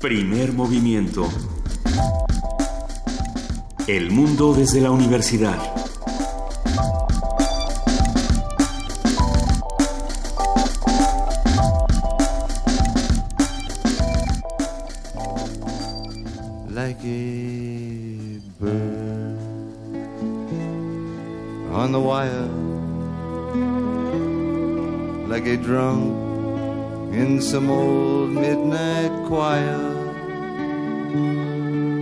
Primer movimiento. El mundo desde la universidad. Like a bird on the wire, like a drunk in some old midnight choir.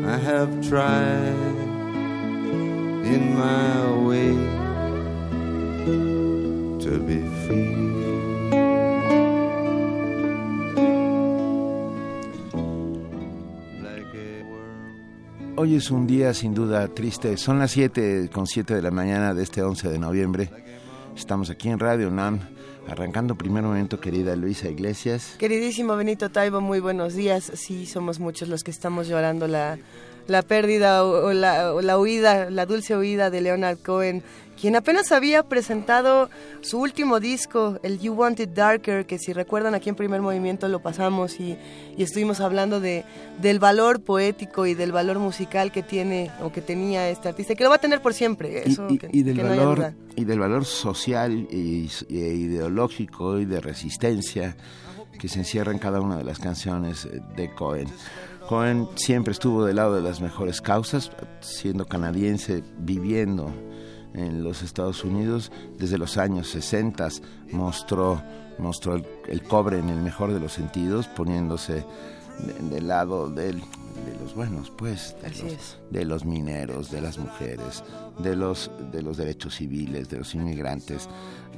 I have tried in my way to be free. Like a worm. Hoy es un día sin duda triste. Son las 7 con 7 de la mañana de este 11 de noviembre. Estamos aquí en Radio NAM, arrancando primer momento, querida Luisa Iglesias. Queridísimo Benito Taibo, muy buenos días. Sí, somos muchos los que estamos llorando la, la pérdida o, la, o la huida, la dulce huida de Leonard Cohen, quien apenas había presentado su último disco, el You Want It Darker, que si recuerdan aquí en primer movimiento lo pasamos y, y estuvimos hablando de, del valor poético y del valor musical que tiene o que tenía este artista, que lo va a tener por siempre. Eso y- que, y del que valor y del valor social y ideológico y de resistencia que se encierra en cada una de las canciones de Cohen. Cohen siempre estuvo del lado de las mejores causas, siendo canadiense, viviendo en los Estados Unidos desde los años 60 mostró mostró el, el cobre en el mejor de los sentidos poniéndose de- del lado del- de los buenos pues los, de los mineros, de las mujeres, de los, de los derechos civiles, de los inmigrantes,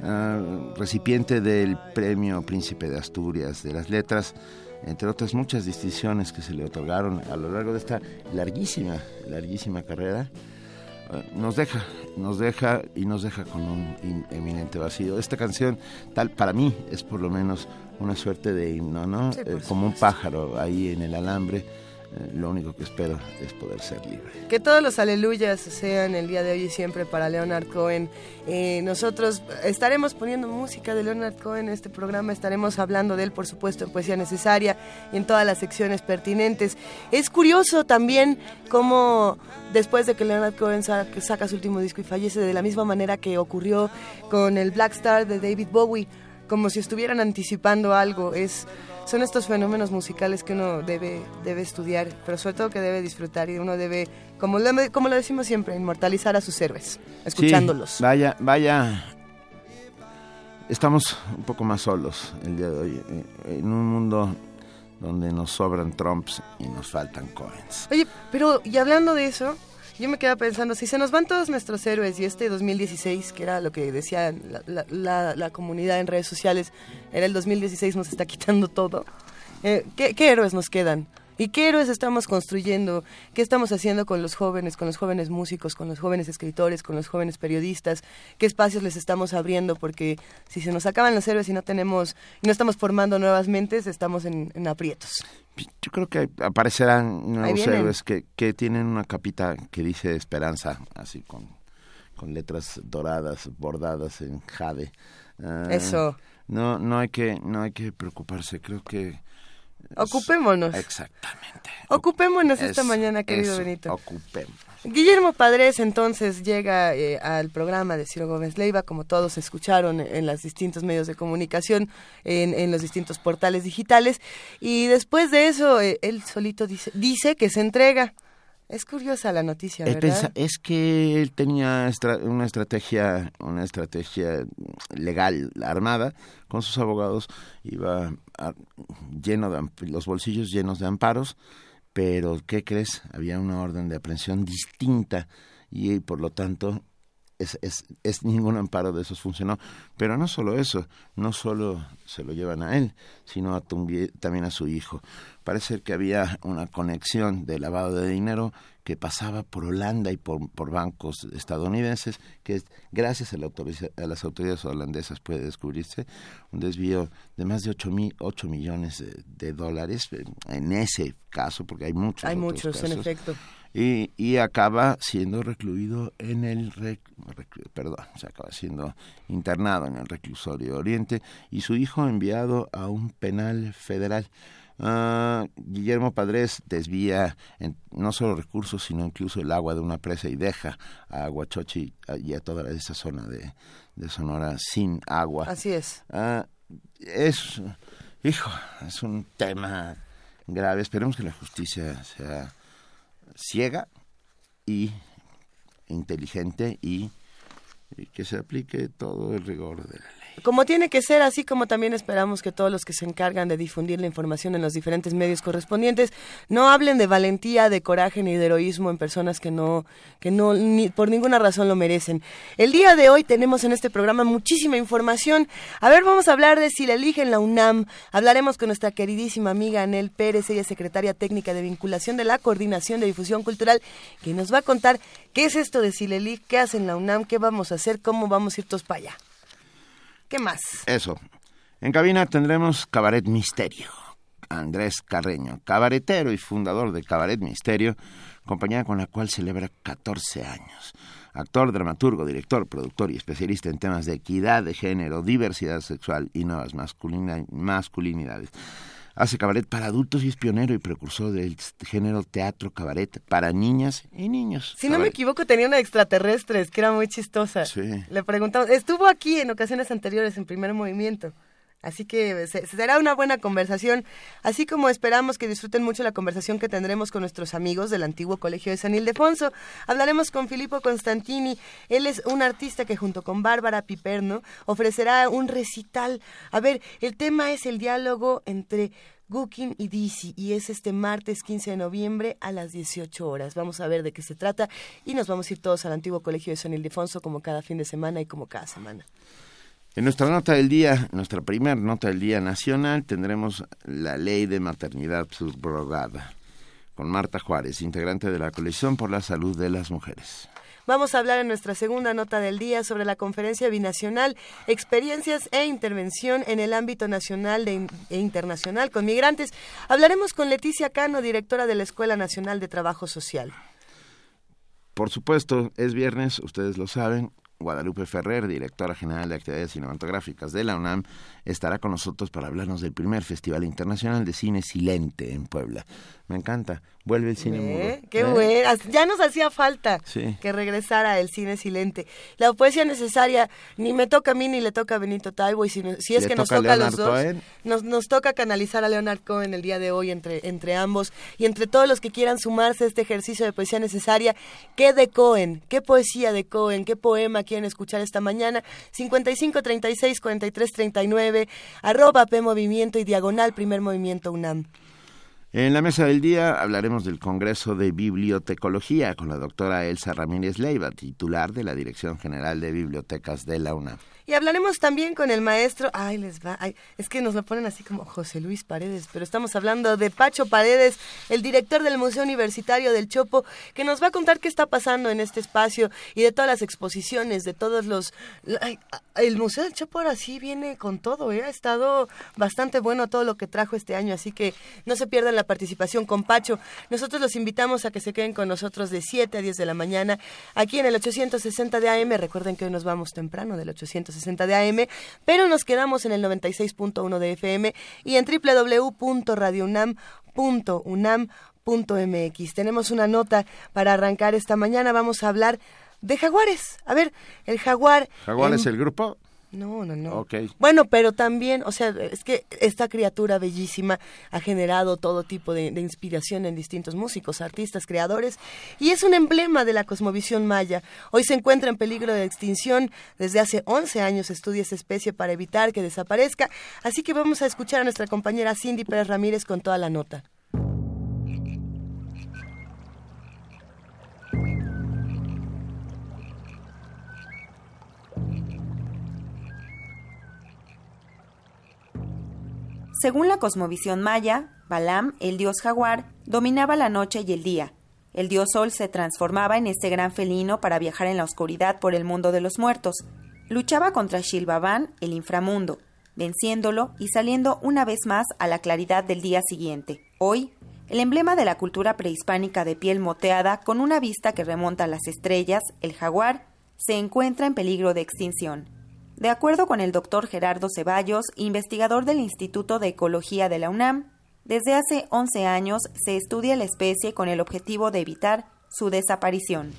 ah, recipiente del premio Príncipe de Asturias de las Letras, entre otras muchas distinciones que se le otorgaron a lo largo de esta larguísima, larguísima carrera. Nos deja, nos deja y nos deja con un in- eminente vacío. Esta canción, tal para mí, es por lo menos una suerte de himno, ¿no? Sí, Eh, como un pájaro ahí en el alambre. Eh, lo único que espero es poder ser libre. Que todos los aleluyas sean el día de hoy y siempre para Leonard Cohen. Eh, nosotros estaremos poniendo música de Leonard Cohen en este programa, estaremos hablando de él, por supuesto, en Poesía Necesaria y en todas las secciones pertinentes. Es curioso también cómo después de que Leonard Cohen sa- que saca su último disco y fallece de la misma manera que ocurrió con el Black Star de David Bowie, como si estuvieran anticipando algo. Es son estos fenómenos musicales que uno debe, debe estudiar, pero sobre todo que debe disfrutar y uno debe, como lo, como lo decimos siempre, inmortalizar a sus héroes, escuchándolos. Sí, vaya, vaya. Estamos un poco más solos el día de hoy, eh, en un mundo donde nos sobran Trumps y nos faltan Cohens. Oye, pero y hablando de eso, yo me quedaba pensando, si se nos van todos nuestros héroes y este 2016, que era lo que decía la, la- comunidad en redes sociales, era el 2016 nos está quitando todo, eh, ¿qué, qué héroes nos quedan? ¿Y qué héroes estamos construyendo? ¿Qué estamos haciendo con los jóvenes, con los jóvenes músicos, con los jóvenes escritores, con los jóvenes periodistas? ¿Qué espacios les estamos abriendo? Porque si se nos acaban los héroes y no tenemos, y no estamos formando nuevas mentes, estamos en, en aprietos. Yo creo que aparecerán nuevos héroes que, que tienen una capita que dice esperanza, así con, con letras doradas, bordadas en jade. Ah, Eso. No, no hay que, no hay que preocuparse. Creo que Ocupémonos. exactamente. Ocupémonos esta Es- mañana, querido eso, Benito. Ocupémonos. Guillermo Padres entonces llega eh, al programa de Ciro Gómez Leiva, como todos escucharon en los distintos medios de comunicación, en, en los distintos portales digitales, y después de eso eh, él solito dice, dice que se entrega. Es curiosa la noticia, ¿verdad? pensa- es que él tenía estra- una estrategia, una estrategia legal armada con sus abogados, iba a- lleno de los bolsillos llenos de amparos, pero ¿qué crees? Había una orden de aprehensión distinta y por lo tanto es, es, es ningún amparo de esos funcionó. Pero no solo eso, no solo se lo llevan a él, sino a también a su hijo. Parece que había una conexión de lavado de dinero que pasaba por Holanda y por, por bancos estadounidenses, que gracias a, la a las autoridades holandesas puede descubrirse un desvío de más de 8, mi- 8 millones de, de dólares en ese caso, porque hay muchos. Hay otros muchos, en efecto. Y, y acaba siendo recluido en el rec- perdón se acaba siendo internado en el reclusorio oriente y su hijo enviado a un penal federal Ah, Guillermo Padres desvía no solo recursos, sino incluso el agua de una presa y deja a Aguachochi y a toda esa zona de, Sonora sin agua. Así es. Ah, es, hijo, es un tema grave. Esperemos que la justicia sea ciega y inteligente y que se aplique todo el rigor de la como tiene que ser, así como también esperamos que todos los que se encargan de difundir la información en los diferentes medios correspondientes no hablen de valentía, de coraje ni de heroísmo en personas que no, que no ni, por ninguna razón lo merecen. El día de hoy tenemos en este programa muchísima información. A ver, vamos a hablar de si la eligen la UNAM. Hablaremos con nuestra queridísima amiga Anel Pérez, ella es secretaria técnica de vinculación de la Coordinación de Difusión Cultural, que nos va a contar qué es esto de si la qué hacen la UNAM, qué vamos a hacer, cómo vamos a ir todos para allá. ¿Qué más? Eso. En cabina tendremos Cabaret Misterio. Andrés Carreño, cabaretero y fundador de Cabaret Misterio, compañía con la cual celebra 14 años. Actor, dramaturgo, director, productor y especialista en temas de equidad de género, diversidad sexual y nuevas masculinidades. Hace cabaret para adultos y es pionero y precursor del género teatro cabaret para niñas y niños. Si no me equivoco, tenía una extraterrestre, que era muy chistosa. Sí. Le preguntamos, estuvo aquí en ocasiones anteriores en primer movimiento. Así que será una buena conversación, así como esperamos que disfruten mucho la conversación que tendremos con nuestros amigos del antiguo Colegio de San Ildefonso. Hablaremos con Filippo Constantini, él es un artista que junto con Bárbara Piperno ofrecerá un recital. A ver, el tema es el diálogo entre Gukin y Dizzy y es este martes 15 de noviembre a las 18 horas. Vamos a ver de qué se trata y nos vamos a ir todos al antiguo Colegio de San Ildefonso como cada fin de semana y como cada semana. En nuestra nota del día, nuestra primera nota del día nacional, tendremos la ley de maternidad subrogada con Marta Juárez, integrante de la coalición por la salud de las mujeres. Vamos a hablar en nuestra segunda nota del día sobre la conferencia binacional, experiencias e intervención en el ámbito nacional e internacional con migrantes. Hablaremos con Leticia Cano, directora de la Escuela Nacional de Trabajo Social. Por supuesto, es viernes, ustedes lo saben, Guadalupe Ferrer, directora general de actividades cinematográficas de la UNAM, estará con nosotros para hablarnos del primer Festival Internacional de Cine Silente en Puebla. Me encanta. Vuelve el cine ¿Eh? Qué ¿Eh? Ya nos hacía falta que regresara el cine silente. La poesía necesaria ni me toca a mí ni le toca a Benito Taibo. Y si, es que nos toca a los dos, nos, nos, toca canalizar a Leonard Cohen el día de hoy entre, entre ambos. Y entre todos los que quieran sumarse a este ejercicio de poesía necesaria, ¿qué de Cohen? ¿Qué poesía de Cohen? ¿Qué poema quieren escuchar esta mañana? 55 36 43 39, arroba P Movimiento y diagonal Primer Movimiento UNAM. En la mesa del día hablaremos del Congreso de Bibliotecología con la doctora Elsa Ramírez Leiva, titular de la Dirección General de Bibliotecas de la UNAM. Y hablaremos también con el maestro, ay, les va, es que nos lo ponen así como José Luis Paredes, pero estamos hablando de Pacho Paredes, el director del Museo Universitario del Chopo, que nos va a contar qué está pasando en este espacio y de todas las exposiciones, de todos los... el Museo del Chopo ahora sí viene con todo, ¿eh? ha estado bastante bueno todo lo que trajo este año, así que no se pierdan la participación con Pacho. Nosotros los invitamos a que se queden con nosotros de 7 a 10 de la mañana, aquí en el 860 de AM, recuerden que hoy nos vamos temprano del 860 de AM, pero nos quedamos en el 96.1 de FM y en www.radiounam.unam.mx. Tenemos una nota para arrancar esta mañana. Vamos a hablar de jaguares. A ver, el jaguar. ¿Jaguar es el grupo? No, no, no. Okay. Bueno, pero también, o sea, es que esta criatura bellísima ha generado todo tipo de, inspiración en distintos músicos, artistas, creadores, y es un emblema de la cosmovisión maya. Hoy se encuentra en peligro de extinción. Desde hace 11 años estudia esta especie para evitar que desaparezca. Así que vamos a escuchar a nuestra compañera Cindy Pérez Ramírez con toda la nota. Según la cosmovisión maya, Balam, el dios jaguar, dominaba la noche y el día. El dios sol se transformaba en este gran felino para viajar en la oscuridad por el mundo de los muertos. Luchaba contra Shilbaban, el inframundo, venciéndolo y saliendo una vez más a la claridad del día siguiente. Hoy, el emblema de la cultura prehispánica de piel moteada con una vista que remonta a las estrellas, el jaguar, se encuentra en peligro de extinción. De acuerdo con el doctor Gerardo Ceballos, investigador del Instituto de Ecología de la UNAM, Desde hace 11 años se estudia la especie con el objetivo de evitar su desaparición.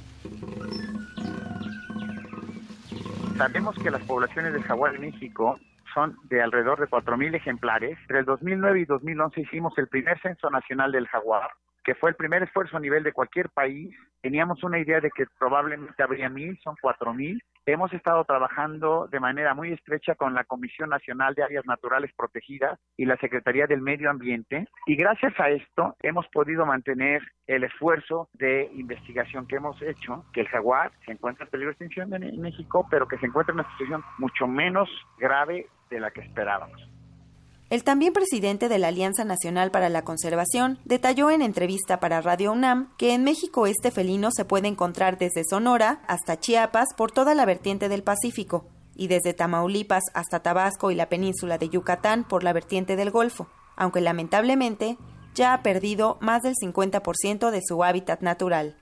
Sabemos que las poblaciones del jaguar en México son de alrededor de 4.000 ejemplares. Entre el 2009 y 2011 hicimos el primer censo nacional del jaguar que fue el primer esfuerzo a nivel de cualquier país. Teníamos una idea de que probablemente habría mil, son cuatro mil. Hemos estado trabajando de manera muy estrecha con la Comisión Nacional de Áreas Naturales Protegidas y la Secretaría del Medio Ambiente y gracias a esto hemos podido mantener el esfuerzo de investigación que hemos hecho, que el jaguar se encuentra en peligro de extinción en México, pero que se encuentra en una situación mucho menos grave de la que esperábamos. El también presidente de la Alianza Nacional para la Conservación detalló en entrevista para Radio UNAM que en México este felino se puede encontrar desde Sonora hasta Chiapas por toda la vertiente del Pacífico y desde Tamaulipas hasta Tabasco y la península de Yucatán por la vertiente del Golfo, aunque lamentablemente ya ha perdido más del 50% de su hábitat natural.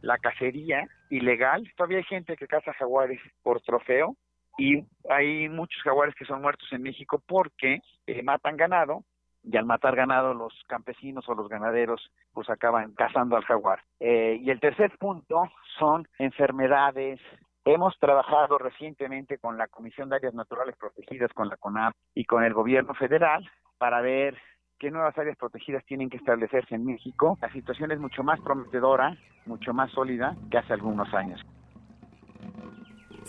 La cacería ilegal, todavía hay gente que caza jaguares por trofeo, y hay muchos jaguares que son muertos en México porque eh, matan ganado y al matar ganado los campesinos o los ganaderos pues acaban cazando al jaguar. Eh, y el tercer punto son enfermedades. Hemos trabajado recientemente con la Comisión de Áreas Naturales Protegidas, con la CONAP y con el gobierno federal para ver qué nuevas áreas protegidas tienen que establecerse en México. La situación es mucho más prometedora, mucho más sólida que hace algunos años.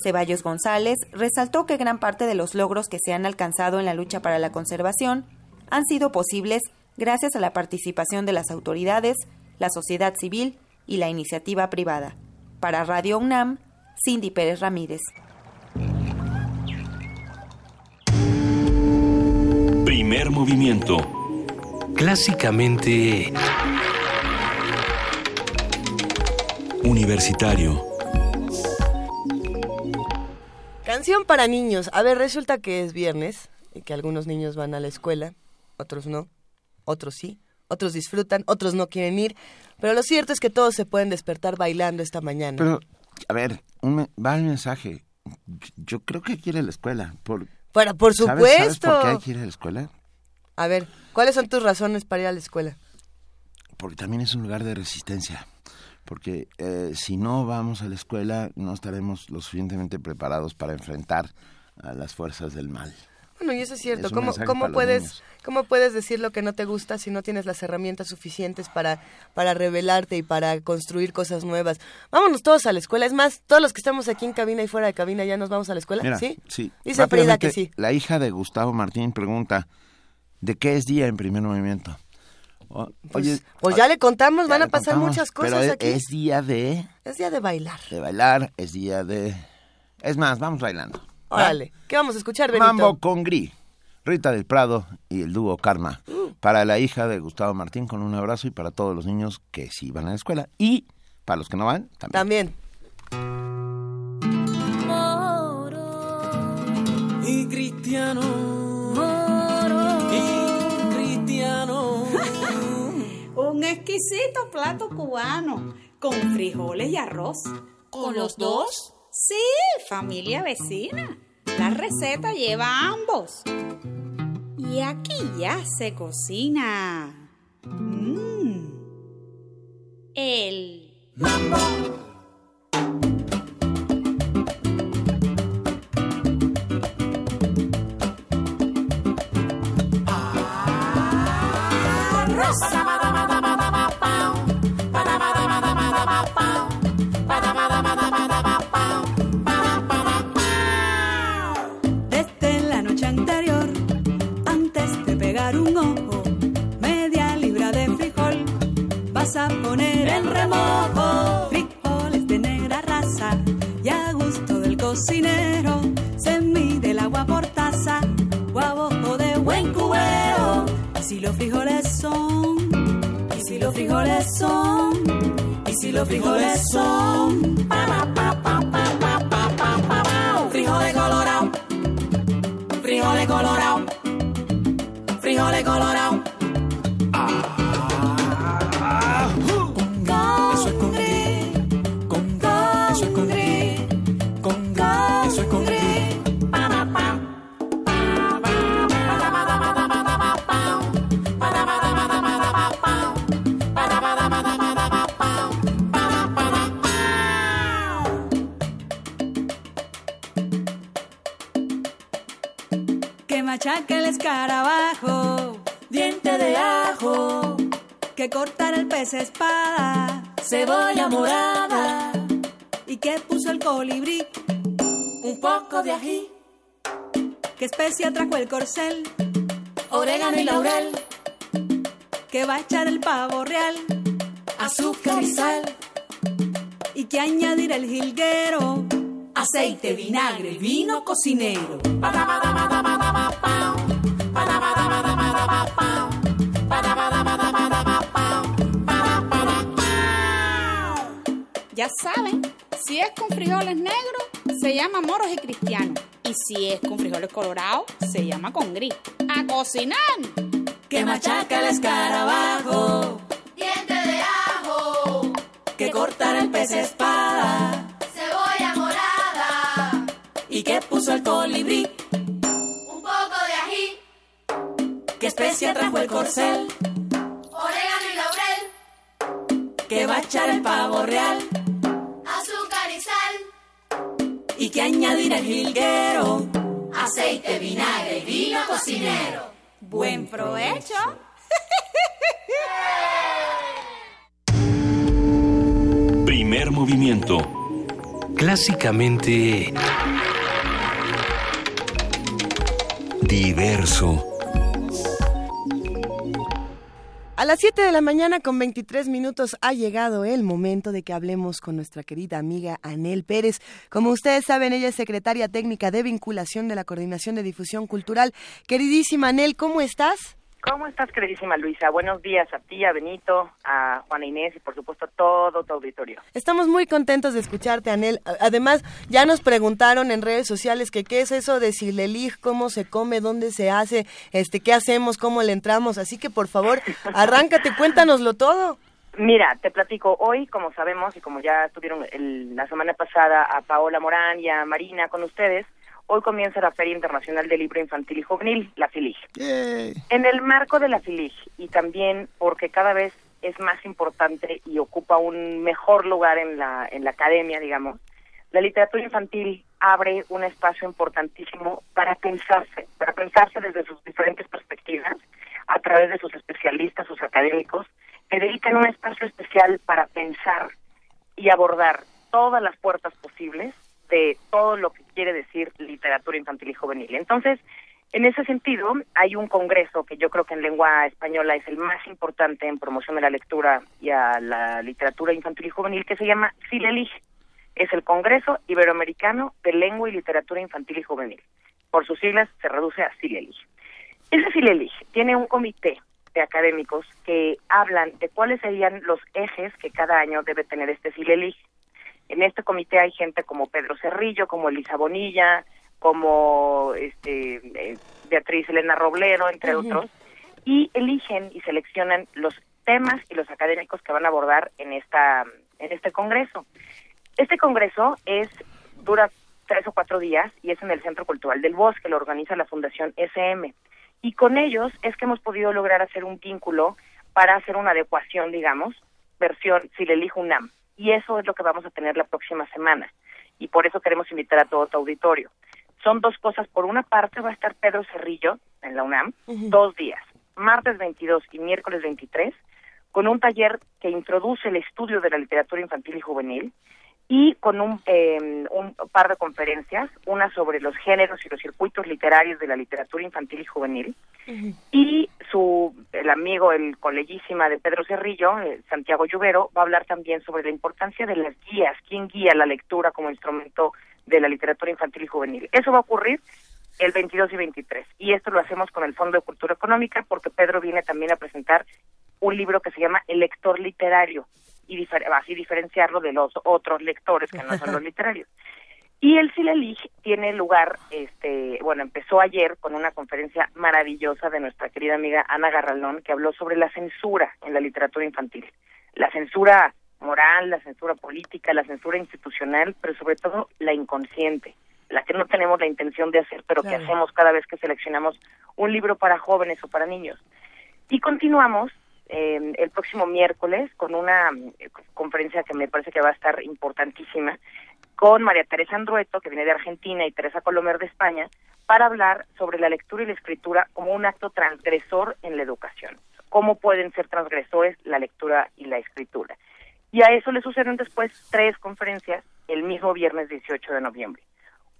Ceballos González resaltó que gran parte de los logros que se han alcanzado en la lucha para la conservación han sido posibles gracias a la participación de las autoridades, la sociedad civil y la iniciativa privada. Para Radio UNAM, Cindy Pérez Ramírez. Primer movimiento. Clásicamente... Universitario Canción para niños. A ver, resulta que es viernes y que algunos niños van a la escuela, otros no, otros sí, otros disfrutan, otros no quieren ir, pero lo cierto es que todos se pueden despertar bailando esta mañana. Pero, a ver, va el mensaje. Yo creo que quiere la escuela. Por, por supuesto. ¿Sabes por qué quiere la escuela? A ver, ¿cuáles son tus razones para ir a la escuela? Porque también es un lugar de resistencia porque eh, si no vamos a la escuela no estaremos lo suficientemente preparados para enfrentar a las fuerzas del mal. Bueno, y eso es cierto. ¿Cómo, cómo puedes, ¿Cómo puedes decir lo que no te gusta si no tienes las herramientas suficientes para, para revelarte y para construir cosas nuevas? Vámonos todos a la escuela. Es más, todos los que estamos aquí en cabina y fuera de cabina ya nos vamos a la escuela. ¿Sí? Sí. Dice Frida que sí. La hija de Gustavo Martín pregunta, ¿de qué es día en primer movimiento? Pues, pues ya le contamos, van a pasar muchas cosas pero aquí. Es día de... Es día de bailar. De bailar, es día de... Es más, vamos bailando. Órale, ¿qué vamos a escuchar, Benito? Mambo con Gris, Rita del Prado y el dúo Karma. Mm. Para la hija de Gustavo Martín con un abrazo y para todos los niños que sí van a la escuela. Y para los que no van, también. También. Y Cristiano exquisito plato cubano con frijoles y arroz. ¿Con los dos? Sí, familia vecina. La receta lleva ambos. Y aquí ya se cocina. Mmm. El mambo. A poner en remojo. Frijoles de negra raza y a gusto del cocinero, se mide el agua por taza, guabojo de buen cubero. Y si los frijoles son, y si los frijoles son, y si los frijoles son, frijoles colorado, frijoles colorado, colibrí, un poco de ají, que especia trajo el corcel, orégano y laurel, que va a echar el pavo real, azúcar y sal, y que añadir el jilguero, aceite, vinagre, vino cocinero. Ya saben, si es con frijoles negros, se llama moros y cristianos. Y si es con frijoles colorados, se llama con gris. ¡A cocinar! Que machaca el escarabajo, diente de ajo, que cortar el pez espada, cebolla morada, y que puso el colibrí, un poco de ají, que especia trajo el corcel, orégano y laurel, que va a echar el pavo real, que añadir el jilguero, aceite, vinagre y vino cocinero. ¡Buen provecho! Primer movimiento. Clásicamente... Diverso. A las 7 de la mañana con 23 minutos ha llegado el momento de que hablemos con nuestra querida amiga Anel Pérez. Como ustedes saben, ella es secretaria técnica de vinculación de la Coordinación de Difusión Cultural. Queridísima Anel, ¿cómo estás? ¿Cómo estás, queridísima Luisa? Buenos días a ti, a Benito, a Juana Inés y por supuesto a todo tu auditorio. Estamos muy contentos de escucharte, Anel. Además, ya nos preguntaron en redes sociales que qué es eso de Silelig, cómo se come, dónde se hace, este, qué hacemos, cómo le entramos. Así que, por favor, arráncate, cuéntanoslo todo. Mira, te platico hoy, como sabemos y como ya estuvieron el, la semana pasada a Paola Morán y a Marina con ustedes, hoy comienza la Feria Internacional del Libro Infantil y Juvenil, la FILIG. En el marco de la FILIG y también porque cada vez es más importante y ocupa un mejor lugar en la, en la academia, digamos, la literatura infantil abre un espacio importantísimo para pensarse, para pensarse desde sus diferentes perspectivas, a través de sus especialistas, sus académicos, que dedican un espacio especial para pensar y abordar todas las puertas posibles de todo lo que quiere decir literatura infantil y juvenil. Entonces, en ese sentido, hay un congreso que yo creo que en lengua española es el más importante en promoción de la lectura y a la literatura infantil y juvenil, que se llama CILELIG. Es el Congreso Iberoamericano de Lengua y Literatura Infantil y Juvenil. Por sus siglas se reduce a CILELIG. Ese CILELIG tiene un comité de académicos que hablan de cuáles serían los ejes que cada año debe tener este CILELIG. En este comité hay gente como Pedro Cerrillo, como Elisa Bonilla, como este, eh, Beatriz Elena Robledo, entre otros, y eligen y seleccionan los temas y los académicos que van a abordar en esta en este congreso. Este congreso es dura tres o cuatro días y es en el Centro Cultural del Bosque, lo organiza la Fundación SM. Y con ellos es que hemos podido lograr hacer un vínculo para hacer una adecuación, digamos, versión si le elijo UNAM. Y eso es lo que vamos a tener la próxima semana. Y por eso queremos invitar a todo tu auditorio. Son dos cosas. Por una parte va a estar Pedro Cerrillo en la UNAM, dos días, martes 22 y miércoles 23, con un taller que introduce el estudio de la literatura infantil y juvenil y con un, eh, un par de conferencias, una sobre los géneros y los circuitos literarios de la literatura infantil y juvenil, y su el amigo, el colegísima de Pedro Cerrillo, eh, Santiago Lluvero, va a hablar también sobre la importancia de las guías, quién guía la lectura como instrumento de la literatura infantil y juvenil. Eso va a ocurrir el 22 y 23, y esto lo hacemos con el Fondo de Cultura Económica porque Pedro viene también a presentar un libro que se llama El lector literario, y difer así diferenciarlo de los otros lectores que no son los literarios. Y el Silelig tiene lugar, este, bueno, empezó ayer con una conferencia maravillosa de nuestra querida amiga Ana Garralón, que habló sobre la censura en la literatura infantil. La censura moral, la censura política, la censura institucional, pero sobre todo la inconsciente, la que no tenemos la intención de hacer, pero que hacemos cada vez que seleccionamos un libro para jóvenes o para niños. Y continuamos eh, el próximo miércoles con una eh, conferencia que me parece que va a estar importantísima con María Teresa Andrueto, que viene de Argentina, y Teresa Colomer de España, para hablar sobre la lectura y la escritura como un acto transgresor en la educación. ¿Cómo pueden ser transgresores la lectura y la escritura? Y a eso le suceden después tres conferencias el mismo viernes 18 de noviembre.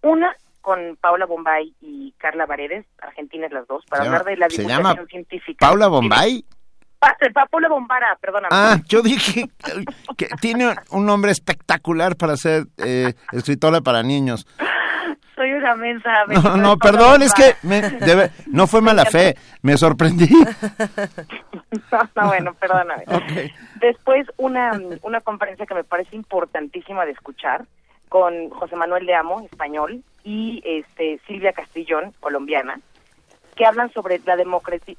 Una con Paula Bombay y Carla Varedes, argentinas las dos, para hablar de la divulgación científica. ¿Paula Bombay? Paula Bombara, perdóname. Ah, yo dije que tiene un nombre espectacular para ser eh, escritora para niños. Soy una mensa. No, no, perdón, es que no fue mala fe, me sorprendí. no, bueno, perdóname. Después una, una conferencia que me parece importantísima de escuchar con José Manuel de Amo, español, y este Silvia Castrillón, colombiana, que hablan sobre la,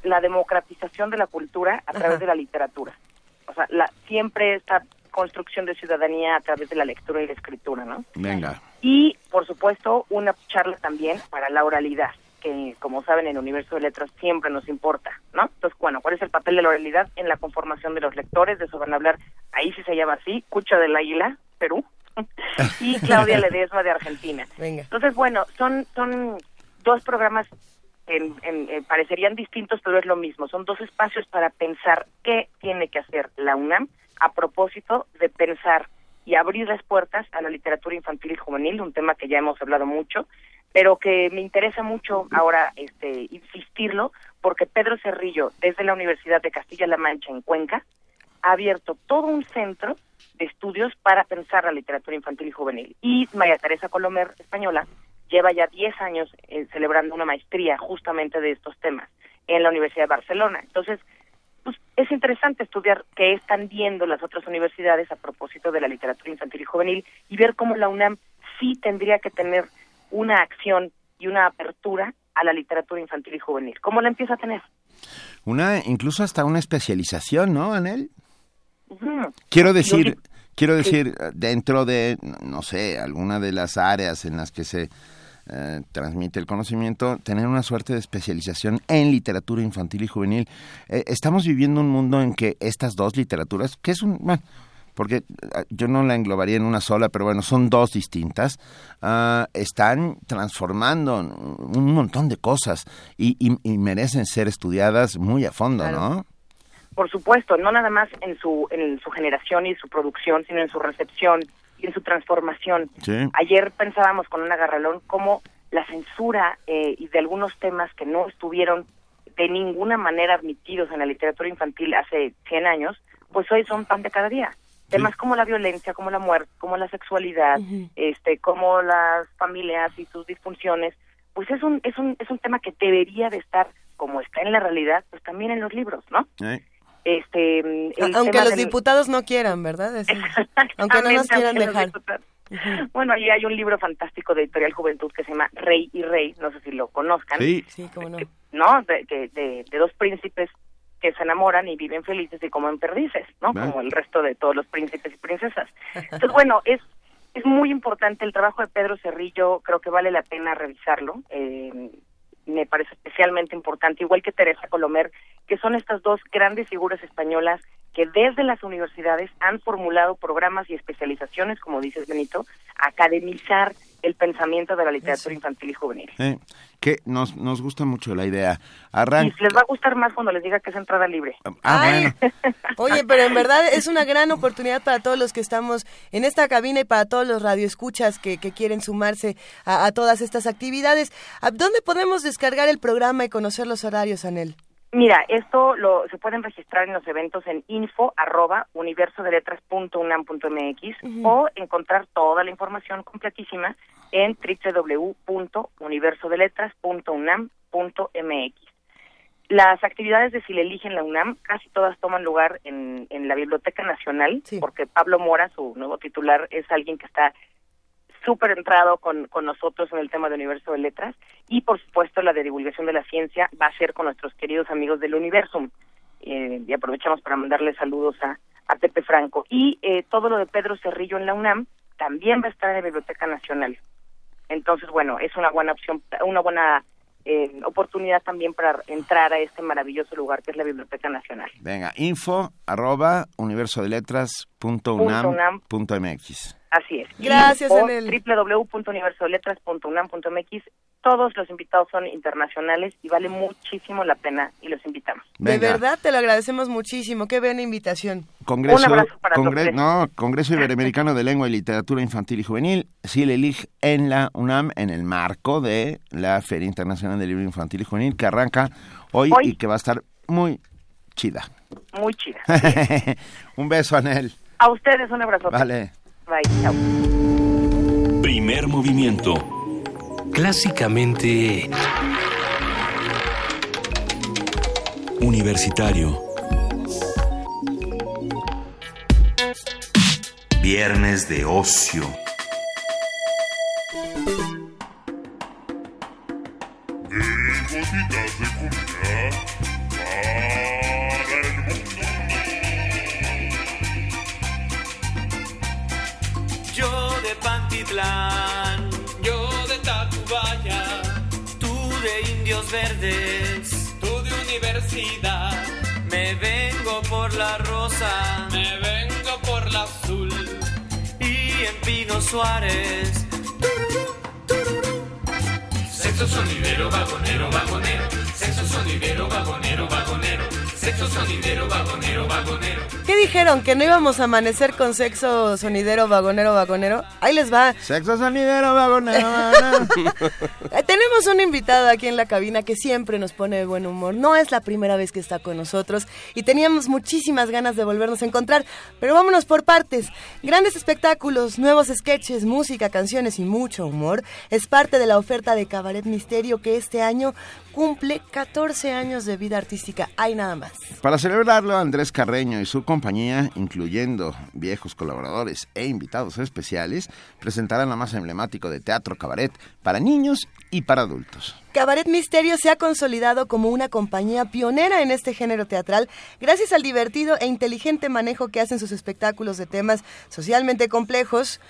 la democratización de la cultura a través de la literatura. O sea, la, siempre esta construcción de ciudadanía a través de la lectura y la escritura, ¿no? Venga. Y, por supuesto, una charla también para la oralidad, que, como saben, en el universo de letras siempre nos importa, ¿no? Entonces, bueno, ¿cuál es el papel de la oralidad en la conformación de los lectores? De eso van a hablar, ahí sí se llama así, Cucha del Águila, Perú, y Claudia Ledesma de Argentina. Venga. Entonces, bueno, son, son dos programas en, parecerían distintos, pero es lo mismo. Son dos espacios para pensar qué tiene que hacer la UNAM a propósito de pensar y abrir las puertas a la literatura infantil y juvenil, un tema que ya hemos hablado mucho, pero que me interesa mucho ahora este insistirlo, porque Pedro Cerrillo, desde la Universidad de Castilla-La Mancha en Cuenca, ha abierto todo un centro de estudios para pensar la literatura infantil y juvenil. Y María Teresa Colomer, española, lleva ya 10 años eh, celebrando una maestría justamente de estos temas en la Universidad de Barcelona. Entonces, pues, es interesante estudiar qué están viendo las otras universidades a propósito de la literatura infantil y juvenil y ver cómo la UNAM sí tendría que tener una acción y una apertura a la literatura infantil y juvenil. ¿Cómo la empieza a tener? Una, incluso hasta una especialización, ¿no, Anel? Quiero decir, quiero decir, dentro de, no sé, alguna de las áreas en las que se eh, transmite el conocimiento, tener una suerte de especialización en literatura infantil y juvenil. Eh, estamos viviendo un mundo en que estas dos literaturas, que es un, bueno, porque ah, yo no la englobaría en una sola, pero bueno, son dos distintas, ah, están transformando un montón de cosas y, merecen ser estudiadas muy a fondo, ¿no? Por supuesto, no nada más en su, en su generación y su producción, sino en su recepción, y en su transformación. Ayer pensábamos con una Garralón cómo la censura eh, y de algunos temas que no estuvieron de ninguna manera admitidos en la literatura infantil hace 100 años, pues hoy son pan de cada día. Temas como la violencia, como la muerte, como la sexualidad, este, como las familias y sus disfunciones, pues es un, es un, es un tema que debería de estar, como está en la realidad, pues también en los libros, ¿no? Este, aunque los diputados no quieran, ¿verdad? aunque no nos quieran dejar. Bueno, ahí hay un libro fantástico de Editorial Juventud que se llama Rey y Rey, no sé si lo conozcan. Sí, sí cómo no. ¿No? De, de, dos príncipes que se enamoran y viven felices y comen perdices, ¿no? Como el resto de todos los príncipes y princesas. Entonces, bueno, es es muy importante el trabajo de Pedro Cerrillo, creo que vale la pena revisarlo. Eh, me parece especialmente importante, igual que Teresa Colomer, que son estas dos grandes figuras españolas que desde las universidades han formulado programas y especializaciones, como dices Benito, academizar el pensamiento de la literatura infantil y juvenil. que nos, nos gusta mucho la idea. Y les va a gustar más cuando les diga que es entrada libre. Ah, bueno. Oye, pero en verdad es una gran oportunidad para todos los que estamos en esta cabina y para todos los radioescuchas que, que quieren sumarse a, a todas estas actividades. ¿Dónde podemos descargar el programa y conocer los horarios, Anel? Mira, esto lo, se pueden registrar en los eventos en info arroba universodeletras.unam.mx o encontrar toda la información completísima en www.universodeletras.unam.mx. Las actividades de Si le eligen la UNAM casi todas toman lugar en, en la Biblioteca Nacional, porque Pablo Mora, su nuevo titular, es alguien que está súper entrado con, con nosotros en el tema de Universo de Letras y por supuesto la de divulgación de la ciencia va a ser con nuestros queridos amigos del Universum. Eh, y aprovechamos para mandarle saludos a, a Pepe Franco. Y eh, todo lo de Pedro Cerrillo en la UNAM también va a estar en la Biblioteca Nacional. Entonces, bueno, es una buena opción, una buena eh, oportunidad también para entrar a este maravilloso lugar que es la Biblioteca Nacional. Venga, info arroba universodeletras.unam.mx. Así es. Gracias, Anel. www.universoletras.unam.mx. Todos los invitados son internacionales y vale muchísimo la pena y los invitamos. De verdad te lo agradecemos muchísimo. Qué buena invitación. Congreso, Un abrazo para Congre- tres. no, Congreso Iberoamericano de Lengua y Literatura Infantil y Juvenil, CILELIG en la UNAM en el marco de la Feria Internacional del Libro Infantil y Juvenil que arranca hoy, Hoy. y que va a estar muy chida. Muy chida. Un beso, Anel. A ustedes un abrazo. Vale. Bye. Chao. Primer movimiento. Clásicamente Universitario. Viernes de ocio. Yo de Tacubaya, tú de Indios Verdes, tú de Universidad. Me vengo por la rosa, me vengo por la azul y en Pino Suárez. Sexo sonidero, vagonero, vagonero. Sexo sonidero, vagonero, vagonero. Sexo sonidero, vagonero, vagonero. ¿Qué dijeron? ¿Que no íbamos a amanecer con sexo sonidero, vagonero, vagonero? Ahí les va. Sexo sonidero, vagonero, vagonero. Tenemos una invitada aquí en la cabina que siempre nos pone de buen humor. No es la primera vez que está con nosotros y teníamos muchísimas ganas de volvernos a encontrar, pero vámonos por partes. Grandes espectáculos, nuevos sketches, música, canciones y mucho humor es parte de la oferta de Cabaret Misterio que este año cumple 14 años de vida artística. Hay nada más. Para celebrarlo, Andrés Carreño y su compañía, incluyendo viejos colaboradores e invitados especiales, presentarán lo más emblemático de teatro cabaret para niños y para adultos. Cabaret Misterio se ha consolidado como una compañía pionera en este género teatral gracias al divertido e inteligente manejo que hacen sus espectáculos de temas socialmente complejos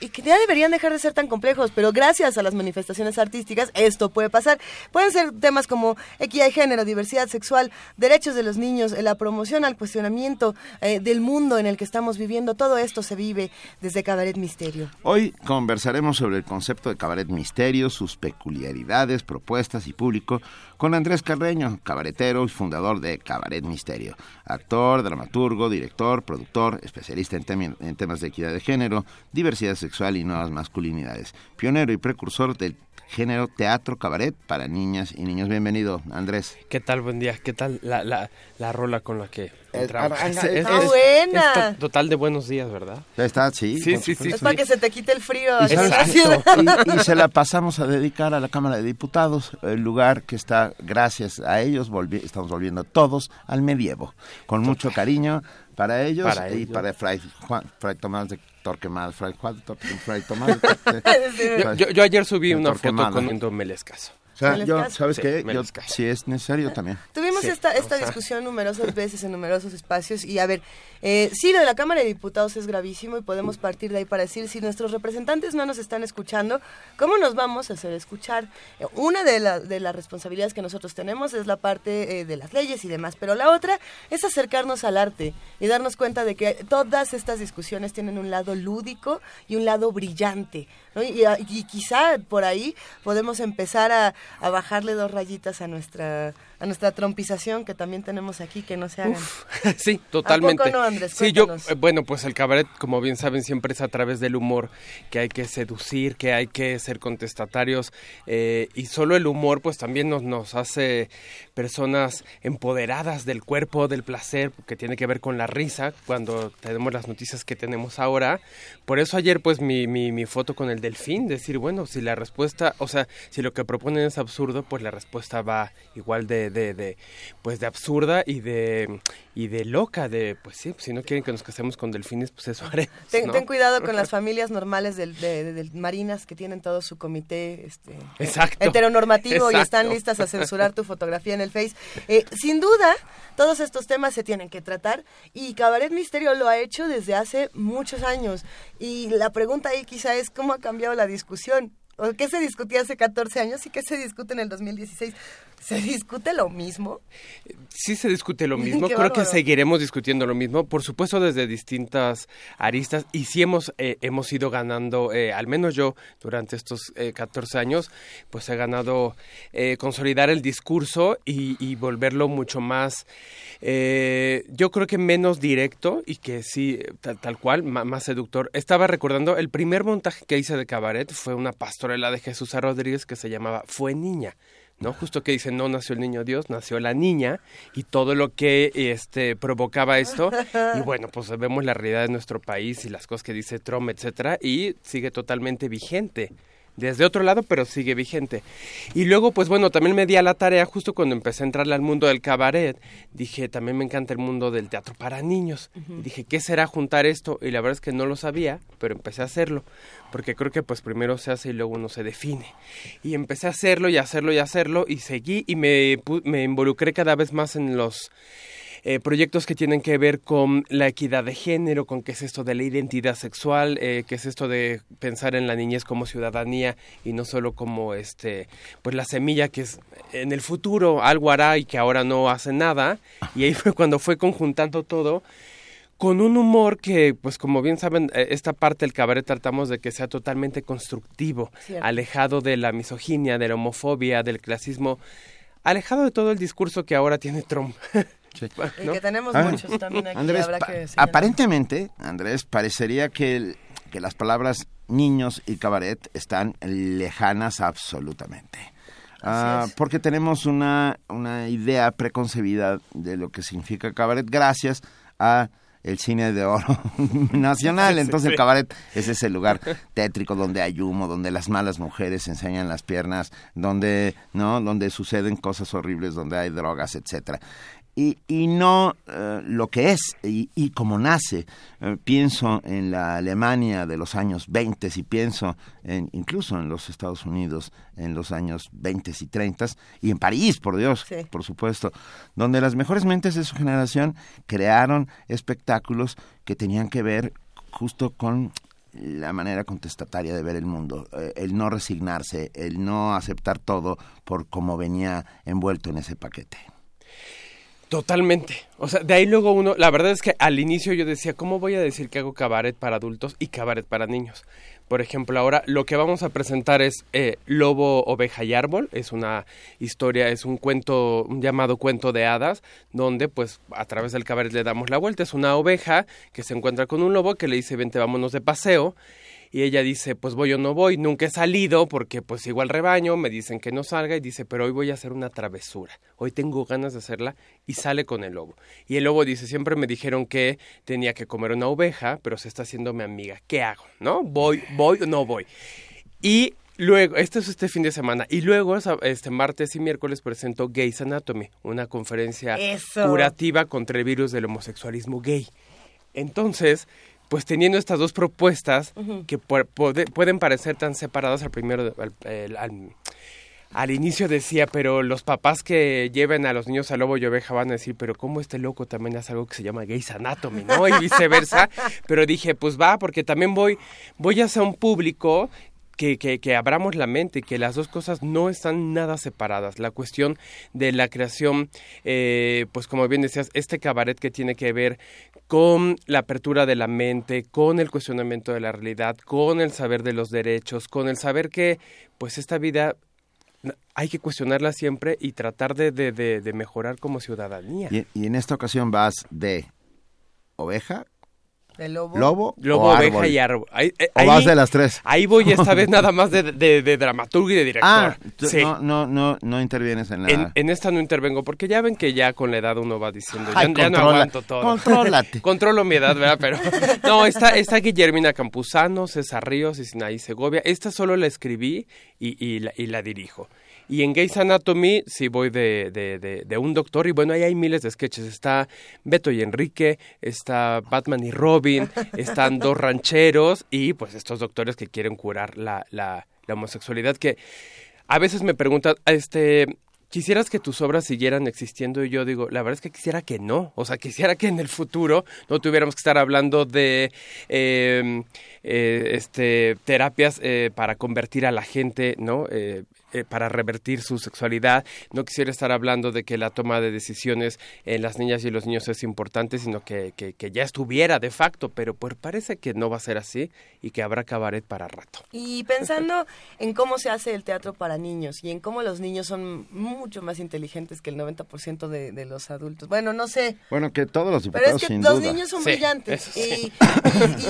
y que ya deberían dejar de ser tan complejos, pero gracias a las manifestaciones artísticas esto puede pasar. Pueden ser temas como equidad de género, diversidad sexual, derechos de los niños, la promoción al cuestionamiento eh, del mundo en el que estamos viviendo. Todo esto se vive desde Cabaret Misterio. Hoy conversaremos sobre el concepto de cabaret misterio, sus peculiaridades, propuestas y público con Andrés Carreño, cabaretero y fundador de Cabaret Misterio, actor, dramaturgo, director, productor, especialista en, en temas de equidad de género, diversidad sexual y nuevas masculinidades, pionero y precursor del género teatro cabaret para niñas y niños. Bienvenido, Andrés. ¿Qué tal? Buen día. ¿Qué tal la, la, la rola con la que entramos? arranca- Es- está es- buena. es to- total de buenos días, ¿verdad? Ya está, sí. Sí, sí, supuesto. Es para que se te quite el frío. Y. Y- y se la pasamos a dedicar a la Cámara de Diputados, el lugar que está, gracias a ellos, volvi- estamos volviendo todos al medievo, con mucho cariño para ellos Para y ellos. para Fray, Juan, Fray Tomás de Torquemada, Fray Juan Fray Tomás Yo, yo- ayer subí una foto con un Melescaso. O sea, ¿Me yo, ¿sabes Sí, qué? Yo, si es necesario también. Tuvimos Sí, esta, esta discusión numerosas veces en numerosos espacios y a ver, eh, sí, lo de la Cámara de Diputados es gravísimo y podemos partir de ahí para decir si nuestros representantes no nos están escuchando, ¿cómo nos vamos a hacer escuchar? Eh, una de, la- de las responsabilidades que nosotros tenemos es la parte eh, de las leyes y demás, pero la otra es acercarnos al arte y darnos cuenta de que todas estas discusiones tienen un lado lúdico y un lado brillante. ¿no? Y, y quizá por ahí podemos empezar a, a bajarle dos rayitas a nuestra a nuestra trompización que también tenemos aquí que no se hagan. Sí, totalmente. ¿A poco no, Andrés? Sí, yo, eh, bueno, pues el cabaret, como bien saben, siempre es a través del humor, que hay que seducir, que hay que ser contestatarios, eh, y solo el humor, pues también nos, nos hace personas empoderadas del cuerpo, del placer, que tiene que ver con la risa, cuando tenemos las noticias que tenemos ahora. Por eso ayer, pues, mi, mi, mi foto con el delfín, decir, bueno, si la respuesta, o sea, si lo que proponen es absurdo, pues la respuesta va igual de, de, de pues, de absurda y de, y de loca, de, pues sí, si no quieren que nos casemos con delfines, pues eso haremos, Ten, ¿no? ten cuidado con las familias normales del- de, marinas que tienen todo su comité este, Exacto. heteronormativo y están listas a censurar tu fotografía en el Face. Eh, sin duda, todos estos temas se tienen que tratar y Cabaret Misterio lo ha hecho desde hace muchos años. Y la pregunta ahí quizá es cómo ha cambiado la discusión. ¿O ¿Qué se discutía hace 14 años y qué se discute en el 2016? ¿Se discute lo mismo? Sí se discute lo mismo, creo que seguiremos discutiendo lo mismo, por supuesto desde distintas aristas y sí hemos, eh, hemos ido ganando, eh, al menos yo durante estos eh, 14 años, pues he ganado eh, consolidar el discurso y, y volverlo mucho más, yo creo que menos directo y que sí, tal, tal cual, más, más seductor. Estaba recordando, el primer montaje que hice de cabaret fue una pastorela de Jesús Rodríguez que se llamaba Fue Niña. ¿No? Justo que dice, no nació el niño Dios, nació la niña y todo lo que este provocaba esto. Y bueno, pues vemos la realidad de nuestro país y las cosas que dice Trump, etcétera, y sigue totalmente vigente desde otro lado, pero sigue vigente. Y luego, pues bueno, también me di a la tarea, justo cuando empecé a entrarle al mundo del cabaret, dije, también me encanta el mundo del teatro para niños. Dije, ¿qué será juntar esto? Y la verdad es que no lo sabía, pero empecé a hacerlo, porque creo que pues primero se hace y luego uno se define. Y empecé a hacerlo y hacerlo y hacerlo y seguí y me, me involucré cada vez más en los eh, proyectos que tienen que ver con la equidad de género, con qué es esto de la identidad sexual, eh, qué es esto de pensar en la niñez como ciudadanía y no solo como este, pues la semilla que es en el futuro algo hará y que ahora no hace nada. Y ahí fue cuando fue conjuntando todo con un humor que, pues como bien saben, eh, esta parte del cabaret tratamos de que sea totalmente constructivo, Cierto. alejado de la misoginia, de la homofobia, del clasismo, alejado de todo el discurso que ahora tiene Trump. Y que tenemos Ah, muchos también aquí. Andrés, habrá que aparentemente, Andrés, parecería que, el- que las palabras niños y cabaret están lejanas absolutamente. Ah, porque tenemos una, una idea preconcebida de lo que significa cabaret gracias a el cine de oro nacional. Entonces el cabaret es ese lugar tétrico donde hay humo, donde las malas mujeres enseñan las piernas, donde no, donde suceden cosas horribles, donde hay drogas, etcétera. Y, y no eh, lo que es y, y como nace. Eh, pienso en la Alemania de los años 20 y pienso en, incluso en los Estados Unidos en los años 20 y 30 y en París, por Dios, Sí. por supuesto, donde las mejores mentes de su generación crearon espectáculos que tenían que ver justo con la manera contestataria de ver el mundo, eh, el no resignarse, el no aceptar todo por cómo venía envuelto en ese paquete. Totalmente. O sea, de ahí luego uno, la verdad es que al inicio yo decía, ¿cómo voy a decir que hago cabaret para adultos y cabaret para niños? Por ejemplo, ahora lo que vamos a presentar es eh, Lobo, Oveja y Árbol. Es una historia, es un cuento, un llamado cuento de hadas, donde pues a través del cabaret le damos la vuelta. Es una oveja que se encuentra con un lobo que le dice, vente, vámonos de paseo. Y ella dice, pues voy o no voy, nunca he salido porque pues igual rebaño, me dicen que no salga y dice, pero hoy voy a hacer una travesura, hoy tengo ganas de hacerla y sale con el lobo. Y el lobo dice, siempre me dijeron que tenía que comer una oveja, pero se está haciendo mi amiga, ¿qué hago? ¿No? ¿Voy, voy o no voy? Y luego, esto es este fin de semana, y luego este martes y miércoles presento Gays Anatomy, una conferencia Eso. curativa contra el virus del homosexualismo gay. Entonces, pues teniendo estas dos propuestas que pu- puede- pueden parecer tan separadas al primero, al, al- al inicio decía, pero los papás que lleven a los niños a lobo y oveja van a decir, pero ¿cómo este loco también hace algo que se llama Gays Anatomy, ¿no? Y viceversa. pero dije, pues va, porque también voy, voy a ser un público que, que, que abramos la mente, que las dos cosas no están nada separadas. La cuestión de la creación, eh, pues como bien decías, este cabaret que tiene que ver con la apertura de la mente, con el cuestionamiento de la realidad, con el saber de los derechos, con el saber que pues esta vida hay que cuestionarla siempre y tratar de, de, de, de mejorar como ciudadanía. Y, y en esta ocasión vas de oveja, ¿De lobo? lobo, Lobo, o oveja árbol. y árbol. Ahí, eh, ¿O ahí- vas de las tres? Ahí voy esta vez nada más de, de, de dramaturgo y de director. Ah, Sí. no, no, no, no intervienes en la... En, en esta no intervengo porque ya ven que ya con la edad uno va diciendo, ya, Ay, ya no controla- aguanto todo. contrólate. Controlo mi edad, ¿verdad? Pero no, está, está Guillermina Campuzano, César Ríos y Sinaí Segovia. Esta solo la escribí y, y, la, y la dirijo. Y en Gays Anatomy sí voy de, de, de, de un doctor y bueno, ahí hay miles de sketches. Está Beto y Enrique, está Batman y Robin, están dos rancheros y pues estos doctores que quieren curar la, la, la homosexualidad que a veces me preguntan, este, ¿quisieras que tus obras siguieran existiendo? Y yo digo, la verdad es que quisiera que no. O sea, quisiera que en el futuro no tuviéramos que estar hablando de eh, eh, este, terapias eh, para convertir a la gente, ¿no? Eh, para revertir su sexualidad. No quisiera estar hablando de que la toma de decisiones en las niñas y los niños es importante, sino que, que, ya estuviera de facto, pero pues parece que no va a ser así y que habrá cabaret para rato. Y pensando en cómo se hace el teatro para niños y en cómo los niños son mucho más inteligentes que el 90% de, de los adultos. Bueno, no sé. Bueno, que todos los diputados, Pero es que los niños son brillantes y,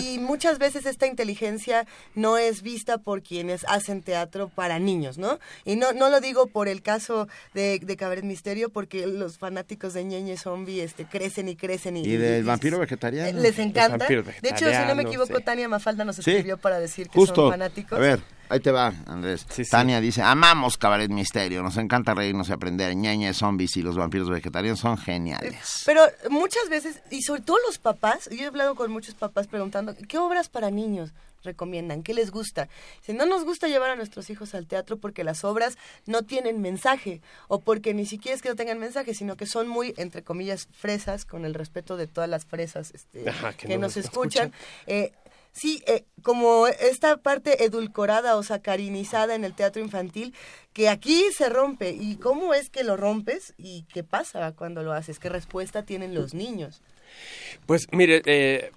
y, muchas veces esta inteligencia no es vista por quienes hacen teatro para niños, ¿no? Y no, no lo digo por el caso de, de Cabaret Misterio, porque los fanáticos de Ñeñe Zombie este, crecen y crecen. Y, y del vampiro vegetariano. Les encanta. De hecho, si no me equivoco, Tania Mafalda nos escribió para decir que son fanáticos. A ver, Ahí te va, Andrés. Tania dice, amamos Cabaret Misterio, nos encanta reírnos y aprender. Ñeñe, zombies y los vampiros vegetarianos son geniales. Pero muchas veces, y sobre todo los papás, yo he hablado con muchos papás preguntando, ¿qué obras para niños? recomiendan? ¿Qué les gusta? Si no nos gusta llevar a nuestros hijos al teatro porque las obras no tienen mensaje o porque ni siquiera es que no tengan mensaje, sino que son muy, entre comillas, fresas, con el respeto de todas las fresas este, que, nos escuchan. Eh, Sí, eh, como esta parte edulcorada o sacarinizada en el teatro infantil, que aquí se rompe. ¿Y cómo es que lo rompes? ¿Y qué pasa cuando lo haces? ¿Qué respuesta tienen los niños? Pues mire, eh,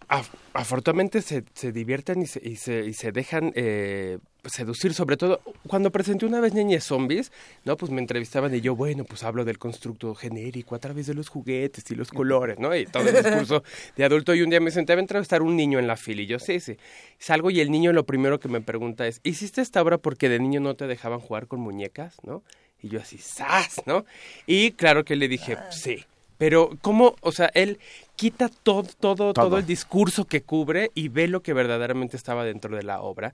afortunadamente se, se divierten y se, y se, y se dejan eh, seducir, sobre todo cuando presenté una vez Ñeñe Zombies, ¿no? Pues me entrevistaban y yo, bueno, pues hablo del constructo genérico a través de los juguetes y los colores, ¿no? Y todo el discurso de adulto. Y un día me senté a entrevistar un niño en la fila y yo, sí, sí. Salgo y el niño lo primero que me pregunta es, ¿hiciste esta obra porque de niño no te dejaban jugar con muñecas, ¿no? Y yo así, ¡zas! ¿no? Y claro que le dije, sí. Pero, ¿cómo? O sea, él quita todo, todo, todo, el discurso que cubre y ve lo que verdaderamente estaba dentro de la obra.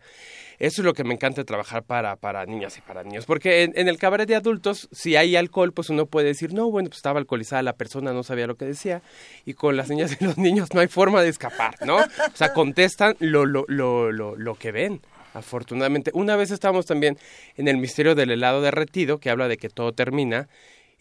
Eso es lo que me encanta trabajar para, para niñas y para niños. Porque en, el cabaret de adultos, si hay alcohol, pues uno puede decir, no, bueno, pues estaba alcoholizada la persona, no sabía lo que decía. Y con las niñas y los niños no hay forma de escapar, ¿no? O sea, contestan lo, lo, lo, lo, lo que ven afortunadamente. Una vez estábamos también en el misterio del helado derretido, que habla de que todo termina,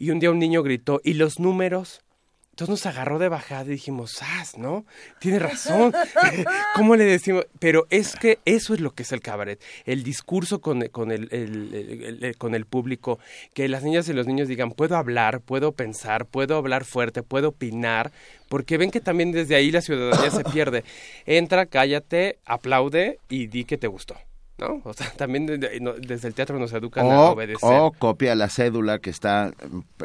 y un día un niño gritó, ¿y los números? Entonces nos agarró de bajada y dijimos, ¡ah, no! Tiene razón. ¿Cómo le decimos? Pero es que eso es lo que es el cabaret. El discurso con, con el, con el público. Que las niñas y los niños digan, puedo hablar, puedo pensar, puedo hablar fuerte, puedo opinar. Porque ven que también desde ahí la ciudadanía se pierde. Entra, cállate, aplaude y di que te gustó. ¿No? O sea, también desde el teatro nos educan a obedecer. O copia la cédula que está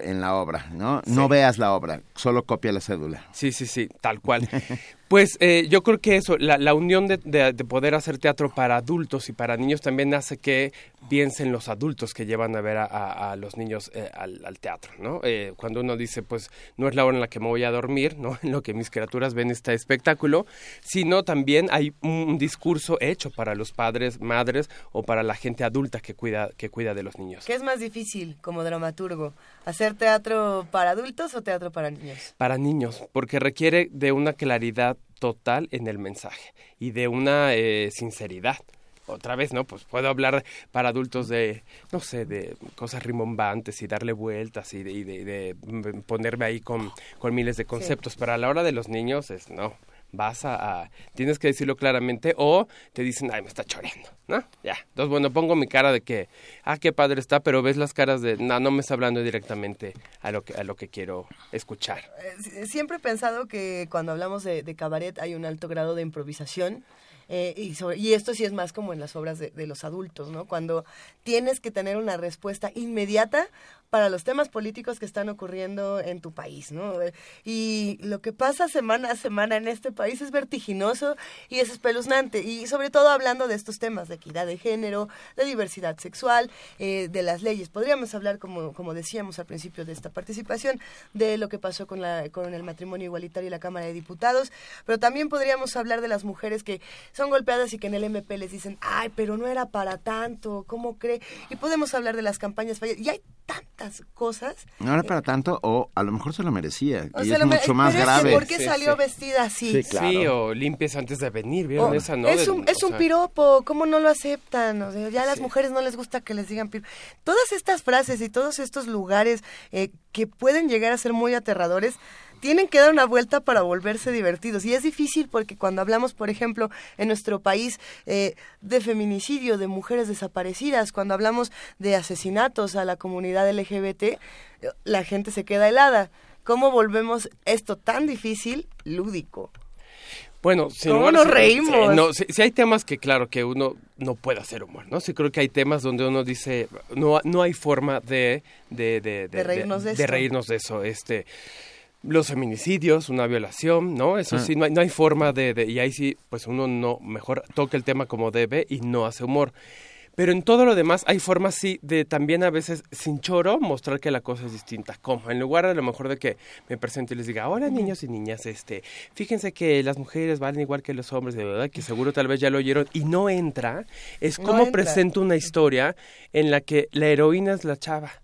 en la obra, ¿no? No veas la obra, solo copia la cédula. Sí, sí, sí, tal cual. Pues eh, yo creo que eso, la, unión de, poder hacer teatro para adultos y para niños también hace que piensen los adultos que llevan a ver a, los niños eh, al, teatro, ¿no? Eh, cuando uno dice, pues no es la hora en la que me voy a dormir, ¿no? En lo que mis criaturas ven este espectáculo, sino también hay un discurso hecho para los padres, madres o para la gente adulta que cuida, que cuida de los niños. ¿Qué es más difícil como dramaturgo? ¿Hacer teatro para adultos o teatro para niños? Para niños, porque requiere de una claridad total en el mensaje y de una eh, sinceridad. Otra vez, ¿no? Pues puedo hablar para adultos de, no sé, de cosas rimbombantes y darle vueltas y de, ponerme ahí con, con, miles de conceptos. Pero a la hora de los niños es, no, vas a, tienes que decirlo claramente o te dicen, ay, me está choreando, ¿no? Ya. Entonces, bueno, pongo mi cara de que, ah, qué padre está, pero ves las caras de, no, no me está hablando directamente a lo que, a lo que quiero escuchar. Eh, siempre he pensado que cuando hablamos de, cabaret hay un alto grado de improvisación eh, y, y, esto sí es más como en las obras de, de, los adultos, ¿no? Cuando tienes que tener una respuesta inmediata para los temas políticos que están ocurriendo en tu país, ¿no? Y lo que pasa semana a semana en este país es vertiginoso y es espeluznante, y sobre todo hablando de estos temas de equidad de género, de diversidad sexual, eh, de las leyes. Podríamos hablar, como, como decíamos al principio de esta participación, de lo que pasó con, la, con el matrimonio igualitario y la Cámara de Diputados, pero también podríamos hablar de las mujeres que son golpeadas y que en el MP les dicen, ay, pero no era para tanto, ¿cómo cree? Y podemos hablar de las campañas falladas. Y hay tantas cosas. No era para tanto, o a lo mejor se lo merecía. y es mucho más grave. ¿Por qué salió vestida así? Sí, o limpies antes de venir, ¿vieron esa no? Es un, es un piropo, ¿cómo no lo aceptan? O sea, ya a las mujeres no les gusta que les digan piropo. Todas estas frases y todos estos lugares eh, que pueden llegar a ser muy aterradores, tienen que dar una vuelta para volverse divertidos. Y es difícil porque cuando hablamos, por ejemplo, en nuestro país eh, de feminicidio, de mujeres desaparecidas, cuando hablamos de asesinatos a la comunidad LGBT, la gente se queda helada. ¿Cómo volvemos esto tan difícil lúdico? Bueno, si ¿Cómo nos reímos? no, si, hay temas que, claro, que uno no puede hacer humor, ¿no? Sí creo que hay temas donde uno dice, no, no hay forma de... De, de, de reírnos de, de reírnos de eso. Este, los feminicidios, una violación, ¿no? Eso sí, no hay, no hay forma de, de, Y ahí sí, pues uno no, mejor toca el tema como debe y no hace humor. Pero en todo lo demás hay formas, sí, de también a veces, sin choro, mostrar que la cosa es distinta. Como en lugar de lo mejor de que me presente y les diga, hola niños y niñas, este, fíjense que las mujeres valen igual que los hombres, de verdad, que seguro tal vez ya lo oyeron, y no entra, es como presento una historia en la que la heroína es la chava.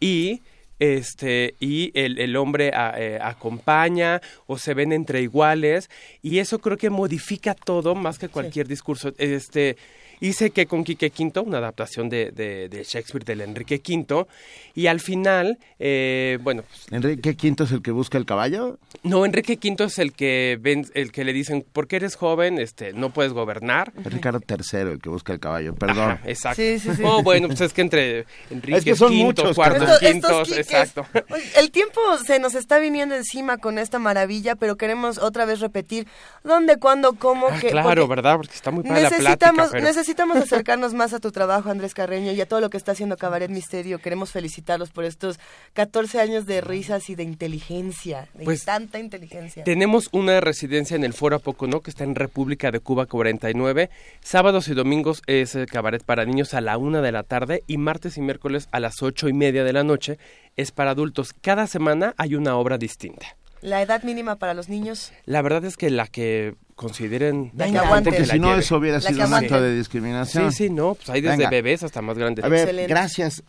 Y este y el, el hombre a- eh, acompaña o se ven entre iguales y eso creo que modifica todo más que cualquier discurso. Este hice que con Quique Quinto una adaptación de, de, de Shakespeare del Enrique Quinto y al final eh, bueno pues, Enrique Quinto es el que busca el caballo. no Enrique Quinto es el que ven el que le dicen porque eres joven este no puedes gobernar Es Ricardo III el que busca el caballo, perdón. Ajá, exacto. Sí, sí, sí. Oh, bueno, pues es que entre Enrique Es que son quintos, muchos, cuartos, quintos, exacto. El tiempo se nos está viniendo encima con esta maravilla, pero queremos otra vez repetir dónde, cuándo, cómo. Ah, que, claro, porque ¿verdad? Porque está muy padre la plática, Necesitamos, pero... necesitamos acercarnos más a tu trabajo, Andrés Carreño, y a todo lo que está haciendo Cabaret Misterio. Queremos felicitarlos por estos 14 años de risas y de inteligencia, de Pues, tanta inteligencia. Tenemos una residencia en el Foro Apocono que está en República de Cuba 49. Sábados y domingos es el cabaret para niños a la una de la tarde y martes y miércoles a las ocho y media de la noche es para adultos. Cada semana hay una obra distinta. La edad mínima para los niños. La verdad es que la que consideren que la aguante. la si no, lleve. eso hubiera La sido que un acto de discriminación. Sí, sí, no, pues hay desde Venga. bebés hasta más grandes. A ver, Excelente. gracias.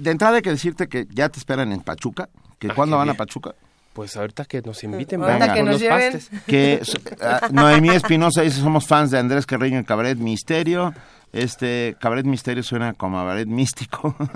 De entrada hay que decirte que ya te esperan en Pachuca. que Ah, ¿Cuándo van a. Pachuca? Pues ahorita que nos inviten, Ahorita vamos que nos lleven. pastes. Que ah, Noemí Espinosa dice, somos fans de Andrés Carreño en Cabaret Misterio. Este Cabaret Misterio suena como Cabaret Místico.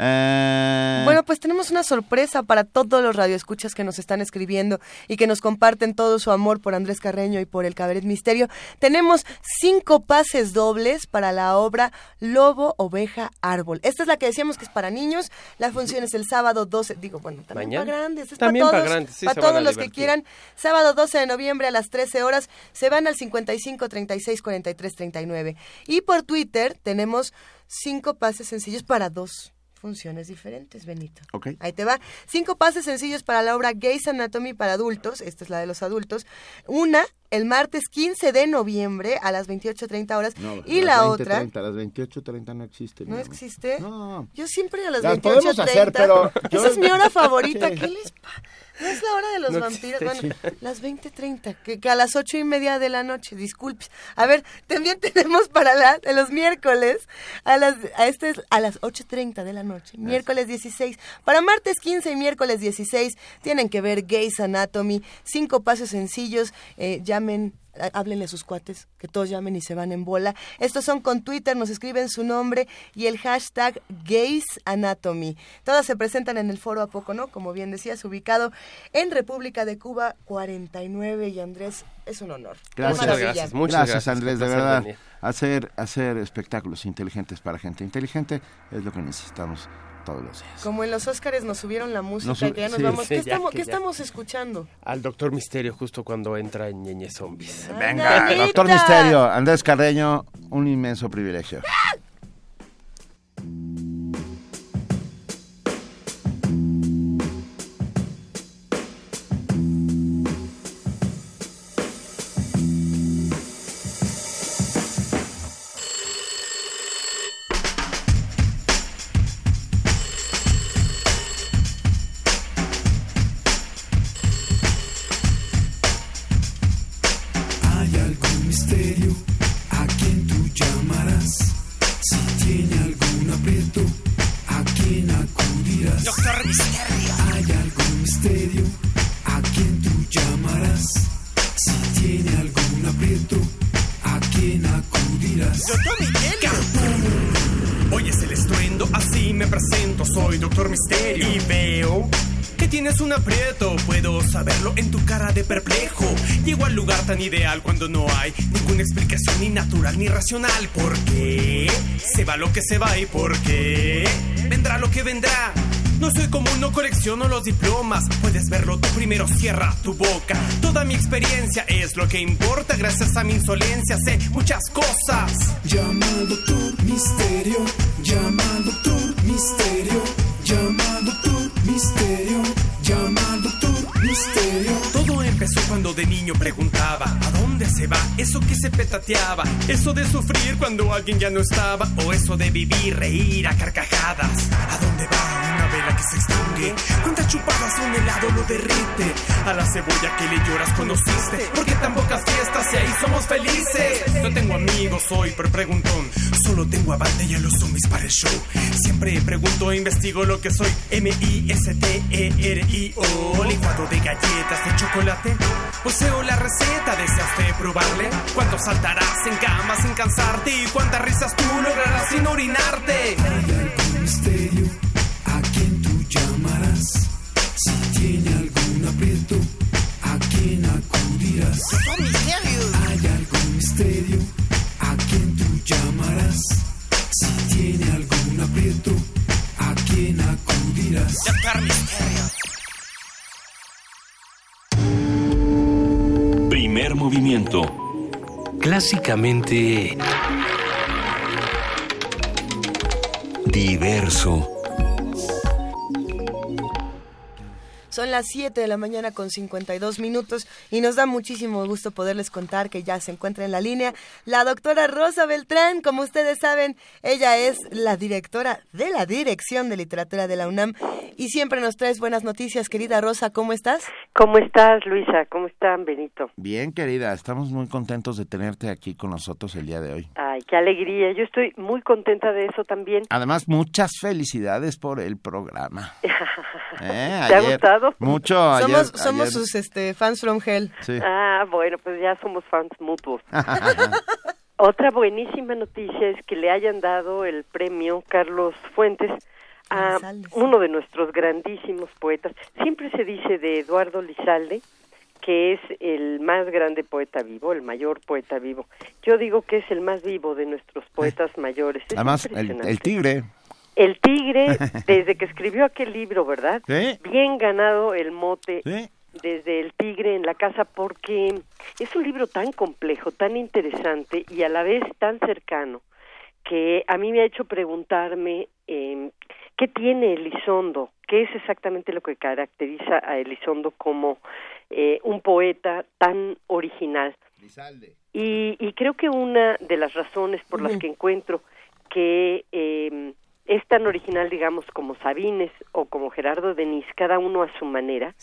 Eh, Bueno, pues tenemos una sorpresa para todos los radioescuchas que nos están escribiendo y que nos comparten todo su amor por Andrés Carreño y por el Cabaret Misterio. Tenemos cinco pases dobles para la obra Lobo, Oveja, Árbol. Esta es la que decíamos que es para niños. La función es el sábado 12, digo, bueno, también Mañana. para grandes, es También para para todos, grandes, sí, para se van todos los que quieran. Sábado 12 de noviembre a las 13 horas se van al 55 36 43 39. Y por Twitter tenemos cinco pases sencillos para dos funciones diferentes, Benito. Ahí te va. Cinco pases sencillos para la obra Gays Anatomy para adultos. Esta es la de los adultos. Una, el martes 15 de noviembre a las 28.30 horas. no, y la otra... 20:30, a las 28.30 no existe. ¿No existe? No. Yo siempre a las Las 28.30. podemos hacer, pero yo- Esa es mi hora favorita. ¿Qué les pasa? No es la hora de los No vampiros. existe, Bueno, las 20.30, que, que a las ocho y media de la noche, disculpes. A ver, también tenemos para la, los miércoles, a las, a este es a las 8.30 de la noche, miércoles 16. Para martes 15 y miércoles 16 tienen que ver Gays Anatomy, cinco pasos sencillos, eh, llamen há- háblenle a sus cuates, que todos llamen y se van en bola. Estos son con Twitter, nos escriben su nombre y el hashtag Gays Anatomy. Todas se presentan en el foro a poco, ¿no? Como bien decías, ubicado en República de Cuba 49 y Andrés, es un honor. Gracias. Muchas gracias, muchas gracias, gracias. Andrés, de verdad. Hacer, hacer espectáculos inteligentes para gente inteligente es lo que necesitamos todos los días. Como en los Óscares nos subieron la música Nos que ya nos sí, vamos. sí, ¿Qué, ya, estamos, que ¿qué ya. estamos escuchando? Al Doctor Misterio justo cuando entra en Ñeñe Zombies. Venga, doctor Misterio, Andrés Carreño, un inmenso privilegio. Se va y por qué vendrá lo que vendrá. No soy como no colecciono los diplomas. Puedes verlo tú primero, cierra tu boca. Toda mi experiencia es lo que importa. Gracias a mi insolencia sé muchas cosas. Eso de sufrir cuando alguien ya no estaba O eso de vivir, reír a carcajadas. ¿A extingue? ¿Cuántas chupadas un helado lo derrite? A la cebolla que le lloras conociste ¿Por qué tan pocas fiestas y ahí somos felices? No tengo amigos hoy, pero preguntón Solo tengo a y a los zombies para el show Siempre pregunto e investigo lo que soy M-I-S-T-E-R-I-O Licuado de galletas de chocolate Poseo la receta, ¿desea usted probarle? ¿Cuánto saltarás en cama sin cansarte? ¿Y cuántas risas tú lograrás sin orinarte? Clásicamente diverso. Son las 7 de la mañana con 52 minutos y nos da muchísimo gusto poderles contar que ya se encuentra en la línea la doctora Rosa Beltrán. Como ustedes saben, ella es la directora de la Dirección de Literatura de la UNAM y siempre nos traes buenas noticias. Querida Rosa, ¿cómo estás? ¿Cómo estás, Luisa? ¿Cómo están, Benito? Bien, querida, estamos muy contentos de tenerte aquí con nosotros el día de hoy. Ay, qué alegría. Yo estoy muy contenta de eso también. Además, muchas felicidades por el programa. ¿Eh? ¿Te ha gustado? Mucho. somos ayer- somos ayer- sus este, fans from hell. Sí. Ah, bueno, pues ya somos fans mutuos. Otra buenísima noticia es que le hayan dado el premio Carlos Fuentes a Lizalde, sí. uno de nuestros grandísimos poetas. Siempre se dice de Eduardo Lizalde que es el más grande poeta vivo, el mayor poeta vivo. Yo digo que es el más vivo de nuestros poetas mayores. Es Además, el tigre. El tigre, desde que escribió aquel libro, ¿verdad? Sí. Bien ganado el mote Sí. desde el tigre en la casa porque es un libro tan complejo, tan interesante y a la vez tan cercano que a mí me ha hecho preguntarme eh, qué tiene Elizondo, qué es exactamente lo que caracteriza a Elizondo como eh, un poeta tan original. Y, y creo que una de las razones por las que encuentro que eh, es tan original, digamos, como Sabines o como Gerardo Denis, cada uno a su manera,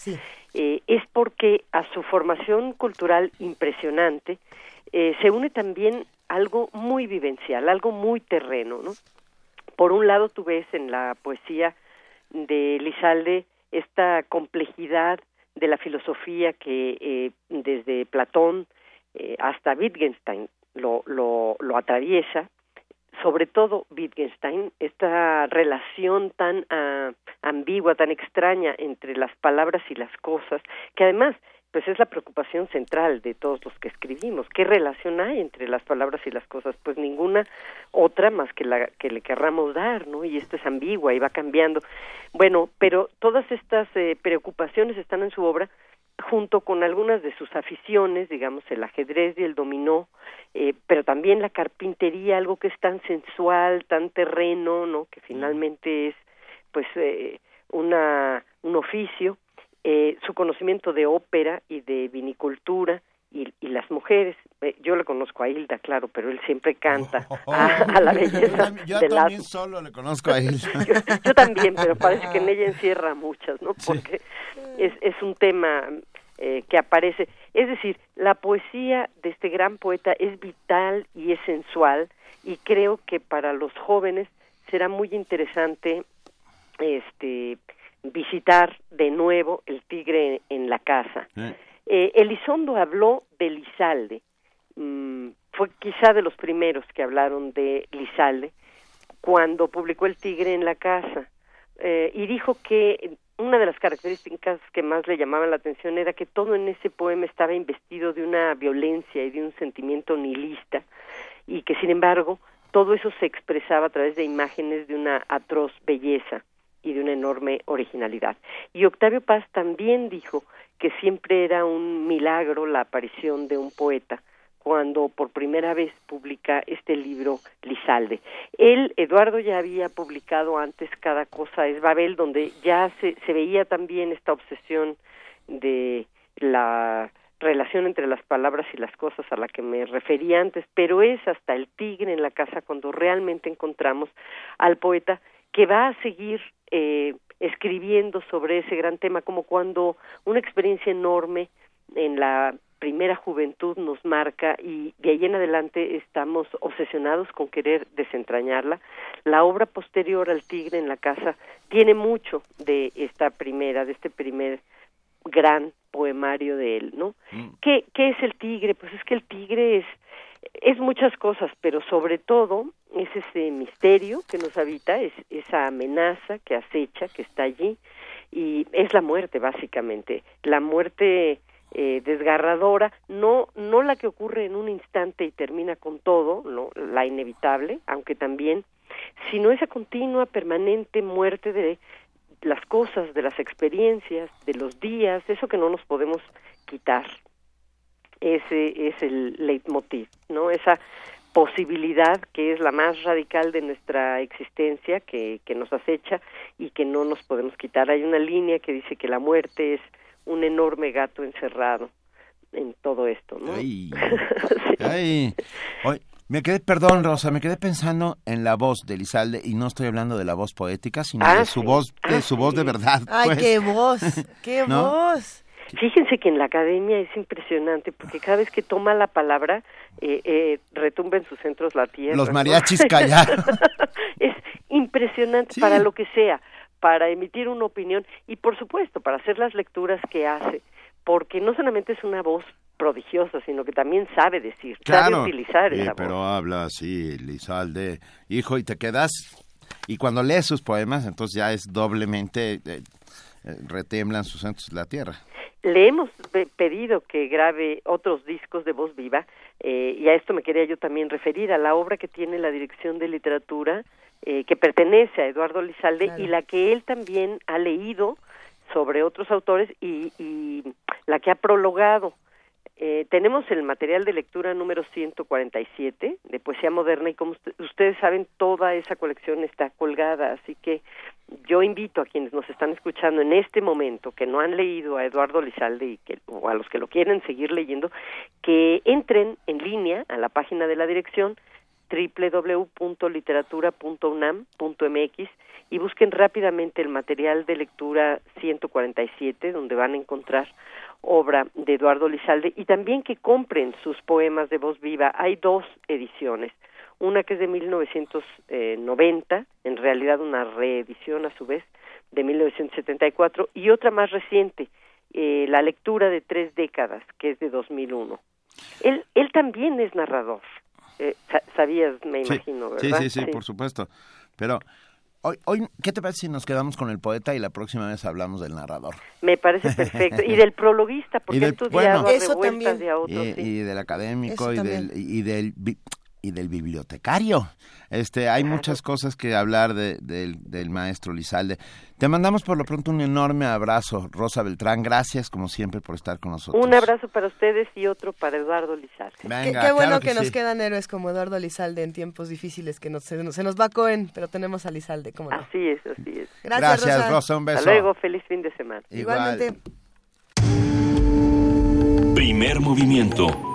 eh, es porque a su formación cultural impresionante eh, se une también algo muy vivencial, algo muy terreno, ¿no? Por un lado tú ves en la poesía de Lizalde esta complejidad de la filosofía que eh, desde Platón eh, hasta Wittgenstein lo, lo, lo atraviesa, sobre todo Wittgenstein, esta relación tan ah, ambigua, tan extraña entre las palabras y las cosas, que además pues es la preocupación central de todos los que escribimos. ¿Qué relación hay entre las palabras y las cosas? Pues ninguna otra más que la que le querramos dar, ¿no? Y esto es ambigua y va cambiando. Bueno, pero todas estas eh, preocupaciones están en su obra junto con algunas de sus aficiones, digamos el ajedrez y el dominó, eh, pero también la carpintería, algo que es tan sensual, tan terreno, ¿no? Que finalmente es, pues, eh, una un oficio, eh, su conocimiento de ópera y de vinicultura y, y las mujeres. Eh, yo le conozco a Hilda, claro, pero él siempre canta a, a la belleza Yo también solo le conozco a yo, yo también, pero parece que en ella encierra muchas, ¿no? Porque es, es un tema eh, que aparece. Es decir, la poesía de este gran poeta es vital y es sensual y creo que para los jóvenes será muy interesante este visitar de nuevo el tigre en la casa. Eh, Elizondo habló de Lizalde, mm, fue quizá de los primeros que hablaron de Lizalde cuando publicó El tigre en la casa. eh, y dijo que una de las características que más le llamaban la atención era que todo en ese poema estaba investido de una violencia y de un sentimiento nihilista y que sin embargo todo eso se expresaba a través de imágenes de una atroz belleza y de una enorme originalidad. Y Octavio Paz también dijo que siempre era un milagro la aparición de un poeta cuando por primera vez publica este libro Lizalde. Él, Eduardo, ya había publicado antes Cada cosa es Babel, donde ya se, se veía también esta obsesión de la relación entre las palabras y las cosas a la que me refería antes, pero es hasta el tigre en la casa cuando realmente encontramos al poeta que va a seguir eh, escribiendo sobre ese gran tema, como cuando una experiencia enorme en la primera juventud nos marca y de ahí en adelante estamos obsesionados con querer desentrañarla. La obra posterior al tigre en la casa tiene mucho de esta primera, de este primer gran poemario de él, ¿no? Mm. ¿Qué, ¿Qué es el tigre? Pues es que el tigre es, es muchas cosas, pero sobre todo es ese misterio que nos habita, es esa amenaza que acecha, que está allí, y es la muerte, básicamente. La muerte eh, desgarradora, no, no la que ocurre en un instante y termina con todo, no, la inevitable, aunque también, sino esa continua, permanente muerte de las cosas, de las experiencias, de los días, eso que no nos podemos quitar. Ese es el leitmotiv, ¿no? Esa posibilidad que es la más radical de nuestra existencia, que, que nos acecha y que no nos podemos quitar. Hay una línea que dice que la muerte es un enorme gato encerrado en todo esto, ¿no? Ay, ay. Me quedé, perdón, Rosa, me quedé pensando en la voz de Lizalde y no estoy hablando de la voz poética, sino ah, de su voz, de su voz de verdad. Ay, pues. qué voz, qué voz. Fíjense que en la academia es impresionante porque cada vez que toma la palabra eh, eh, retumba en sus centros la tierra. Los mariachis callaron. es impresionante para lo que sea para emitir una opinión y por supuesto para hacer las lecturas que hace, porque no solamente es una voz prodigiosa, sino que también sabe decir, sabe utilizar esa pero habla así, Lizalde, hijo, y te quedas, y cuando lees sus poemas, entonces ya es doblemente, eh, eh, retemblan sus centros la tierra. Le hemos pedido que grabe otros discos de voz viva, eh, y a esto me quería yo también referir, a la obra que tiene la Dirección de Literatura, eh, que pertenece a Eduardo Lizalde y la que él también ha leído sobre otros autores y, y la que ha prologado. Eh, tenemos el material de lectura número 147 de poesía moderna y como ustedes saben toda esa colección está colgada, así que yo invito a quienes nos están escuchando en este momento que no han leído a Eduardo Lizalde y que, o a los que lo quieren seguir leyendo, que entren en línea a la página de la dirección www.literatura.unam.mx y busquen rápidamente el material de lectura 147 donde van a encontrar obra de Eduardo Lizalde y también que compren sus poemas de voz viva. Hay dos ediciones, una que es de 1990, en realidad una reedición a su vez de 1974 y otra más reciente, eh, la lectura de tres décadas, que es de 2001. Él, él también es narrador. Eh, sabías, me imagino, ¿verdad? Sí, sí, sí, por supuesto. Pero hoy, hoy, ¿qué te parece si nos quedamos con el poeta y la próxima vez hablamos del narrador? Me parece perfecto. y del prologuista, porque del, bueno, eso también. De otros, y, y, del académico y del, y del y del bibliotecario. Este, hay muchas cosas que hablar de, del maestro Lizalde. Te mandamos por lo pronto un enorme abrazo, Rosa Beltrán. Gracias, como siempre, por estar con nosotros. Un abrazo para ustedes y otro para Eduardo Lizalde. qué, bueno que, nos quedan héroes como Eduardo Lizalde en tiempos difíciles, que se, nos, va Cohen, pero tenemos a Lizalde, ¿cómo no? Así es, así es. Gracias, Rosa. Un beso. Hasta luego, feliz fin de semana. Igualmente. Primer movimiento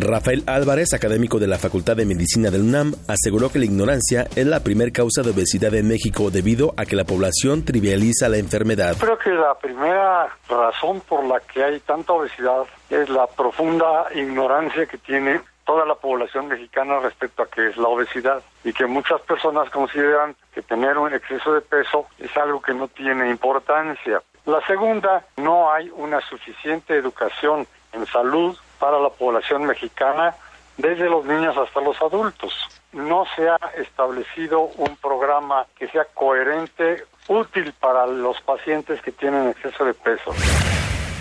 Rafael Álvarez, académico de la Facultad de Medicina del UNAM, aseguró que la ignorancia es la primer causa de obesidad en México debido a que la población trivializa la enfermedad. Creo que la primera razón por la que hay tanta obesidad es la profunda ignorancia que tiene toda la población mexicana respecto a qué es la obesidad y que muchas personas consideran que tener un exceso de peso es algo que no tiene importancia. La segunda, no hay una suficiente educación en salud para la población mexicana desde los niños hasta los adultos. No se ha establecido un programa que sea coherente, útil para los pacientes que tienen exceso de peso.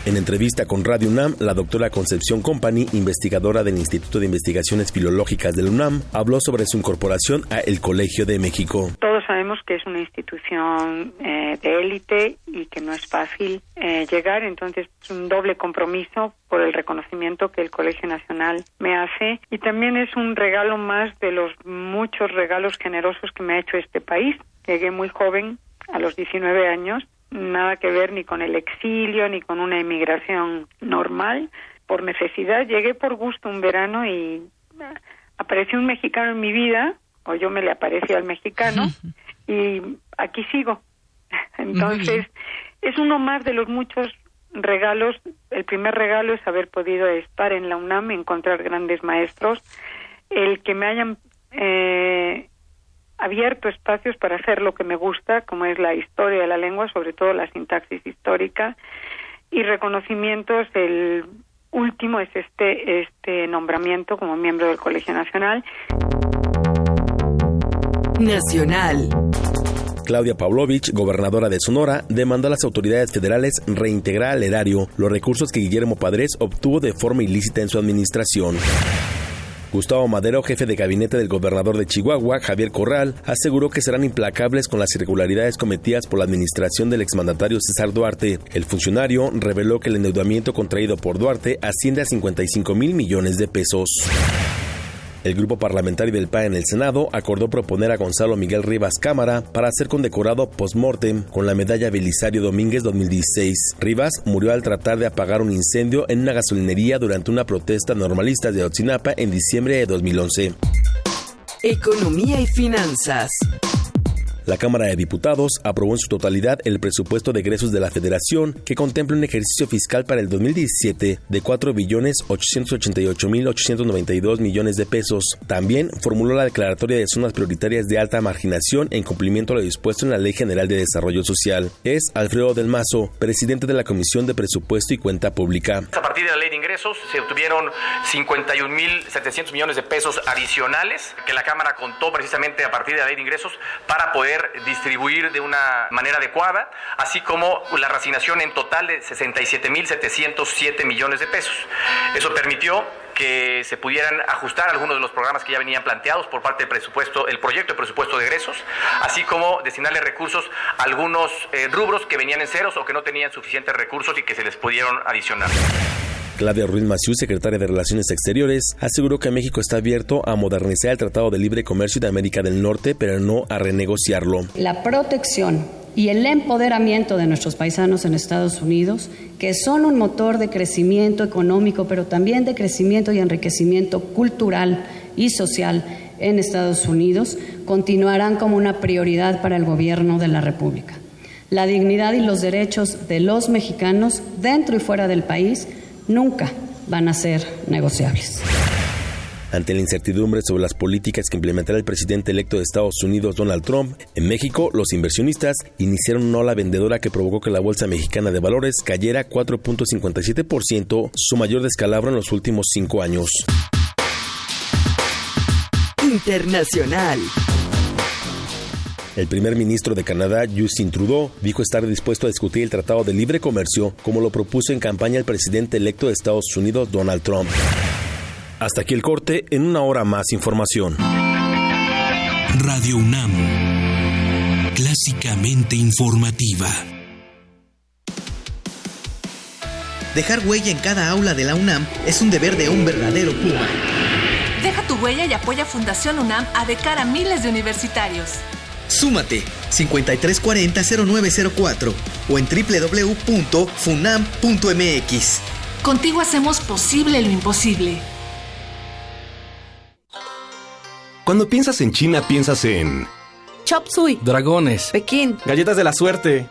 En entrevista con Radio UNAM, la doctora Concepción Company, investigadora del Instituto de Investigaciones Filológicas del UNAM, habló sobre su incorporación a el Colegio de México. Sabemos que es una institución eh, de élite y que no es fácil eh, llegar, entonces es un doble compromiso por el reconocimiento que el Colegio Nacional me hace y también es un regalo más de los muchos regalos generosos que me ha hecho este país. Llegué muy joven, a los 19 años, nada que ver ni con el exilio ni con una emigración normal. Por necesidad llegué por gusto un verano y apareció un mexicano en mi vida, o yo me le aparecí al mexicano, y aquí sigo. Entonces, es uno más de los muchos regalos. El primer regalo es haber podido estar en la UNAM, encontrar grandes maestros, el que me hayan eh, abierto espacios para hacer lo que me gusta, como es la historia de la lengua, sobre todo la sintaxis histórica, y reconocimientos. El último es este, este nombramiento como miembro del Colegio Nacional. Nacional. Claudia Pavlovich, gobernadora de Sonora, demandó a las autoridades federales reintegrar al erario los recursos que Guillermo Padres obtuvo de forma ilícita en su administración. Gustavo Madero, jefe de gabinete del gobernador de Chihuahua, Javier Corral, aseguró que serán implacables con las irregularidades cometidas por la administración del exmandatario César Duarte. El funcionario reveló que el endeudamiento contraído por Duarte asciende a 55 mil millones de pesos. El grupo parlamentario del PAN en el Senado acordó proponer a Gonzalo Miguel Rivas Cámara para ser condecorado post-mortem con la medalla Belisario Domínguez 2016. Rivas murió al tratar de apagar un incendio en una gasolinería durante una protesta normalista de Otzinapa en diciembre de 2011. Economía y finanzas. La Cámara de Diputados aprobó en su totalidad el presupuesto de egresos de la Federación, que contempla un ejercicio fiscal para el 2017 de 4 billones 888 mil 892 millones de pesos. También formuló la declaratoria de zonas prioritarias de alta marginación en cumplimiento a lo dispuesto en la Ley General de Desarrollo Social. Es Alfredo del Mazo, presidente de la Comisión de Presupuesto y Cuenta Pública. A partir de la Ley de Ingresos se obtuvieron 51 mil 700 millones de pesos adicionales que la Cámara contó precisamente a partir de la Ley de Ingresos para poder distribuir de una manera adecuada, así como la reasignación en total de 67.707 millones de pesos. Eso permitió que se pudieran ajustar algunos de los programas que ya venían planteados por parte del presupuesto, el proyecto de presupuesto de egresos, así como destinarle recursos a algunos eh, rubros que venían en ceros o que no tenían suficientes recursos y que se les pudieron adicionar. Claudia Ruiz Maciú, secretaria de Relaciones Exteriores, aseguró que México está abierto a modernizar el Tratado de Libre Comercio de América del Norte, pero no a renegociarlo. La protección y el empoderamiento de nuestros paisanos en Estados Unidos, que son un motor de crecimiento económico, pero también de crecimiento y enriquecimiento cultural y social en Estados Unidos, continuarán como una prioridad para el gobierno de la República. La dignidad y los derechos de los mexicanos dentro y fuera del país nunca van a ser negociables. Ante la incertidumbre sobre las políticas que implementará el presidente electo de Estados Unidos, Donald Trump, en México los inversionistas iniciaron una ola vendedora que provocó que la Bolsa Mexicana de Valores cayera 4.57%, su mayor descalabro en los últimos cinco años. Internacional. El primer ministro de Canadá, Justin Trudeau, dijo estar dispuesto a discutir el Tratado de Libre Comercio como lo propuso en campaña el presidente electo de Estados Unidos, Donald Trump. Hasta aquí el corte, en una hora más información. Radio UNAM, clásicamente informativa. Dejar huella en cada aula de la UNAM es un deber de un verdadero Puma. Deja tu huella y apoya Fundación UNAM a de cara a miles de universitarios. Súmate 5340-0904 o en www.funam.mx. Contigo hacemos posible lo imposible. Cuando piensas en China, piensas en... Chop Suey. Dragones. Pekín. Galletas de la suerte.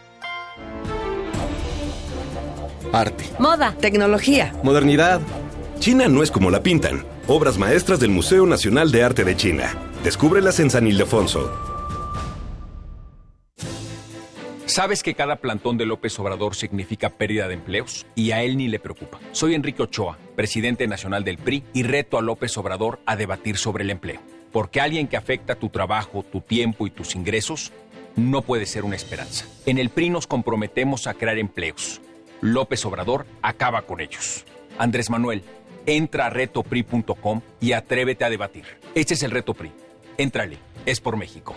Arte. Moda. Tecnología. Modernidad. China no es como la pintan obras maestras del Museo Nacional de Arte de China. Descúbrelas en San Ildefonso. ¿Sabes que cada plantón de López Obrador significa pérdida de empleos? Y a él ni le preocupa. Soy Enrique Ochoa, presidente nacional del PRI, y reto a López Obrador a debatir sobre el empleo. Porque alguien que afecta tu trabajo, tu tiempo y tus ingresos no puede ser una esperanza. En el PRI nos comprometemos a crear empleos. López Obrador acaba con ellos. Andrés Manuel, entra a retopri.com y atrévete a debatir. Este es el reto PRI. Éntrale, es por México.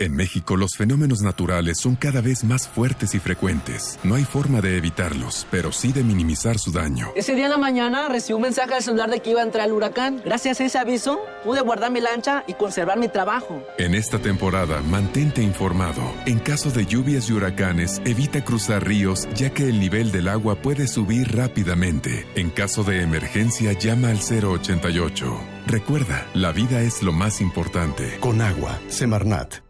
En México los fenómenos naturales son cada vez más fuertes y frecuentes. No hay forma de evitarlos, pero sí de minimizar su daño. Ese día en la mañana recibí un mensaje al celular de que iba a entrar el huracán. Gracias a ese aviso pude guardar mi lancha y conservar mi trabajo. En esta temporada, mantente informado. En caso de lluvias y huracanes, evita cruzar ríos ya que el nivel del agua puede subir rápidamente. En caso de emergencia, llama al 088. Recuerda, la vida es lo más importante. Con agua, Semarnat.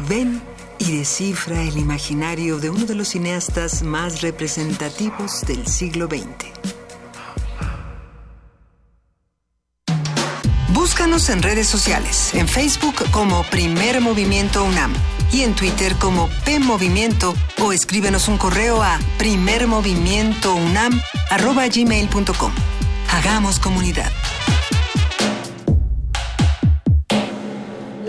Ven y descifra el imaginario de uno de los cineastas más representativos del siglo XX. Búscanos en redes sociales, en Facebook como Primer Movimiento UNAM y en Twitter como P Movimiento o escríbenos un correo a primermovimientounam@gmail.com. Hagamos comunidad.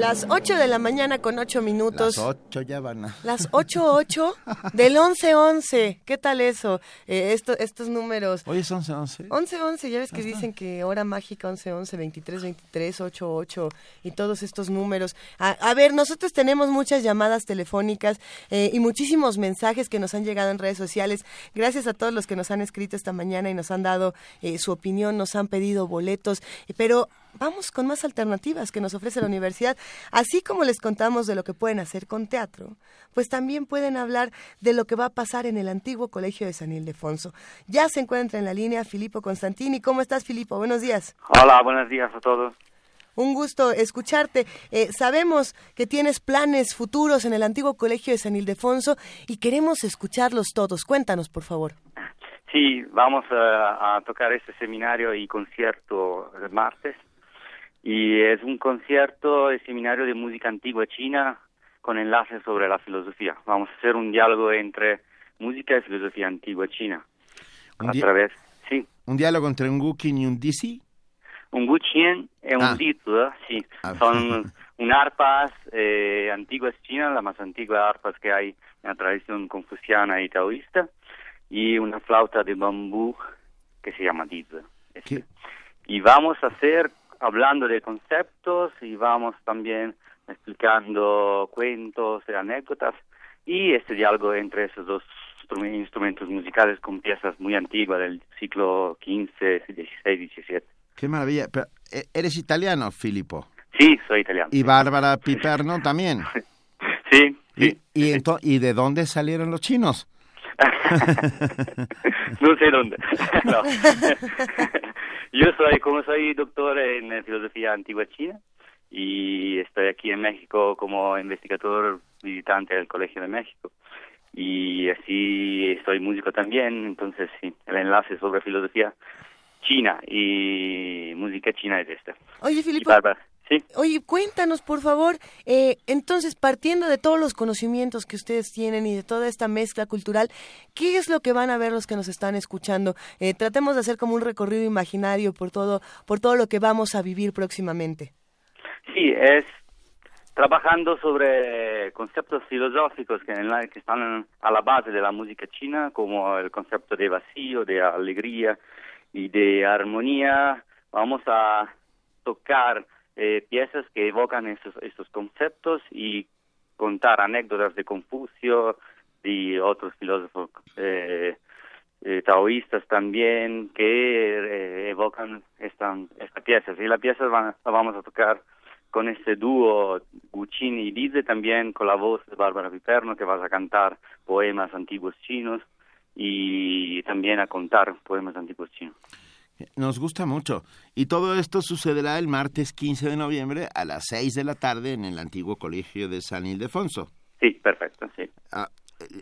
Las 8 de la mañana con 8 minutos. Las 8 ya van a... Las 8-8 del 11-11. ¿Qué tal eso? Eh, esto, estos números. Hoy es 11-11. 11-11, ya ves que dicen que hora mágica 11-11, 23-23, 8-8 y todos estos números. A, a, ver, nosotros tenemos muchas llamadas telefónicas eh, y muchísimos mensajes que nos han llegado en redes sociales. Gracias a todos los que nos han escrito esta mañana y nos han dado eh, su opinión, nos han pedido boletos. Pero vamos con más alternativas que nos ofrece la universidad. Así como les contamos de lo que pueden hacer con teatro, pues también pueden hablar de lo que va a pasar en el antiguo colegio de San Ildefonso. Ya se encuentra en la línea Filipo Constantini. ¿Cómo estás, Filipo? Buenos días. Hola, buenos días a todos. Un gusto escucharte. Eh, sabemos que tienes planes futuros en el antiguo colegio de San Ildefonso y queremos escucharlos todos. Cuéntanos, por favor. Sí, vamos a, a tocar este seminario y concierto el martes y es un concierto de seminario de música antigua china con enlaces sobre la filosofía. Vamos a hacer un diálogo entre música y filosofía antigua china. Un a través, sí, Un diálogo entre un Gukin y un Disi. un guqian y un Ah. dizi, sí. Son un arpas eh, antiguas chinas, la más antigua arpas que hay en la tradición confuciana y taoísta, y una flauta de bambú que se llama dizi. Este. Y vamos a hacer, hablando de conceptos, y vamos también explicando cuentos y anécdotas, y este diálogo entre esos dos instru- instrumentos musicales con piezas muy antiguas del siglo XV, XVI, XVII. Qué maravilla. Pero, eh, ¿Eres italiano, Filippo? Sí, soy italiano. Y Bárbara Piperno también. Sí. ¿Y, y, ento- ¿Y de dónde salieron los chinos? no sé dónde. No. Yo soy, como soy doctor en eh, filosofía antigua china y estoy aquí en México como investigador visitante del Colegio de México y así soy músico también, entonces sí, el enlace sobre filosofía china y música china es este. Oye, Bárbara, Sí. Oye, cuéntanos, por favor, eh, entonces, partiendo de todos los conocimientos que ustedes tienen y de toda esta mezcla cultural, ¿qué es lo que van a ver los que nos están escuchando? Eh, tratemos de hacer como un recorrido imaginario por todo, por todo lo que vamos a vivir próximamente. Sí, es trabajando sobre conceptos filosóficos que, en la- que están a la base de la música china, como el concepto de vacío, de alegría y de armonía. Vamos a tocar eh, piezas que evocan esos, estos conceptos y contar anécdotas de Confucio y otros filósofos eh, eh, taoístas también que eh, evocan esta, esta pieza. Y la pieza la vamos a tocar con este dúo Guccini y Dize, también con la voz de Bárbara Piperno, que vas a cantar poemas antiguos chinos y también a contar poemas antiguos chinos. Nos gusta mucho. Y todo esto sucederá el martes 15 de noviembre a las 6 de la tarde en el antiguo colegio de San Ildefonso. Sí, perfecto, sí. Ah,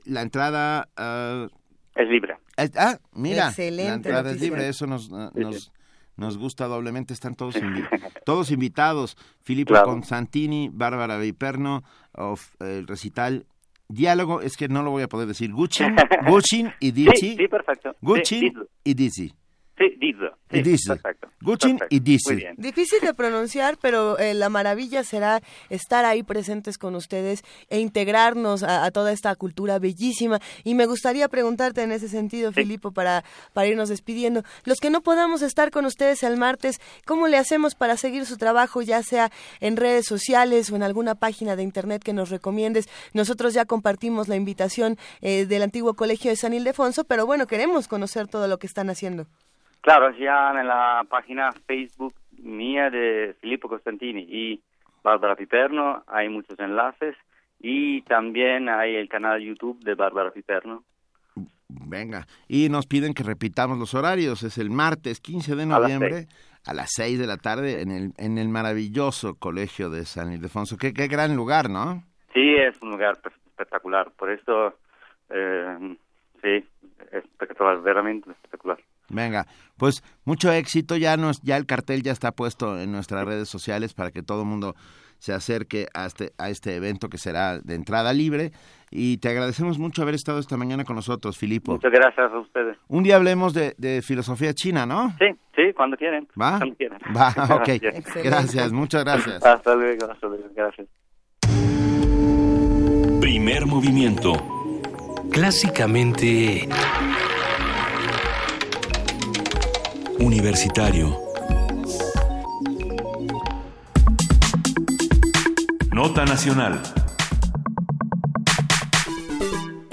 la entrada... ah, Es libre. ah, mira, Excelente la entrada es libre, eso nos, ah, nos, nos gusta doblemente, están todos, invi- todos invitados. Filippo Claro. Constantini, Bárbara Viperno, of, el recital Diálogo, es que no lo voy a poder decir, Gucci, Gucci y Dizzy. Sí, sí, perfecto. Gucci Sí, y Dizzy. Sí, Dize. Sí. Perfecto. Gucci perfecto. y bien. Difícil de pronunciar, pero eh, la maravilla será estar ahí presentes con ustedes e integrarnos a, a toda esta cultura bellísima. Y me gustaría preguntarte en ese sentido, Filipo, para, para irnos despidiendo. Los que no podamos estar con ustedes el martes, ¿cómo le hacemos para seguir su trabajo, ya sea en redes sociales o en alguna página de internet que nos recomiendes? Nosotros ya compartimos la invitación eh, del antiguo colegio de San Ildefonso, pero bueno, queremos conocer todo lo que están haciendo. Claro, ya en la página Facebook mía de Filippo Costantini y Bárbara Piperno hay muchos enlaces y también hay el canal YouTube de Bárbara Piperno. Venga, y nos piden que repitamos los horarios. Es el martes 15 de noviembre a las 6 de la tarde en el, en el maravilloso colegio de San Ildefonso. Qué, qué gran lugar, ¿no? Sí, es un lugar pe- espectacular, por eso, eh, sí, es espectacular, verdaderamente espectacular. Venga, pues mucho éxito. Ya, nos, ya el cartel ya está puesto en nuestras redes sociales para que todo el mundo se acerque a este, a este evento que será de entrada libre. Y te agradecemos mucho haber estado esta mañana con nosotros, Filipo. Muchas gracias a ustedes. Un día hablemos de, de filosofía china, ¿no? Sí, sí, cuando quieren. ¿Va? Cuando quieran. Va, ok. Gracias. Gracias, muchas gracias. Hasta luego, hasta luego, gracias. Primer movimiento. Clásicamente... Universitario. Nota Nacional.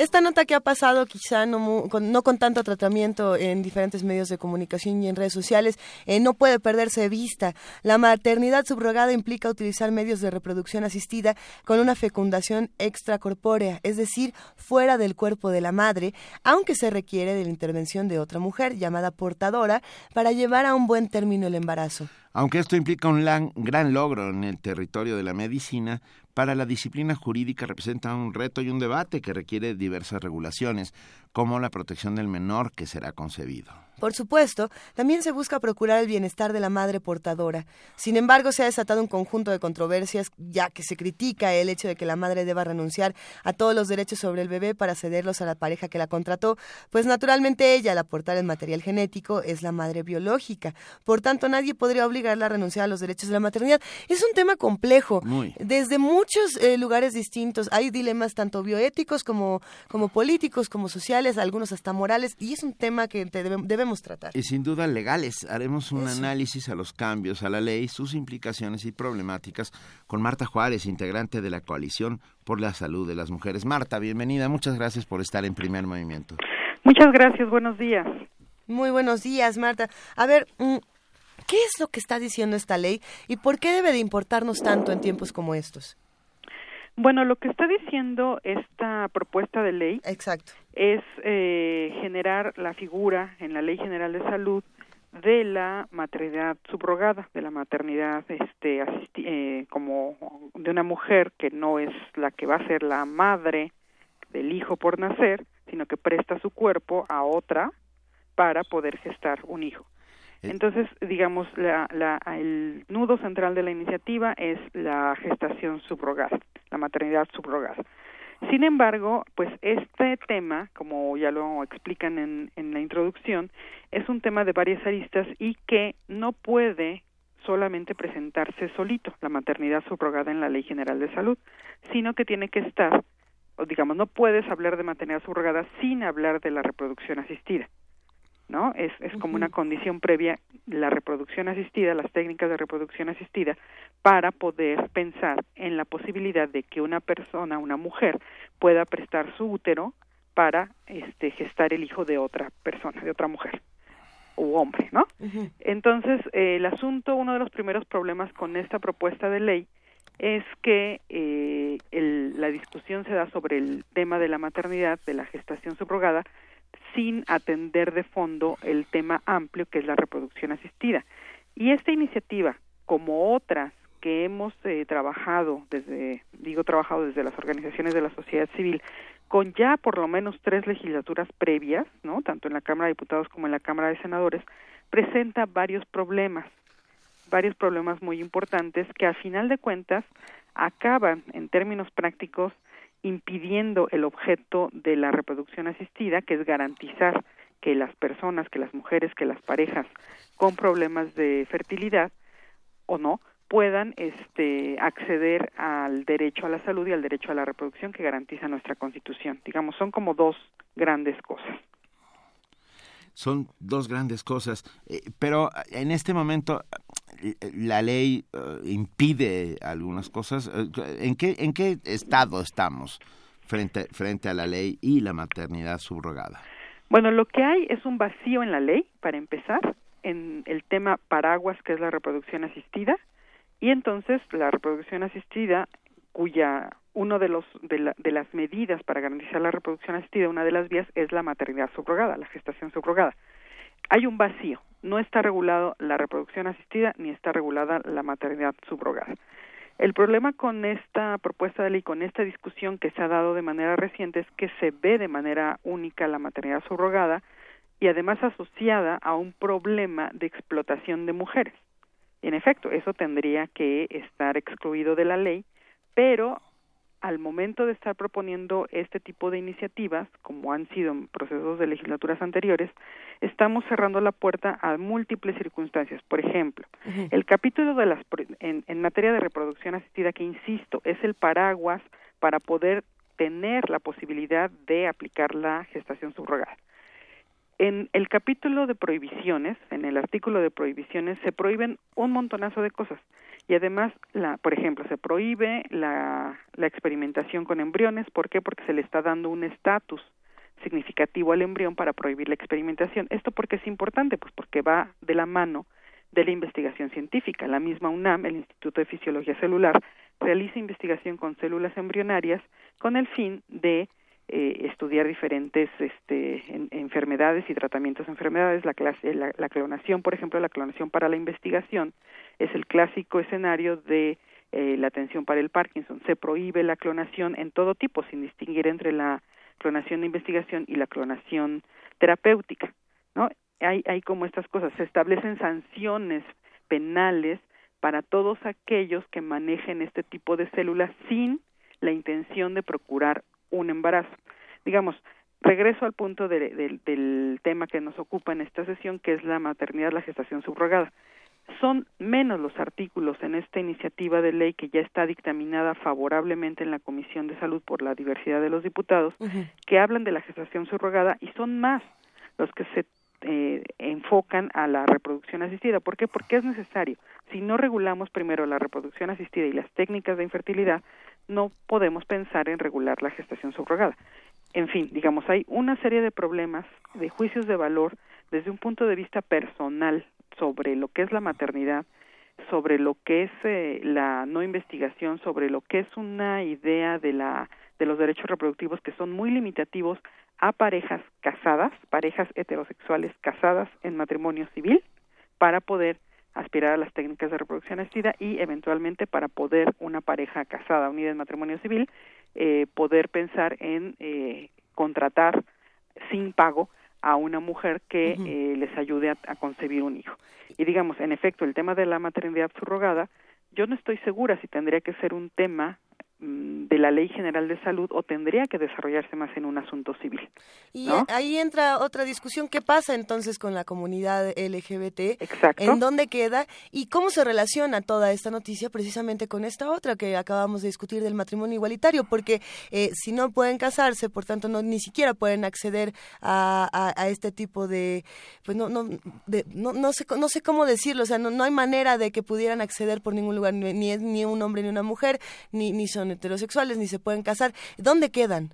Esta nota que ha pasado quizá no, con, no con tanto tratamiento en diferentes medios de comunicación y en redes sociales, eh, no puede perderse de vista. La maternidad subrogada implica utilizar medios de reproducción asistida con una fecundación extracorpórea, es decir, fuera del cuerpo de la madre, aunque se requiere de la intervención de otra mujer llamada portadora para llevar a un buen término el embarazo. Aunque esto implica un gran logro en el territorio de la medicina, para la disciplina jurídica representa un reto y un debate que requiere diversas regulaciones, como la protección del menor que será concebido. Por supuesto, también se busca procurar el bienestar de la madre portadora. Sin embargo, se ha desatado un conjunto de controversias, ya que se critica el hecho de que la madre deba renunciar a todos los derechos sobre el bebé para cederlos a la pareja que la contrató, pues naturalmente ella, al aportar el material genético, es la madre biológica. Por tanto, nadie podría obligarla a renunciar a los derechos de la maternidad. Es un tema complejo. Muy. Desde muchos eh, lugares distintos hay dilemas tanto bioéticos como, como políticos, como sociales, algunos hasta morales, y es un tema que te tratar. Y sin duda legales, haremos un Eso. análisis a los cambios a la ley, sus implicaciones y problemáticas con Marta Juárez, integrante de la Coalición por la Salud de las Mujeres. Marta, bienvenida, muchas gracias por estar en primer movimiento. Muchas gracias, buenos días. Muy buenos días, Marta. A ver, mm, ¿qué es lo que está diciendo esta ley y por qué debe de importarnos tanto en tiempos como estos? Bueno, lo que está diciendo esta propuesta de ley Exacto. es eh, generar la figura en la Ley General de Salud de la maternidad subrogada, de la maternidad este, asisti- eh, como de una mujer que no es la que va a ser la madre del hijo por nacer, sino que presta su cuerpo a otra para poder gestar un hijo. Entonces, digamos, la, la, el nudo central de la iniciativa es la gestación subrogada, la maternidad subrogada. Sin embargo, pues este tema, como ya lo explican en, en la introducción, es un tema de varias aristas y que no puede solamente presentarse solito, la maternidad subrogada en la Ley General de Salud, sino que tiene que estar, o digamos, no puedes hablar de maternidad subrogada sin hablar de la reproducción asistida. ¿No? Es, es como una condición previa la reproducción asistida, las técnicas de reproducción asistida, para poder pensar en la posibilidad de que una persona, una mujer, pueda prestar su útero para este, gestar el hijo de otra persona, de otra mujer u hombre, ¿no? Entonces, eh, el asunto, uno de los primeros problemas con esta propuesta de ley es que eh, el, la discusión se da sobre el tema de la maternidad, de la gestación subrogada, sin atender de fondo el tema amplio que es la reproducción asistida. Y esta iniciativa, como otras que hemos eh, trabajado desde, digo trabajado desde las organizaciones de la sociedad civil, con ya por lo menos tres legislaturas previas, ¿no? tanto en la Cámara de Diputados como en la Cámara de Senadores, presenta varios problemas, varios problemas muy importantes que a final de cuentas acaban en términos prácticos impidiendo el objeto de la reproducción asistida, que es garantizar que las personas, que las mujeres, que las parejas con problemas de fertilidad o no puedan este acceder al derecho a la salud y al derecho a la reproducción que garantiza nuestra Constitución. Digamos, son como dos grandes cosas. Son dos grandes cosas, eh, pero en este momento la ley eh, impide algunas cosas. Eh, ¿En qué, ¿En qué estado estamos frente, frente a la ley y la maternidad subrogada? Bueno, lo que hay es un vacío en la ley, para empezar, en el tema paraguas, que es la reproducción asistida, y entonces la reproducción asistida, cuya uno de los de, de las medidas para garantizar la reproducción asistida, una de las vías es la maternidad subrogada, la gestación subrogada. Hay un vacío, no está regulado la reproducción asistida ni está regulada la maternidad subrogada. El problema con esta propuesta de ley, con esta discusión que se ha dado de manera reciente, es que se ve de manera única la maternidad subrogada y además asociada a un problema de explotación de mujeres. En efecto, eso tendría que estar excluido de la ley, pero al momento de estar proponiendo este tipo de iniciativas, como han sido en procesos de legislaturas anteriores, estamos cerrando la puerta a múltiples circunstancias. Por ejemplo, el capítulo de las en, en materia de reproducción asistida, que insisto, es el paraguas para poder tener la posibilidad de aplicar la gestación subrogada. En el capítulo de prohibiciones, en el artículo de prohibiciones, se prohíben un montonazo de cosas y además, la, por ejemplo, se prohíbe la, la experimentación con embriones. ¿Por qué? Porque se le está dando un estatus significativo al embrión para prohibir la experimentación. ¿Esto porque es importante? Pues porque va de la mano de la investigación científica. La misma UNAM, el Instituto de Fisiología Celular, realiza investigación con células embrionarias con el fin de eh, estudiar diferentes este, enfermedades y tratamientos de enfermedades. La, clase, la, clonación, por ejemplo, la clonación para la investigación es el clásico escenario de eh, la atención para el Parkinson. Se prohíbe la clonación en todo tipo, sin distinguir entre la clonación de investigación y la clonación terapéutica. ¿no? Hay, hay como estas cosas. Se establecen sanciones penales para todos aquellos que manejen este tipo de células sin la intención de procurar un embarazo. Digamos, regreso al punto de, de, del tema que nos ocupa en esta sesión, que es la maternidad, la gestación subrogada. Son menos los artículos en esta iniciativa de ley que ya está dictaminada favorablemente en la Comisión de Salud por la diversidad de los diputados, uh -huh. que hablan de la gestación subrogada y son más los que se eh, enfocan a la reproducción asistida. ¿Por qué? Porque es necesario. Si no regulamos primero la reproducción asistida y las técnicas de infertilidad, no podemos pensar en regular la gestación subrogada. En fin, digamos, hay una serie de problemas, de juicios de valor desde un punto de vista personal sobre lo que es la maternidad, sobre lo que es eh, la no investigación, sobre lo que es una idea de la de los derechos reproductivos que son muy limitativos a parejas casadas, parejas heterosexuales casadas en matrimonio civil, para poder aspirar a las técnicas de reproducción asistida y eventualmente para poder una pareja casada unida en matrimonio civil eh, poder pensar en eh, contratar sin pago a una mujer que eh, les ayude a, a concebir un hijo. Y digamos, en efecto, el tema de la maternidad subrogada, yo no estoy segura si tendría que ser un tema de la Ley General de Salud o tendría que desarrollarse más en un asunto civil. Y ahí entra otra discusión, ¿qué pasa entonces con la comunidad LGBT? Exacto. ¿En dónde queda? ¿Y cómo se relaciona toda esta noticia precisamente con esta otra que acabamos de discutir del matrimonio igualitario? Porque eh, si no pueden casarse, por tanto, no ni siquiera pueden acceder a, a- a este tipo de, pues no, no, de- no, no sé, no sé cómo decirlo, o sea, no, no hay manera de que pudieran acceder por ningún lugar, ni, ni un hombre ni una mujer, ni, ni son heterosexuales, ni se pueden casar. ¿Dónde quedan?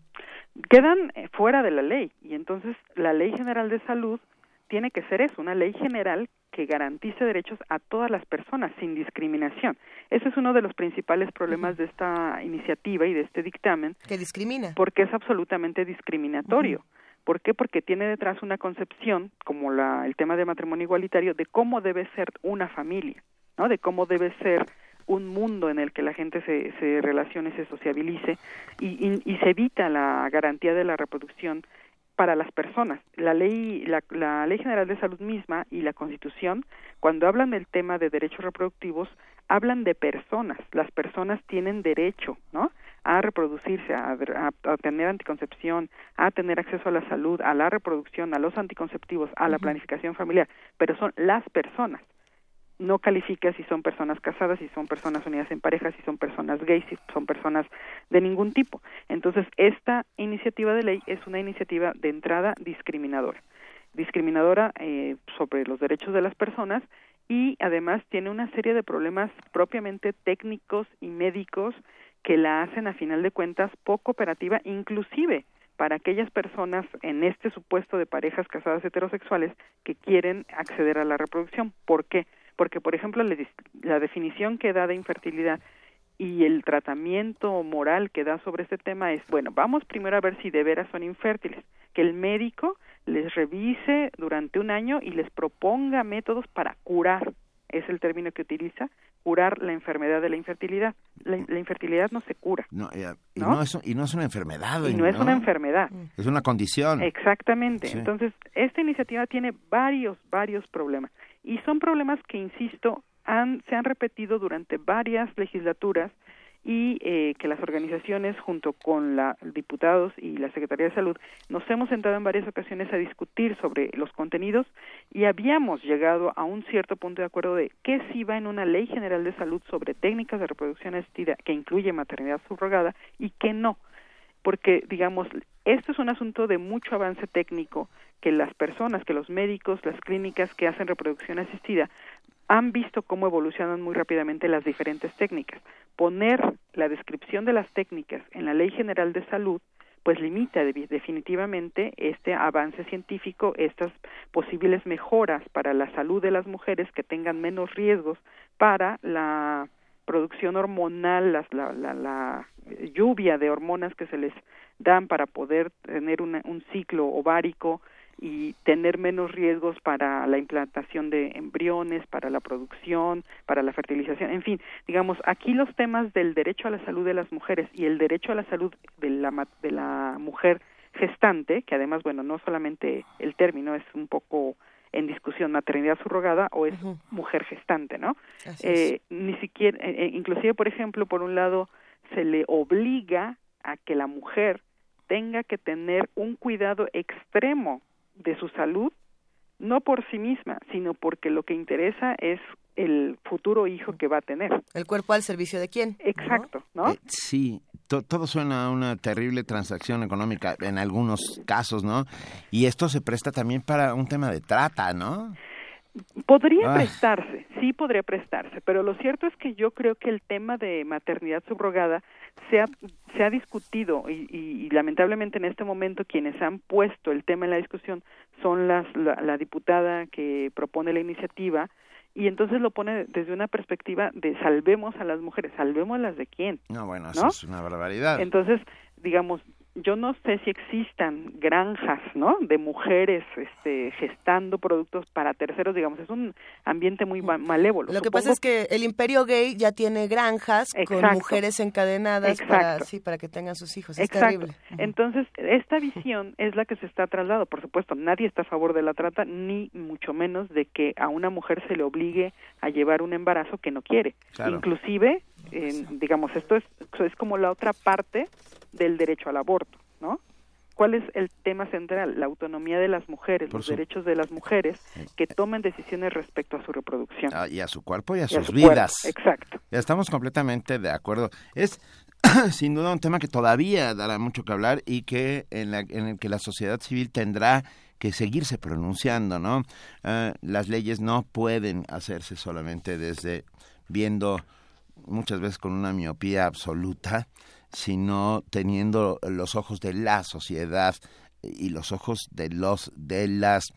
quedan eh, fuera de la ley y entonces la Ley General de Salud tiene que ser eso, una ley general que garantice derechos a todas las personas sin discriminación. Ese es uno de los principales problemas de esta iniciativa y de este dictamen. Que discrimina. Porque es absolutamente discriminatorio. ¿Por qué? Porque tiene detrás una concepción, como la, el tema de matrimonio igualitario, de cómo debe ser una familia, ¿no? De cómo debe ser un mundo en el que la gente se, se relacione, se sociabilice y, y, y se evita la garantía de la reproducción para las personas. La ley, la, la ley general de salud misma y la Constitución, cuando hablan del tema de derechos reproductivos, hablan de personas. Las personas tienen derecho, ¿no? A reproducirse, a, a, a tener anticoncepción, a tener acceso a la salud, a la reproducción, a los anticonceptivos, a la planificación familiar, pero son las personas no califica si son personas casadas, si son personas unidas en pareja, si son personas gays, si son personas de ningún tipo. Entonces, esta iniciativa de ley es una iniciativa de entrada discriminadora. Discriminadora eh, sobre los derechos de las personas y además tiene una serie de problemas propiamente técnicos y médicos que la hacen a final de cuentas poco operativa, inclusive para aquellas personas en este supuesto de parejas casadas heterosexuales que quieren acceder a la reproducción. ¿Por qué? Porque, por ejemplo, la, definición que da de infertilidad y el tratamiento moral que da sobre este tema es, bueno, vamos primero a ver si de veras son infértiles, que el médico les revise durante un año y les proponga métodos para curar, es el término que utiliza, curar la enfermedad de la infertilidad. La, la infertilidad no se cura. No, eh, y, ¿No? no es, y no es una enfermedad. Y no es una enfermedad. Es una condición. Exactamente. Sí. Entonces, esta iniciativa tiene varios, varios problemas. Y son problemas que, insisto, han, se han repetido durante varias legislaturas y eh, que las organizaciones, junto con la diputados y la Secretaría de Salud, nos hemos sentado en varias ocasiones a discutir sobre los contenidos y habíamos llegado a un cierto punto de acuerdo de qué sí va en una ley general de salud sobre técnicas de reproducción asistida que incluye maternidad subrogada y qué no porque digamos esto es un asunto de mucho avance técnico que las personas, que los médicos, las clínicas que hacen reproducción asistida han visto cómo evolucionan muy rápidamente las diferentes técnicas. Poner la descripción de las técnicas en la Ley General de Salud pues limita de- definitivamente este avance científico, estas posibles mejoras para la salud de las mujeres que tengan menos riesgos para la producción hormonal, las- la, la, la lluvia de hormonas que se les dan para poder tener una- un ciclo ovárico y tener menos riesgos para la implantación de embriones, para la producción, para la fertilización, en fin, digamos, aquí los temas del derecho a la salud de las mujeres y el derecho a la salud de la, de la mujer gestante, que además, bueno, no solamente el término es un poco en discusión maternidad subrogada o es mujer gestante, ¿no? Eh, ni siquiera, eh, eh, inclusive, por ejemplo, por un lado, se le obliga a que la mujer tenga que tener un cuidado extremo de su salud, no por sí misma, sino porque lo que interesa es el futuro hijo que va a tener. ¿El cuerpo al servicio de quién? Exacto, ¿no? Eh, sí, to- todo suena a una terrible transacción económica en algunos casos, ¿no? Y esto se presta también para un tema de trata, ¿no? Podría Ah. prestarse, sí podría prestarse, pero lo cierto es que yo creo que el tema de maternidad subrogada se ha, se ha discutido y, y- y lamentablemente en este momento quienes han puesto el tema en la discusión son las, la, la diputada que propone la iniciativa y entonces lo pone desde una perspectiva de salvemos a las mujeres, salvémoslas de quién. No, bueno, eso ¿No? es una barbaridad. Entonces, digamos, yo no sé si existan granjas, ¿no? De mujeres este, gestando productos para terceros, digamos, es un ambiente muy malévolo. Lo que pasa es que el imperio gay ya tiene granjas con mujeres encadenadas para, sí, para que tengan sus hijos. Es terrible. Entonces, esta visión es la que se está trasladando. Por supuesto, nadie está a favor de la trata, ni mucho menos de que a una mujer se le obligue a llevar un embarazo que no quiere. Inclusive, digamos, esto es, es como la otra parte del derecho al aborto, ¿no? ¿Cuál es el tema central? La autonomía de las mujeres, los derechos de las mujeres que tomen decisiones respecto a su reproducción. Ah, y a su cuerpo y a sus vidas. exacto. Ya estamos completamente de acuerdo. Es sin duda un tema que todavía dará mucho que hablar y que en, en el que la sociedad civil tendrá que seguirse pronunciando, ¿no? Ah, las leyes no pueden hacerse solamente desde viendo muchas veces con una miopía absoluta sino teniendo los ojos de la sociedad y los ojos de los de las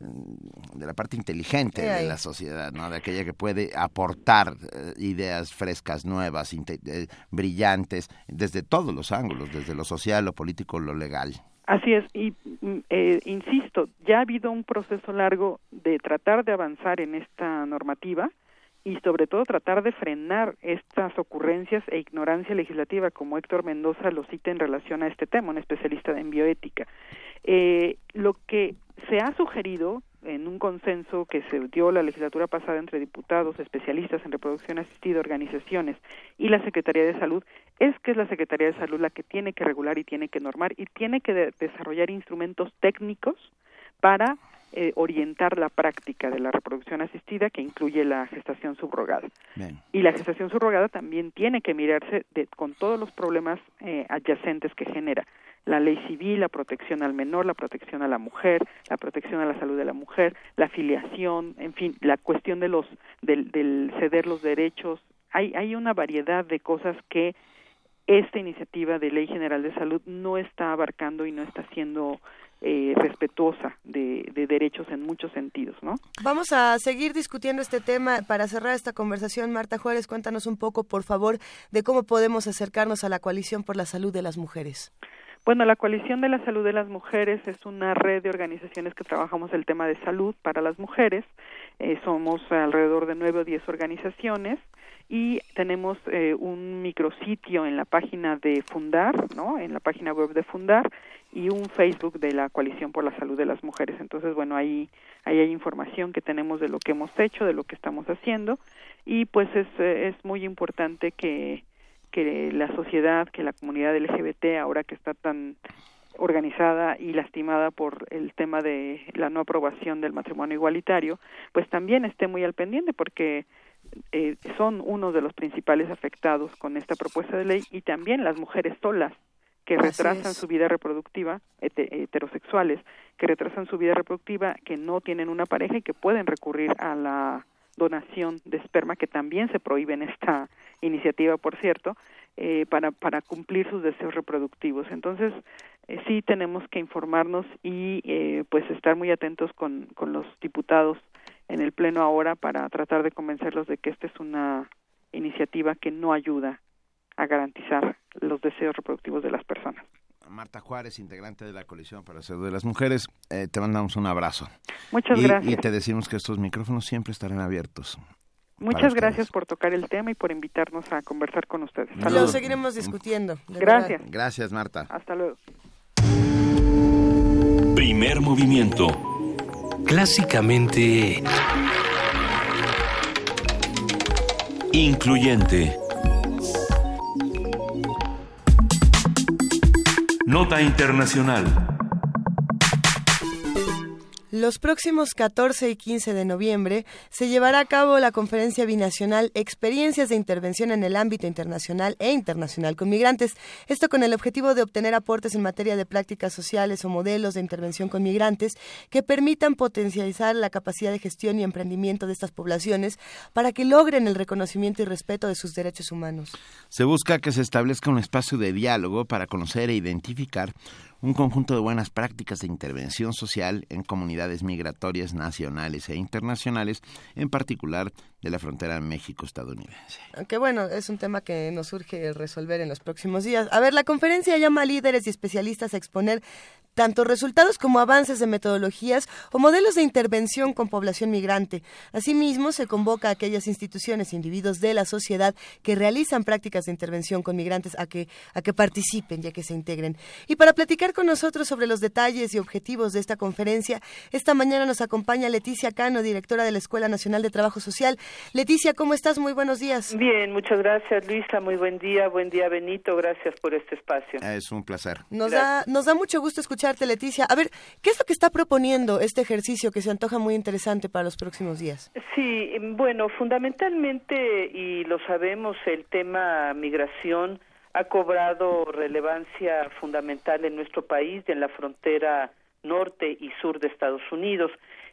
mm, de la parte inteligente de la sociedad, ¿no? De aquella que puede aportar eh, ideas frescas, nuevas, eh, brillantes, desde todos los ángulos, desde lo social, lo político, lo legal. Así es, y mm, eh, insisto, ya ha habido un proceso largo de tratar de avanzar en esta normativa, y sobre todo tratar de frenar estas ocurrencias e ignorancia legislativa, como Héctor Mendoza lo cita en relación a este tema, un especialista en bioética. Eh, lo que se ha sugerido en un consenso que se dio la legislatura pasada entre diputados, especialistas en reproducción asistida, organizaciones y la Secretaría de Salud, es que es la Secretaría de Salud la que tiene que regular y tiene que normar y tiene que desarrollar instrumentos técnicos para eh, orientar la práctica de la reproducción asistida que incluye la gestación subrogada. Y la gestación subrogada también tiene que mirarse de, con todos los problemas eh, adyacentes que genera la ley civil, la protección al menor, la protección a la mujer, la protección a la salud de la mujer, la filiación, en fin, la cuestión de los del, del ceder los derechos. Hay hay una variedad de cosas que esta iniciativa de ley general de salud no está abarcando y no está siendo eh, respetuosa de, derechos en muchos sentidos, ¿no? Vamos a seguir discutiendo este tema. Para cerrar esta conversación, Marta Juárez, cuéntanos un poco, por favor, de cómo podemos acercarnos a la coalición por la salud de las mujeres. Bueno, la Coalición de la Salud de las Mujeres es una red de organizaciones que trabajamos el tema de salud para las mujeres. Eh, somos alrededor de nueve o diez organizaciones y tenemos eh, un micrositio en la página de Fundar, ¿no? En la página web de Fundar y un Facebook de la Coalición por la Salud de las Mujeres. Entonces, bueno, ahí, ahí hay información que tenemos de lo que hemos hecho, de lo que estamos haciendo y pues es, es muy importante que, que la sociedad, que la comunidad LGBT, ahora que está tan organizada y lastimada por el tema de la no aprobación del matrimonio igualitario, pues también esté muy al pendiente porque eh, son uno de los principales afectados con esta propuesta de ley y también las mujeres solas que retrasan su vida reproductiva, heterosexuales, que retrasan su vida reproductiva, que no tienen una pareja y que pueden recurrir a la donación de esperma, que también se prohíbe en esta iniciativa, por cierto, eh, para, para cumplir sus deseos reproductivos. Entonces, eh, sí tenemos que informarnos y eh, pues estar muy atentos con, con los diputados en el Pleno ahora para tratar de convencerlos de que esta es una iniciativa que no ayuda a garantizar los deseos reproductivos de las personas. Marta Juárez, integrante de la Coalición para la Salud de las Mujeres, eh, te mandamos un abrazo. Muchas gracias. Y te decimos que estos micrófonos siempre estarán abiertos. Muchas gracias por tocar el tema y por invitarnos a conversar con ustedes. Lo seguiremos discutiendo. Gracias. Gracias, Marta. Hasta luego. Primer movimiento clásicamente incluyente. Nota Internacional. Los próximos 14 y 15 de noviembre se llevará a cabo la conferencia binacional Experiencias de Intervención en el ámbito internacional e internacional con migrantes. Esto con el objetivo de obtener aportes en materia de prácticas sociales o modelos de intervención con migrantes que permitan potencializar la capacidad de gestión y emprendimiento de estas poblaciones para que logren el reconocimiento y respeto de sus derechos humanos. Se busca que se establezca un espacio de diálogo para conocer e identificar un conjunto de buenas prácticas de intervención social en comunidades migratorias nacionales e internacionales, en particular de la frontera México-estadounidense. Aunque bueno, es un tema que nos surge resolver en los próximos días. A ver, la conferencia llama a líderes y especialistas a exponer tanto resultados como avances de metodologías o modelos de intervención con población migrante. Asimismo, se convoca a aquellas instituciones e individuos de la sociedad que realizan prácticas de intervención con migrantes a que, a que participen y a que se integren. Y para platicar con nosotros sobre los detalles y objetivos de esta conferencia, esta mañana nos acompaña Leticia Cano, directora de la Escuela Nacional de Trabajo Social. Leticia, ¿cómo estás? Muy buenos días. Bien, muchas gracias Luisa, muy buen día, buen día Benito, gracias por este espacio. Es un placer. Nos da, nos da mucho gusto escuchar Leticia. A ver, ¿qué es lo que está proponiendo este ejercicio que se antoja muy interesante para los próximos días? Sí, bueno, fundamentalmente, y lo sabemos, el tema migración ha cobrado relevancia fundamental en nuestro país, en la frontera norte y sur de Estados Unidos.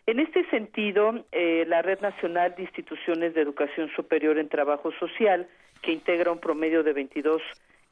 En este sentido, eh, la Red Nacional de Instituciones de Educación Superior en Trabajo Social, que integra un promedio de 22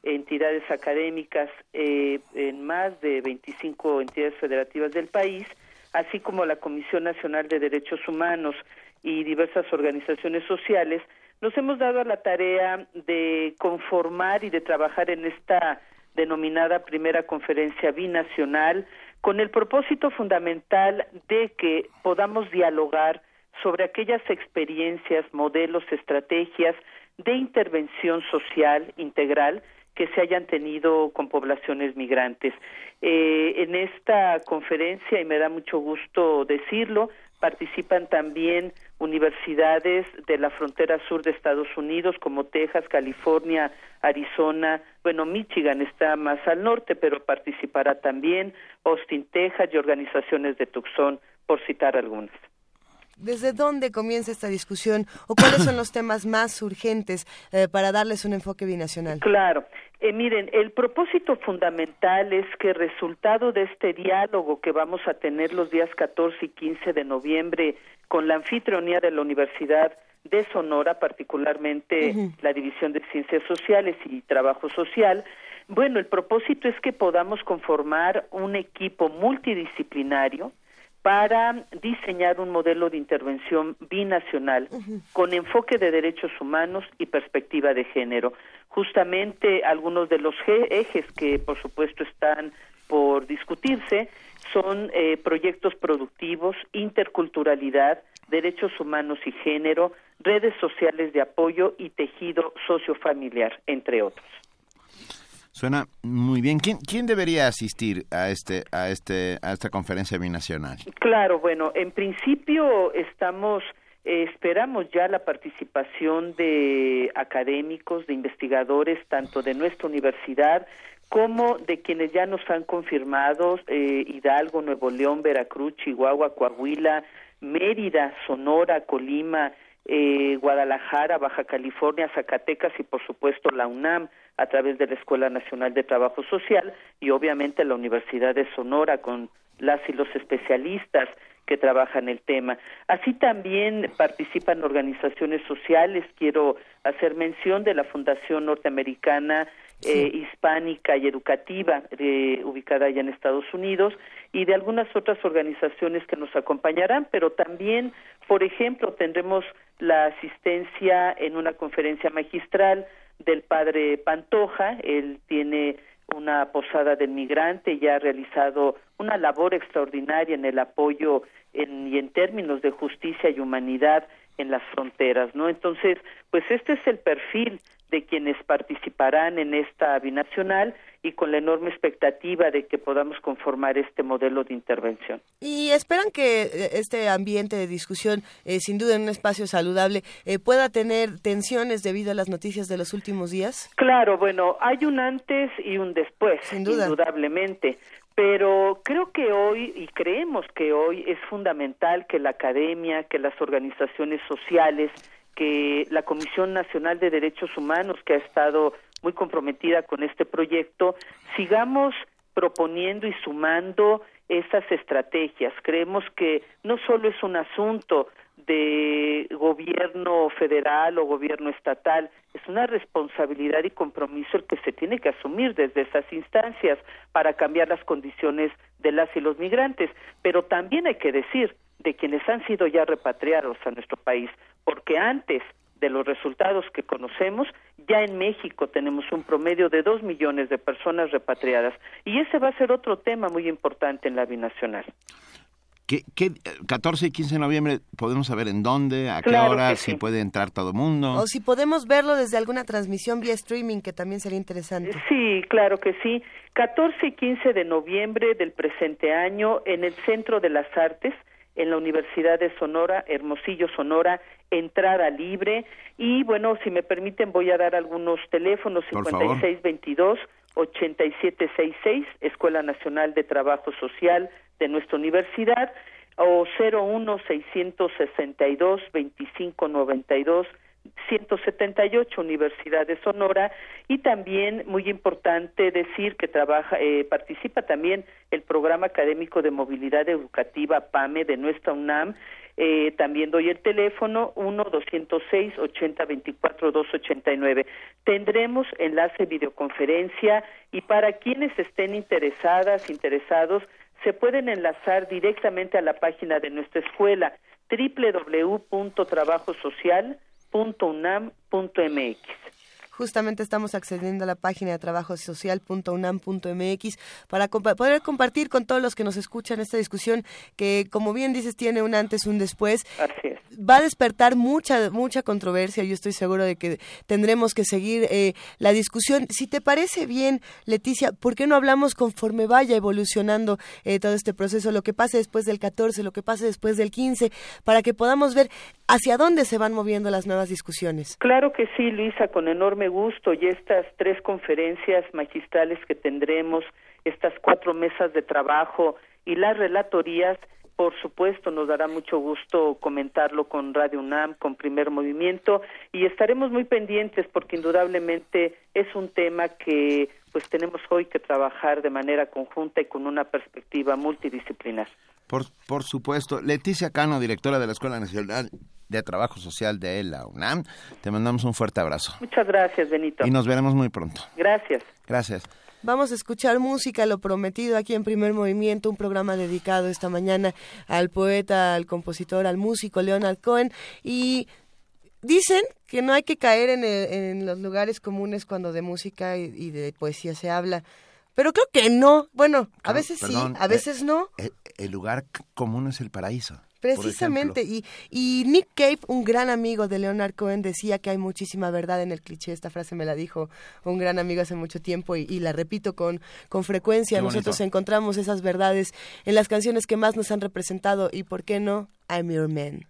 entidades académicas eh, en más de 25 entidades federativas del país, así como la Comisión Nacional de Derechos Humanos y diversas organizaciones sociales, nos hemos dado a la tarea de conformar y de trabajar en esta denominada primera conferencia binacional con el propósito fundamental de que podamos dialogar sobre aquellas experiencias, modelos, estrategias de intervención social integral que se hayan tenido con poblaciones migrantes. Eh, en esta conferencia, y me da mucho gusto decirlo, participan también universidades de la frontera sur de Estados Unidos como Texas, California, Arizona, bueno, Michigan está más al norte, pero participará también Austin, Texas y organizaciones de Tucson, por citar algunas. ¿Desde dónde comienza esta discusión o cuáles son los temas más urgentes eh, para darles un enfoque binacional? Claro. Eh, miren, el propósito fundamental es que resultado de este diálogo que vamos a tener los días 14 y 15 de noviembre con la anfitrionía de la Universidad de Sonora, particularmente la División de Ciencias Sociales y Trabajo Social, bueno, el propósito es que podamos conformar un equipo multidisciplinario para diseñar un modelo de intervención binacional con enfoque de derechos humanos y perspectiva de género. Justamente algunos de los ejes que, por supuesto, están por discutirse son eh, proyectos productivos, interculturalidad, derechos humanos y género, redes sociales de apoyo y tejido sociofamiliar, entre otros. Suena muy bien. ¿Quién, debería asistir a este a este a esta conferencia binacional? Claro, bueno, en principio estamos eh, esperamos ya la participación de académicos, de investigadores, tanto de nuestra universidad como de quienes ya nos han confirmado eh, Hidalgo, Nuevo León, Veracruz, Chihuahua, Coahuila, Mérida, Sonora, Colima, eh, Guadalajara, Baja California, Zacatecas y por supuesto la UNAM a través de la Escuela Nacional de Trabajo Social y obviamente la Universidad de Sonora con las y los especialistas que trabajan el tema. Así también participan organizaciones sociales. Quiero hacer mención de la Fundación Norteamericana eh, Hispánica y Educativa, eh, ubicada allá en Estados Unidos, y de algunas otras organizaciones que nos acompañarán, pero también, por ejemplo, tendremos la asistencia en una conferencia magistral del padre Pantoja. Él tiene una posada del migrante y ha realizado una labor extraordinaria en el apoyo y en términos de justicia y humanidad en las fronteras, ¿no? Entonces, pues este es el perfil de quienes participarán en esta binacional y con la enorme expectativa de que podamos conformar este modelo de intervención. ¿Y esperan que eh, este ambiente de discusión, eh, sin duda en un espacio saludable, eh, pueda tener tensiones debido a las noticias de los últimos días? Claro, bueno, hay un antes y un después, sin duda. indudablemente. Pero creo que hoy, y creemos que hoy, es fundamental que la academia, que las organizaciones sociales, que la Comisión Nacional de Derechos Humanos, que ha estado muy comprometida con este proyecto, sigamos proponiendo y sumando estas estrategias. Creemos que no solo es un asunto de gobierno federal o gobierno estatal, es una responsabilidad y compromiso el que se tiene que asumir desde esas instancias para cambiar las condiciones de las y los migrantes. Pero también hay que decir, de quienes han sido ya repatriados a nuestro país, porque antes de los resultados que conocemos, ya en México tenemos un promedio de dos millones de personas repatriadas y ese va a ser otro tema muy importante en la binacional. ¿Qué, 14 y 15 de noviembre podemos saber en dónde, a qué hora, si puede entrar todo el mundo? O si podemos verlo desde alguna transmisión vía streaming, que también sería interesante. Sí, claro que sí. 14 y 15 de noviembre del presente año en el Centro de las Artes, en la Universidad de Sonora, Hermosillo, Sonora, entrada libre. Y bueno, si me permiten, voy a dar algunos teléfonos: 5622. 8766, Escuela Nacional de Trabajo Social de nuestra universidad, o 01 662 2592 178 Universidad de Sonora y también muy importante decir que trabaja eh, participa también el programa académico de movilidad educativa PAME de nuestra UNAM eh, también doy el teléfono 1-206-8024-289. Tendremos enlace videoconferencia y para quienes estén interesadas, interesados, se pueden enlazar directamente a la página de nuestra escuela www.trabajosocial.unam.mx justamente estamos accediendo a la página de trabajosocial.unam.mx para poder compartir con todos los que nos escuchan esta discusión que, como bien dices, tiene un antes, un después. Va a despertar mucha, mucha controversia. Yo estoy seguro de que tendremos que seguir eh, la discusión. Si te parece bien, Leticia, ¿por qué no hablamos conforme vaya evolucionando eh, todo este proceso? Lo que pase después del 14, lo que pase después del 15, para que podamos ver hacia dónde se van moviendo las nuevas discusiones. Claro que sí, Luisa, con enorme gusto y estas tres conferencias magistrales que tendremos, estas cuatro mesas de trabajo y las relatorías, por supuesto, nos dará mucho gusto comentarlo con Radio UNAM, con Primer Movimiento y estaremos muy pendientes porque indudablemente es un tema que pues tenemos hoy que trabajar de manera conjunta y con una perspectiva multidisciplinar. Por, por supuesto. Leticia Cano, directora de la Escuela Nacional de Trabajo Social de la UNAM. Te mandamos un fuerte abrazo. Muchas gracias, Benito. Y nos veremos muy pronto. Gracias. Gracias. Vamos a escuchar música, lo prometido aquí en Primer Movimiento, un programa dedicado esta mañana al poeta, al compositor, al músico Leonard Cohen. Y dicen que no hay que caer en, los lugares comunes cuando de música y, de poesía se habla. Pero creo que no. Bueno, a veces sí, a veces no. Eh, el lugar común es el paraíso. Precisamente, y, y Nick Cave, un gran amigo de Leonard Cohen, decía que hay muchísima verdad en el cliché. Esta frase me la dijo un gran amigo hace mucho tiempo y, la repito con, con frecuencia. Nosotros encontramos esas verdades en las canciones que más nos han representado y, ¿por qué no? I'm Your Man.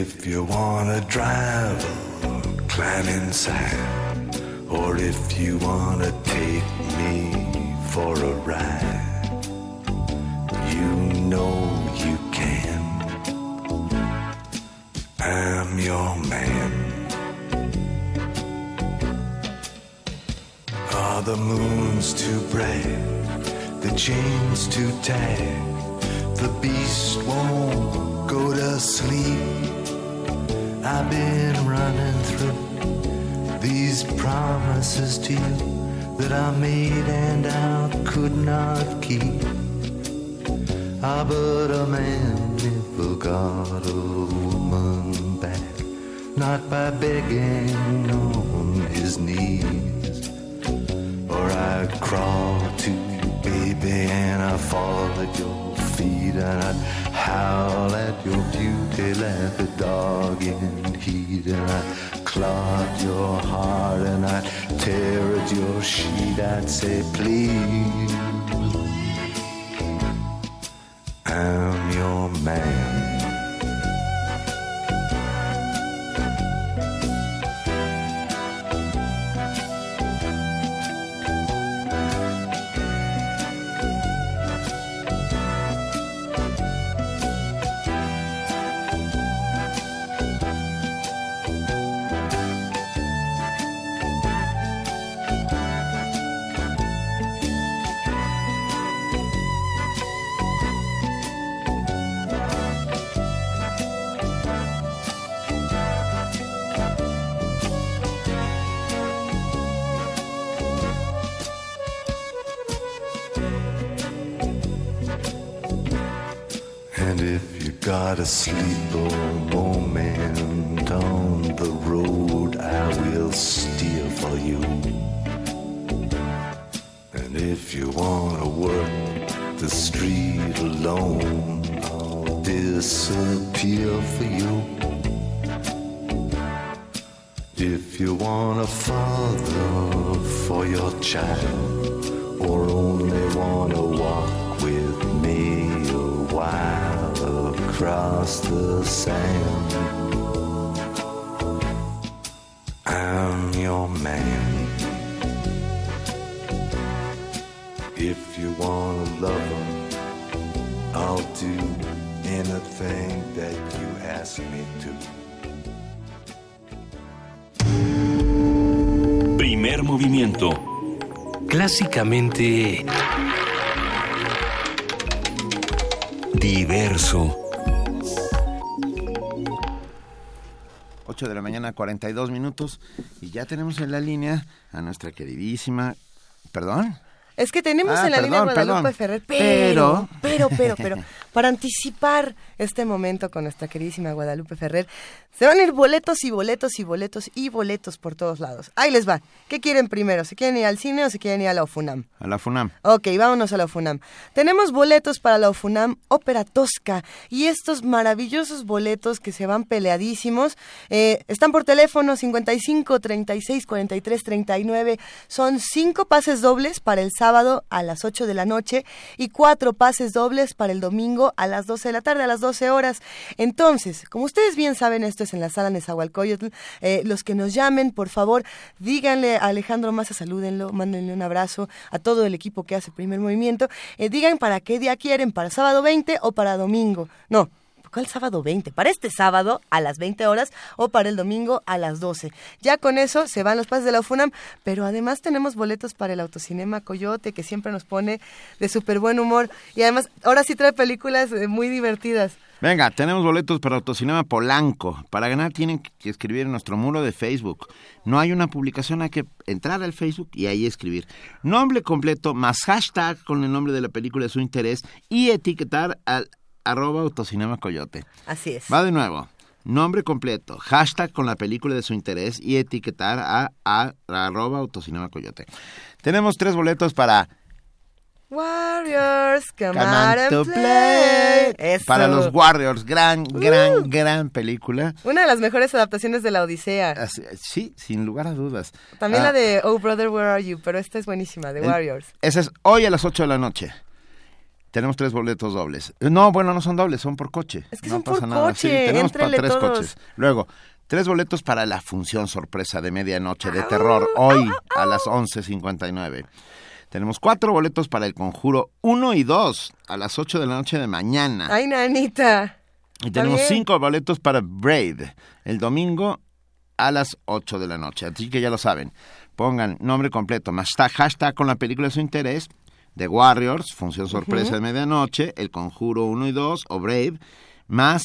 If you wanna drive, climb inside. Or if you wanna take me for a ride, you know you can. I'm your man. Are the moons too bright? The chains too tight? The beast won't go to sleep. I've been running through these promises to you that I made and I could not keep. Ah, but a man never got a woman back, not by begging on his knees. Or I'd crawl to you, baby, and I'd fall at your feet, and I'd howl at your beauty like a dog in heat, and I'd at your heart, and I'd tear at your sheet. I'd say, please. I'm your man. Clásicamente... Diverso. 8 de la mañana, 42 minutos. Y ya tenemos en la línea a nuestra queridísima. ¿Perdón? Es que tenemos Ah, en la línea a perdón, Guadalupe perdón. Ferrer, pero, Pero- pero, pero, pero, para anticipar este momento con nuestra queridísima Guadalupe Ferrer, se van a ir boletos y boletos y boletos y boletos por todos lados. Ahí les va. ¿Qué quieren primero? ¿Se quieren ir al cine o se quieren ir a la OFUNAM? A la FUNAM. Ok, vámonos a la UFUNAM. Tenemos boletos para la UFUNAM Ópera Tosca y estos maravillosos boletos que se van peleadísimos eh, están por teléfono 55 36 43 39. Son cinco pases dobles para el sábado a las 8 de la noche y cuatro pases dobles para el domingo a las 12 de la tarde, a las 12 horas. Entonces, como ustedes bien saben, esto es en la sala Nezahualcóyotl. Eh, los que nos llamen, por favor, díganle a Alejandro Massa, salúdenlo, mándenle un abrazo a todo el equipo que hace primer movimiento. Eh, digan para qué día quieren, para sábado 20 o para domingo. No. ¿Cuál sábado 20? Para este sábado a las 20 horas o para el domingo a las 12. Ya con eso se van los pases de la UFUNAM, pero además tenemos boletos para el Autocinema Coyote que siempre nos pone de súper buen humor y además ahora sí trae películas eh, muy divertidas. Venga, tenemos boletos para Autocinema Polanco. Para ganar tienen que escribir en nuestro muro de Facebook. No hay una publicación, hay que entrar al Facebook y ahí escribir. Nombre completo más hashtag con el nombre de la película de su interés y etiquetar al arroba Autocinema Coyote. Así es. Va de nuevo. Nombre completo, hashtag con la película de su interés y etiquetar a, a- a arroba Autocinema Coyote. Tenemos tres boletos para Warriors, come, Come out on and to play. Para los Warriors, gran, gran, Uh. gran película. Una de las mejores adaptaciones de la Odisea. Así- Sí, sin lugar a dudas. También Ah, la de Oh Brother, Where Are You, pero esta es buenísima, de Warriors. Esa es hoy a las 8 de la noche. Tenemos tres boletos dobles. No, bueno, no son dobles, son por coche. Es que no son pasa por nada. coche, Sí, tenemos para tres todos. coches. Luego, tres boletos para la función sorpresa de medianoche de terror hoy a las 11.59. Tenemos cuatro boletos para el conjuro 1 y 2 a las 8 de la noche de mañana. Ay, nanita. Y tenemos cinco boletos para Braid el domingo a las 8 de la noche. Así que ya lo saben. Pongan nombre completo, hashtag, hashtag con la película de su interés, The Warriors, función sorpresa de medianoche, El Conjuro 1 y 2 o Brave, más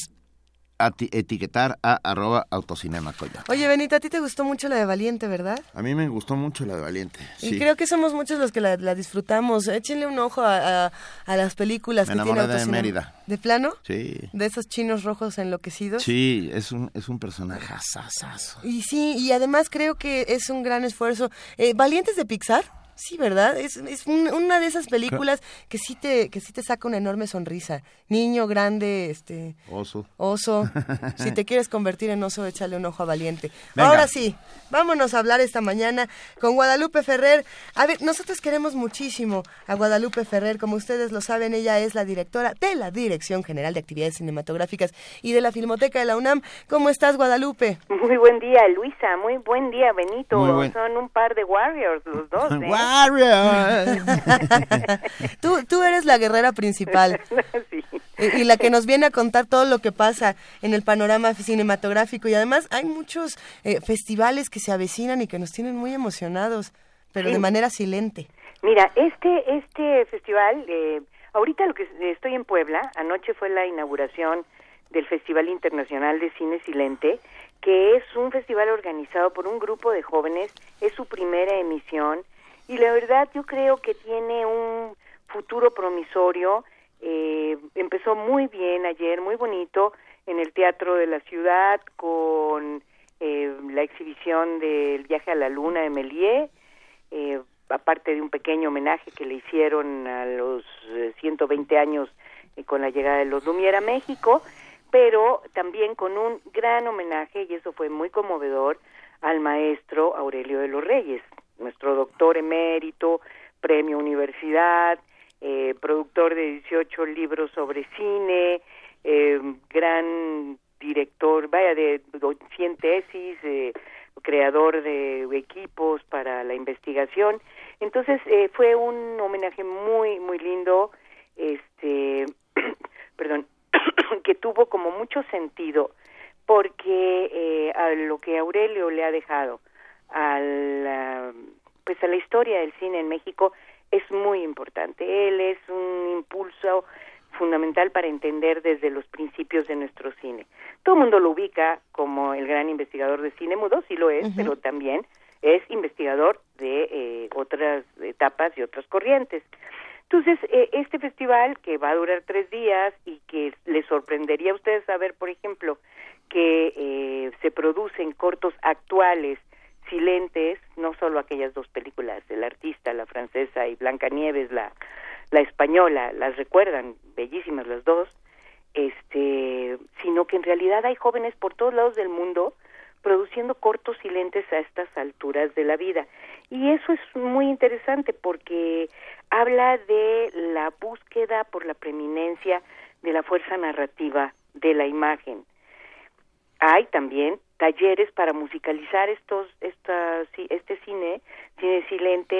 etiquetar a arroba autocinema Coyote. Oye, Benito, a ti te gustó mucho la de Valiente, ¿verdad? A mí me gustó mucho la de Valiente. Y creo que somos muchos los que la, disfrutamos. Échenle un ojo a, las películas me que tiene de Mérida. ¿De plano? Sí. De esos chinos rojos enloquecidos. Sí, es un, es un personaje asasazo. Y sí, y además creo que es un gran esfuerzo. Eh, ¿Valientes de Pixar? Sí, ¿verdad? Es, es una de esas películas que sí te que sí te saca una enorme sonrisa. Niño, grande, este oso. Oso. si te quieres convertir en oso, échale un ojo a Valiente. Ahora sí, vámonos a hablar esta mañana con Guadalupe Ferrer. A ver, nosotros queremos muchísimo a Guadalupe Ferrer, como ustedes lo saben, ella es la directora de la Dirección General de Actividades Cinematográficas y de la Filmoteca de la UNAM. ¿Cómo estás, Guadalupe? Muy buen día, Luisa. Muy buen día, Benito. Son un par de warriors los dos. ¿eh? tú, tú eres la guerrera principal. Y, la que nos viene a contar todo lo que pasa en el panorama cinematográfico. Y además hay muchos eh, festivales que se avecinan y que nos tienen muy emocionados, pero de manera silente. Mira, este, este festival, eh, ahorita lo que estoy en Puebla, anoche fue la inauguración del Festival Internacional de Cine Silente, que es un festival organizado por un grupo de jóvenes, es su primera emisión y la verdad yo creo que tiene un futuro promisorio. Eh, empezó muy bien ayer, muy bonito, en el Teatro de la Ciudad con eh, la exhibición del viaje a la luna de Méliès, eh, aparte de un pequeño homenaje que le hicieron a los 120 años con la llegada de los Lumière a México, pero también con un gran homenaje, y eso fue muy conmovedor, al maestro Aurelio de los Reyes, nuestro doctor emérito, premio universidad, eh, productor de 18 libros sobre cine, eh, gran director, vaya, de 100 tesis, eh, creador de equipos para la investigación. Entonces eh, fue un homenaje muy, muy lindo, este, perdón, que tuvo como mucho sentido porque eh, a lo que Aurelio le ha dejado a la, pues a la historia del cine en México es muy importante. Él es un impulso fundamental para entender desde los principios de nuestro cine. Todo el mundo lo ubica como el gran investigador de cine mudo, sí lo es, pero también es investigador de eh, otras etapas y otras corrientes. Entonces, eh, este festival que va a durar tres días y que les sorprendería a ustedes saber, por ejemplo, que eh, se producen cortos actuales silentes, no solo aquellas dos películas, El artista, la francesa y Blanca Nieves, la, la española, las recuerdan, bellísimas las dos, este, sino que en realidad hay jóvenes por todos lados del mundo produciendo cortos silentes a estas alturas de la vida. Y eso es muy interesante porque habla de la búsqueda por la preeminencia de la fuerza narrativa de la imagen. Hay también talleres para musicalizar estos esta, este cine cine silente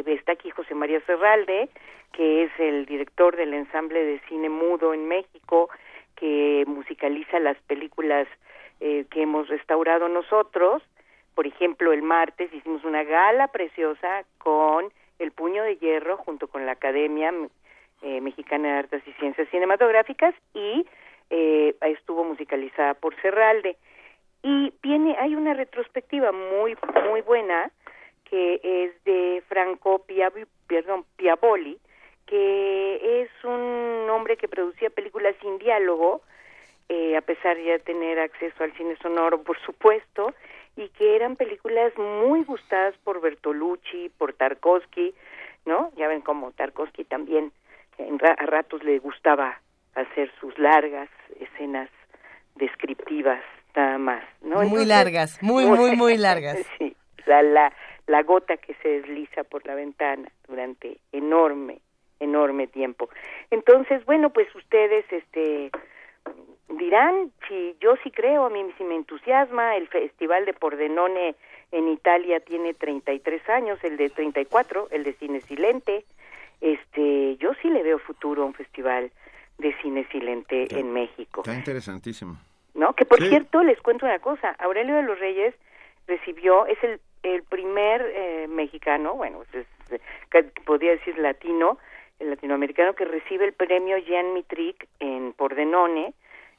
eh, está aquí José María Serralde que es el director del ensamble de cine mudo en México que musicaliza las películas eh, que hemos restaurado nosotros. Por ejemplo el martes hicimos una gala preciosa con el puño de hierro junto con la Academia eh, Mexicana de Artes y Ciencias Cinematográficas y estuvo musicalizada por Serralde y viene hay una retrospectiva muy muy buena que es de Franco perdón, Piaboli que es un hombre que producía películas sin diálogo eh, a pesar de tener acceso al cine sonoro por supuesto y que eran películas muy gustadas por Bertolucci por Tarkovsky no ya ven como Tarkovsky también a ratos le gustaba hacer sus largas escenas descriptivas nada más, ¿no? Muy largas, muy, muy, muy largas. sí, la, la, la gota que se desliza por la ventana durante enorme, enorme tiempo. Entonces, bueno, pues ustedes, este, dirán, si yo sí creo, a mí sí me entusiasma, el Festival de Pordenone en Italia tiene 33 años, el de 34, el de Cine Silente, este, yo sí le veo futuro a un festival de cine silente en México. Está interesantísimo. ¿no? Que por cierto, les cuento una cosa, Aurelio de los Reyes recibió, es el, el primer eh, mexicano, bueno, podría decir latino, el latinoamericano que recibe el premio Jean Mitric en Pordenone,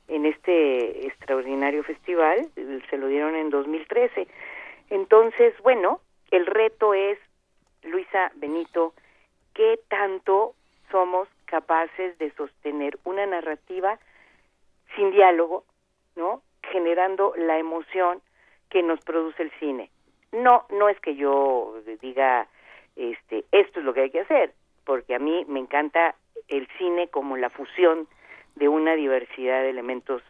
en este extraordinario festival, se lo dieron en 2013. Entonces, bueno, el reto es, Luisa Benito, ¿qué tanto somos capaces de sostener una narrativa sin diálogo, ¿no? Generando la emoción que nos produce el cine. No, no es que yo diga, este, esto es lo que hay que hacer, porque a mí me encanta el cine como la fusión de una diversidad de elementos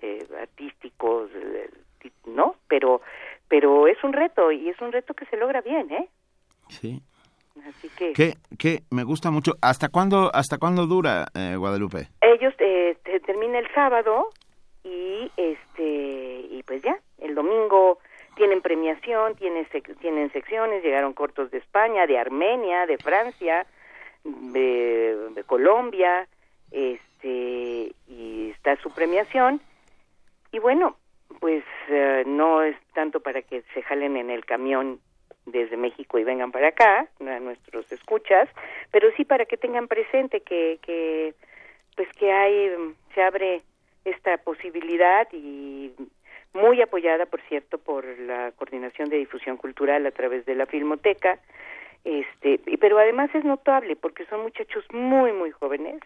eh, artísticos, eh, ¿no? Pero, pero es un reto y es un reto que se logra bien, ¿eh? Sí. Así que Que, que me gusta mucho. ¿Hasta cuándo, hasta cuándo dura eh, Guadalupe? ellos eh, te- termina el sábado y este y pues ya el domingo tienen premiación tienen sec- tienen secciones llegaron cortos de España de Armenia de Francia de, de Colombia este y está su premiación y bueno pues eh, no es tanto para que se jalen en el camión desde México y vengan para acá a nuestros escuchas pero sí para que tengan presente que que pues que hay se abre esta posibilidad y muy apoyada por cierto por la coordinación de difusión cultural a través de la filmoteca este pero además es notable porque son muchachos muy muy jóvenes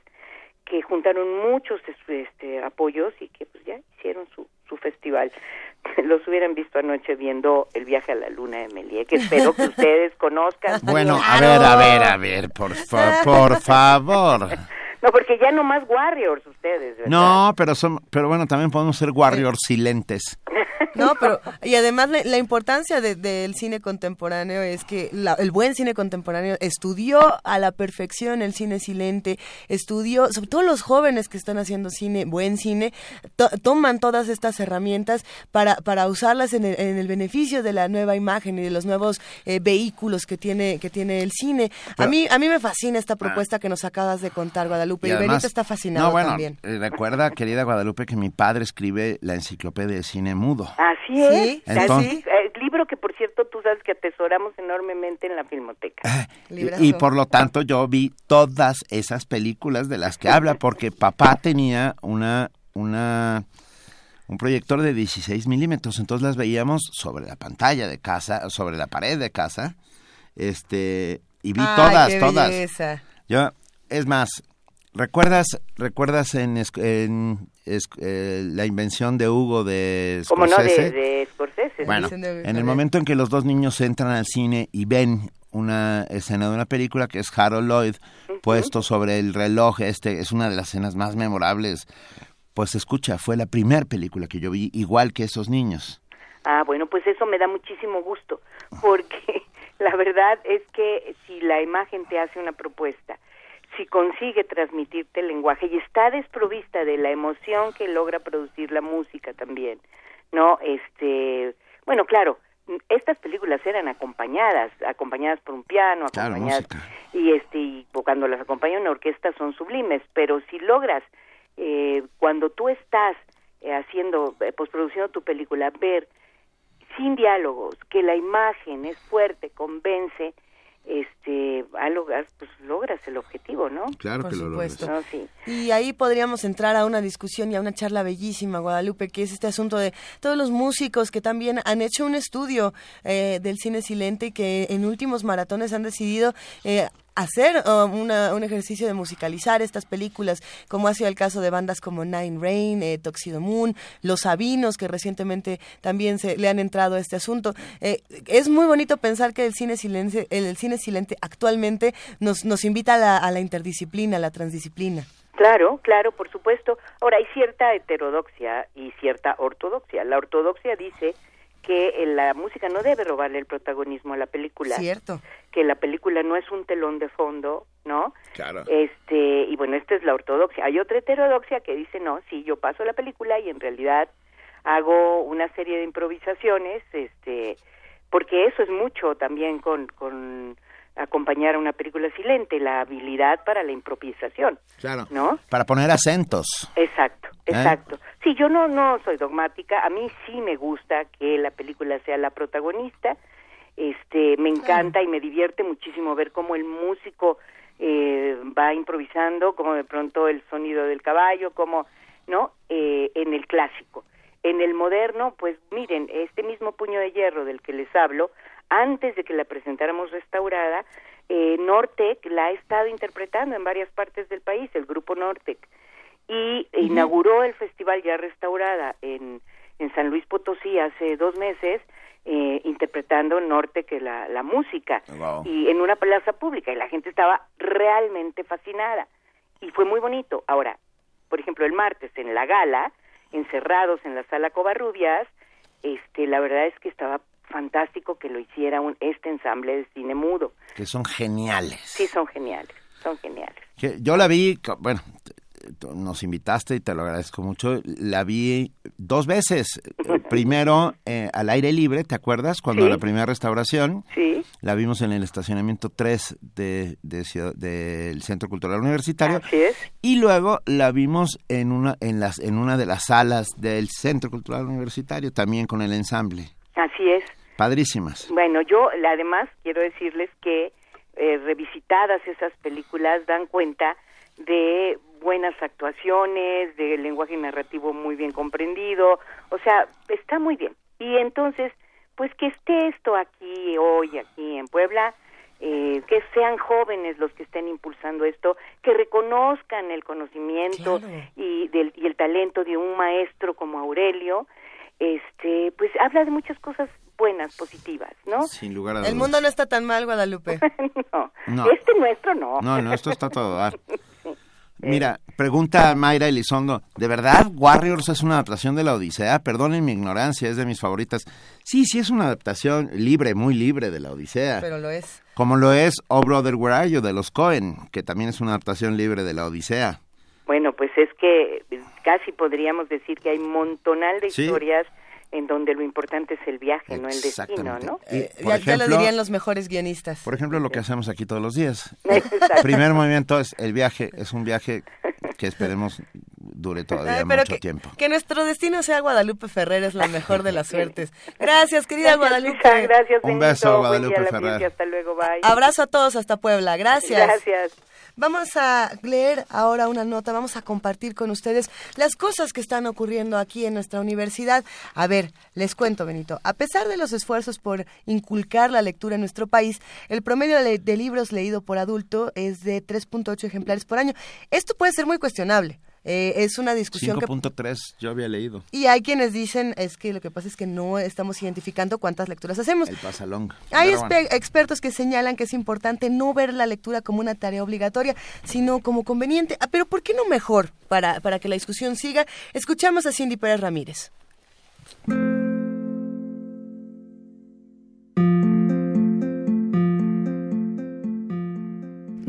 que juntaron muchos este apoyos y que pues ya hicieron su su festival los hubieran visto anoche viendo el viaje a la luna de Melie que espero que ustedes conozcan Bueno, a ver, a ver, a ver, por, fa- por favor. no porque ya no más Warriors ustedes ¿verdad? No, pero son, pero bueno, también podemos ser warriors silentes. No, pero y además la, la importancia de- del cine contemporáneo es que la- el buen cine contemporáneo estudió a la perfección el cine silente, estudió, sobre todo los jóvenes que están haciendo cine, buen cine, to- toman todas estas herramientas para, para usarlas en el, en el beneficio de la nueva imagen y de los nuevos eh, vehículos que tiene que tiene el cine. a mí a mí me fascina esta propuesta que nos acabas de contar, Guadalupe, y, Benito está fascinado no, bueno, también. eh, recuerda, querida Guadalupe, que mi padre escribe la enciclopedia de cine mudo. Así es, Sí, entonces- el libro que por cierto tú sabes que atesoramos enormemente en la filmoteca. Y, y por lo tanto yo vi todas esas películas de las que habla, porque papá tenía una, una, un proyector de 16 milímetros, entonces las veíamos sobre la pantalla de casa, sobre la pared de casa, este, y vi Ay, todas, qué todas. belleza. Yo, es más, ¿recuerdas, recuerdas en, es- en es- eh, la invención de Hugo de Como no, de, Scorsese? de Scorsese. Bueno, en el momento en que los dos niños entran al cine y ven una escena de una película que es Harold Lloyd puesto sobre el reloj, este es una de las escenas más memorables. Pues escucha, fue la primera película que yo vi igual que esos niños. Ah, bueno, pues eso me da muchísimo gusto, porque la verdad es que si la imagen te hace una propuesta, si consigue transmitirte el lenguaje y está desprovista de la emoción que logra producir la música también, ¿no? Este, bueno, claro, estas películas eran acompañadas, acompañadas por un piano, Claro, acompañadas música. y este y cuando las acompaña una orquesta son sublimes, pero si logras eh, cuando tú estás eh, haciendo, eh, postproduciendo tu película, ver sin diálogos, que la imagen es fuerte, convence, este, a lograr, pues logras el objetivo, ¿no? Claro Por que lo supuesto. logras. No, sí. Y ahí podríamos entrar a una discusión y a una charla bellísima, Guadalupe, que es este asunto de todos los músicos que también han hecho un estudio eh, del cine silente y que en últimos maratones han decidido eh, hacer um, una- un ejercicio de musicalizar estas películas, como ha sido el caso de bandas como Nine Rain, eh, Tuxedo Moon, Los Sabinos, que recientemente también se le han entrado a este asunto. Eh, es muy bonito pensar que el cine silente, el, el cine silente actualmente nos, nos invita a la, a la interdisciplina, a la transdisciplina. Claro, claro, por supuesto. Ahora, hay cierta heterodoxia y cierta ortodoxia. La ortodoxia dice que eh, la música no debe robarle el protagonismo a la película. Cierto. Que la película no es un telón de fondo, ¿no? Claro. Este, y bueno, esta es la ortodoxia. Hay otra heterodoxia que dice, no, sí, yo paso la película y en realidad hago una serie de improvisaciones, este, porque eso es mucho también con, con acompañar a una película silente, la habilidad para la improvisación, Claro. ¿no? Para poner acentos. Exacto, ¿Eh? exacto. Sí, yo no no soy dogmática, a mí sí me gusta que la película sea la protagonista. Este, me encanta y me divierte muchísimo ver cómo el músico eh, va improvisando, como de pronto el sonido del caballo, como ¿no? Eh, en el clásico. En el moderno, pues miren, este mismo puño de hierro del que les hablo, antes de que la presentáramos restaurada, eh, Nortec la ha estado interpretando en varias partes del país, el grupo Nortec, y inauguró el festival ya restaurada en, en San Luis Potosí hace dos meses, eh, interpretando Norte que la, la música y en una plaza pública y la gente estaba realmente fascinada y fue muy bonito. Ahora, por ejemplo, el martes en la gala, encerrados en la sala Covarrubias, este, la verdad es que estaba fantástico que lo hiciera un, este ensamble de cine mudo. Que son geniales. Sí, son geniales, son geniales. yo la vi, bueno, nos invitaste y te lo agradezco mucho. La vi dos veces. Primero eh, al aire libre, ¿te acuerdas? Cuando la primera restauración. Sí. La vimos en el estacionamiento 3 del de, Centro Cultural Universitario. Así es. Y luego la vimos en una, en, las, en una de las salas del Centro Cultural Universitario, también con el ensamble. Así es. Padrísimas. Bueno, yo además quiero decirles que eh, revisitadas esas películas dan cuenta de buenas actuaciones, de lenguaje narrativo muy bien comprendido, o sea, está muy bien. Y entonces, pues que esté esto aquí hoy, aquí en Puebla, eh, que sean jóvenes los que estén impulsando esto, que reconozcan el conocimiento y, del, y el talento de un maestro como Aurelio, este, pues habla de muchas cosas buenas, positivas, ¿no? Sin lugar a El mundo no está tan mal, Guadalupe. no, este nuestro no. No, nuestro está todo dar. Mira, pregunta Mayra Elizondo, ¿de verdad Warriors es una adaptación de la Odisea? Perdonen mi ignorancia, es de mis favoritas. Sí, sí es una adaptación libre, muy libre de la Odisea. Pero lo es. Como lo es Oh Brother Where Are You de los Cohen, que también es una adaptación libre de la Odisea. Bueno, pues es que casi podríamos decir que hay montonal de historias en donde lo importante es el viaje, no el destino, ¿no? Eh, ya, lo dirían los mejores guionistas. Por ejemplo, lo que hacemos aquí todos los días. Primer movimiento es el viaje, es un viaje que esperemos dure todavía mucho tiempo. Que nuestro destino sea Guadalupe Ferrer es la mejor de las suertes. Gracias, querida Guadalupe. Gracias, Un beso, Guadalupe Ferrer. Hasta luego, bye. Abrazo a todos hasta Puebla. Gracias. Gracias. Vamos a leer ahora una nota, vamos a compartir con ustedes las cosas que están ocurriendo aquí en nuestra universidad. A ver, les cuento, Benito. A pesar de los esfuerzos por inculcar la lectura en nuestro país, el promedio de, libros leído por adulto es de 3.8 ejemplares por año. Esto puede ser muy cuestionable. Eh, es una discusión 5.3 yo había leído. Y hay quienes dicen, es que lo que pasa es que no estamos identificando cuántas lecturas hacemos. El pasalón. Hay expertos que señalan que es importante no ver la lectura como una tarea obligatoria, sino como conveniente. Ah, pero ¿por qué no mejor para, para que la discusión siga? Escuchamos a Cindy Pérez Ramírez.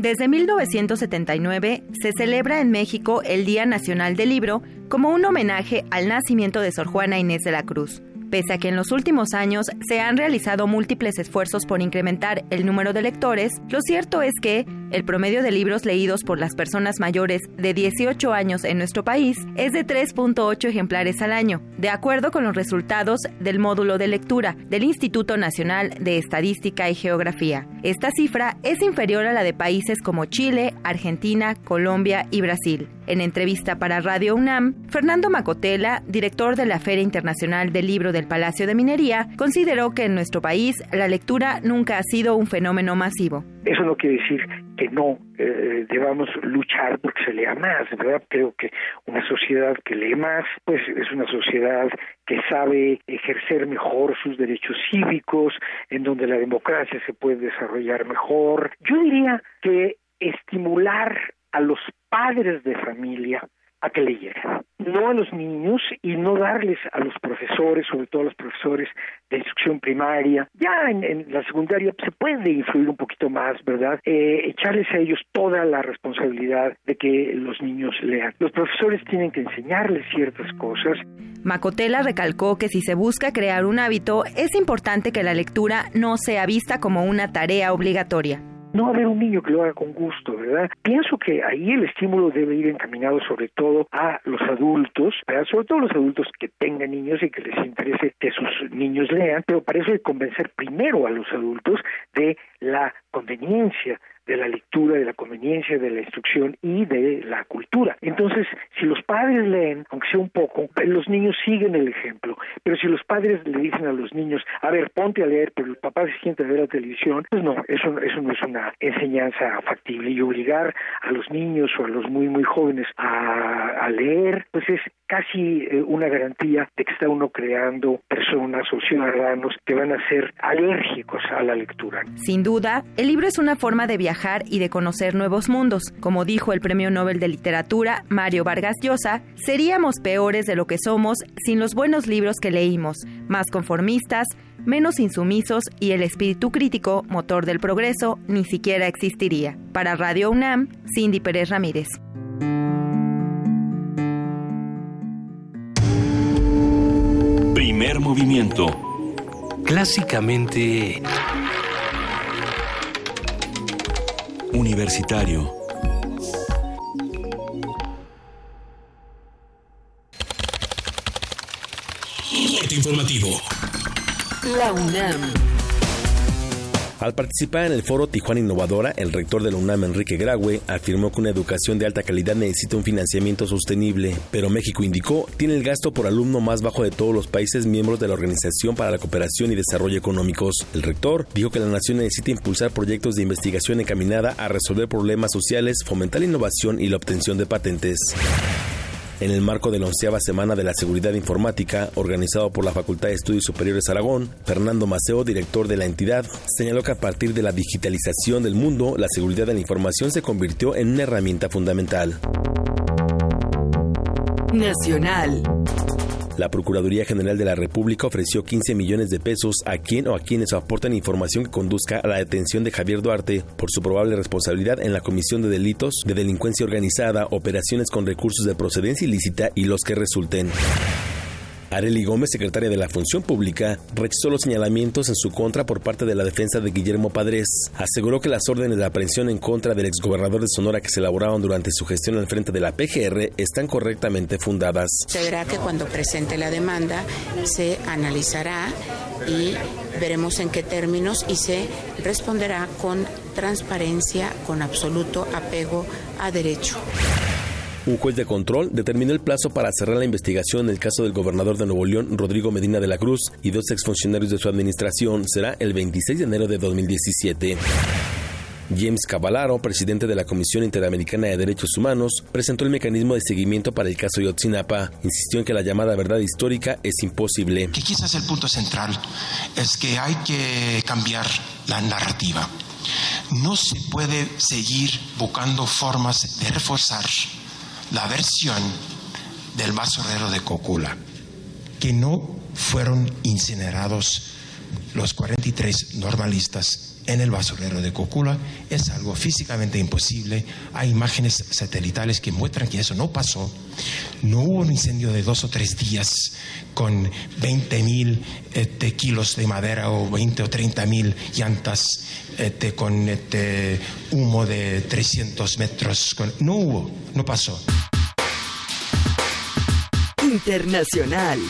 Desde 1979 se celebra en México el Día Nacional del Libro como un homenaje al nacimiento de Sor Juana Inés de la Cruz. Pese a que en los últimos años se han realizado múltiples esfuerzos por incrementar el número de lectores, lo cierto es que el promedio de libros leídos por las personas mayores de 18 años en nuestro país es de 3.8 ejemplares al año, de acuerdo con los resultados del módulo de lectura del Instituto Nacional de Estadística y Geografía. Esta cifra es inferior a la de países como Chile, Argentina, Colombia y Brasil. En entrevista para Radio UNAM, Fernando Macotela, director de la Feria Internacional del Libro del Palacio de Minería, consideró que en nuestro país la lectura nunca ha sido un fenómeno masivo. Eso no quiere decir que no eh, debamos luchar porque se lea más, ¿verdad? Creo que una sociedad que lee más, pues es una sociedad que sabe ejercer mejor sus derechos cívicos, en donde la democracia se puede desarrollar mejor. Yo diría que estimular a los padres de familia a que leyeran, no a los niños y no darles a los profesores, sobre todo a los profesores de instrucción primaria, ya en, la secundaria se puede influir un poquito más, ¿verdad? Eh, echarles a ellos toda la responsabilidad de que los niños lean. Los profesores tienen que enseñarles ciertas cosas. Macotela recalcó que si se busca crear un hábito, es importante que la lectura no sea vista como una tarea obligatoria no haber un niño que lo haga con gusto, ¿verdad? Pienso que ahí el estímulo debe ir encaminado sobre todo a los adultos, ¿verdad? sobre todo los adultos que tengan niños y que les interese que sus niños lean, pero para eso hay que convencer primero a los adultos de la conveniencia de la lectura de la conveniencia, de la instrucción y de la cultura. Entonces, si los padres leen, aunque sea un poco, los niños siguen el ejemplo, pero si los padres le dicen a los niños, a ver, ponte a leer, pero el papá se siente a ver la televisión, pues no, eso, eso no es una enseñanza factible y obligar a los niños o a los muy, muy jóvenes a, leer, pues es casi eh, una garantía de que está uno creando personas o ciudadanos que van a ser alérgicos a la lectura. Sin duda, el libro es una forma de viajar y de conocer nuevos mundos. Como dijo el Premio Nobel de Literatura, Mario Vargas Llosa, seríamos peores de lo que somos sin los buenos libros que leímos, más conformistas, menos insumisos y el espíritu crítico, motor del progreso, ni siquiera existiría. Para Radio UNAM, Cindy Pérez Ramírez. Primer movimiento. Clásicamente... Universitario. informativo. La UNAM. Al participar en el foro Tijuana Innovadora, el rector de la UNAM, Enrique Graue, afirmó que una educación de alta calidad necesita un financiamiento sostenible, pero México indicó tiene el gasto por alumno más bajo de todos los países miembros de la Organización para la Cooperación y Desarrollo Económicos. El rector dijo que la nación necesita impulsar proyectos de investigación encaminada a resolver problemas sociales, fomentar la innovación y la obtención de patentes. En el marco de la onceava Semana de la Seguridad Informática, organizado por la Facultad de Estudios Superiores Aragón, Fernando Maceo, director de la entidad, señaló que a partir de la digitalización del mundo, la seguridad de la información se convirtió en una herramienta fundamental. Nacional. La Procuraduría General de la República ofreció 15 millones de pesos a quien o a quienes aporten información que conduzca a la detención de Javier Duarte por su probable responsabilidad en la comisión de delitos de delincuencia organizada, operaciones con recursos de procedencia ilícita y los que resulten. Areli Gómez, secretaria de la Función Pública, rechazó los señalamientos en su contra por parte de la defensa de Guillermo Padres. Aseguró que las órdenes de aprehensión en contra del exgobernador de Sonora que se elaboraron durante su gestión al frente de la PGR están correctamente fundadas. Se verá que cuando presente la demanda se analizará y veremos en qué términos y se responderá con transparencia, con absoluto apego a derecho. Un juez de control determinó el plazo para cerrar la investigación en el caso del gobernador de Nuevo León, Rodrigo Medina de la Cruz, y dos exfuncionarios de su administración. Será el 26 de enero de 2017. James Cavallaro, presidente de la Comisión Interamericana de Derechos Humanos, presentó el mecanismo de seguimiento para el caso Yotzinapa. Insistió en que la llamada verdad histórica es imposible. Que quizás el punto central es que hay que cambiar la narrativa. No se puede seguir buscando formas de reforzar la versión del basurero de Cocula, que no fueron incinerados los 43 normalistas en el basurero de Cocula es algo físicamente imposible. Hay imágenes satelitales que muestran que eso no pasó. No hubo un incendio de dos o tres días con 20 mil este, kilos de madera o 20 o 30 mil llantas este, con este, humo de 300 metros. No hubo, no pasó. Internacional.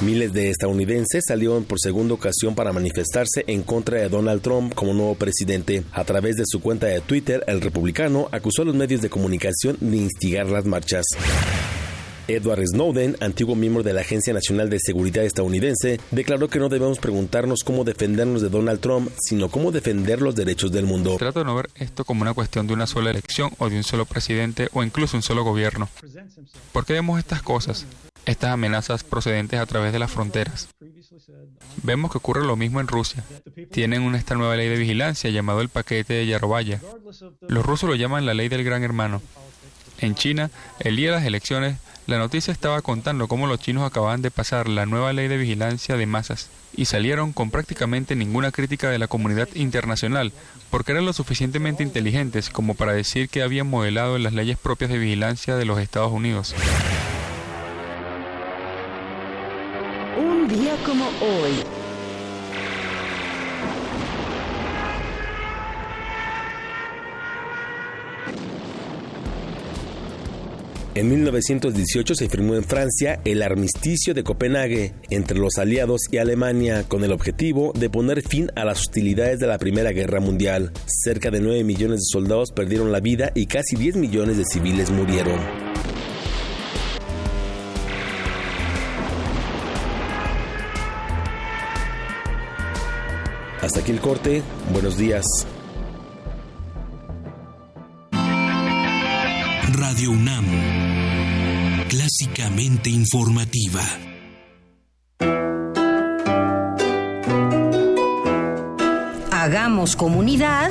Miles de estadounidenses salieron por segunda ocasión para manifestarse en contra de Donald Trump como nuevo presidente. A través de su cuenta de Twitter, el republicano acusó a los medios de comunicación de instigar las marchas. Edward Snowden, antiguo miembro de la Agencia Nacional de Seguridad estadounidense, declaró que no debemos preguntarnos cómo defendernos de Donald Trump, sino cómo defender los derechos del mundo. Trato de no ver esto como una cuestión de una sola elección o de un solo presidente o incluso un solo gobierno. ¿Por qué vemos estas cosas? Estas amenazas procedentes a través de las fronteras. Vemos que ocurre lo mismo en Rusia. Tienen esta nueva ley de vigilancia llamado el paquete de Yarovaya. Los rusos lo llaman la ley del gran hermano. En China, el día de las elecciones, la noticia estaba contando cómo los chinos acababan de pasar la nueva ley de vigilancia de masas y salieron con prácticamente ninguna crítica de la comunidad internacional, porque eran lo suficientemente inteligentes como para decir que habían modelado las leyes propias de vigilancia de los Estados Unidos. Día como hoy. En 1918 se firmó en Francia el armisticio de Copenhague entre los aliados y Alemania con el objetivo de poner fin a las hostilidades de la Primera Guerra Mundial. Cerca de 9 millones de soldados perdieron la vida y casi 10 millones de civiles murieron. Hasta aquí el corte. Buenos días. Radio UNAM, clásicamente informativa. Hagamos comunidad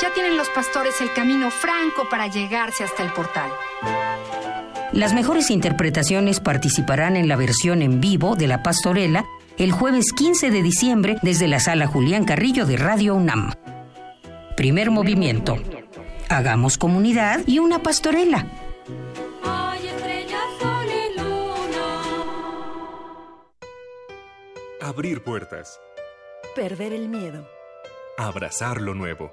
Ya tienen los pastores el camino franco para llegarse hasta el portal. Las mejores interpretaciones participarán en la versión en vivo de La Pastorela el jueves 15 de diciembre desde la sala Julián Carrillo de Radio UNAM. Primer movimiento. Hagamos comunidad y una pastorela. Abrir puertas. Perder el miedo. Abrazar lo nuevo.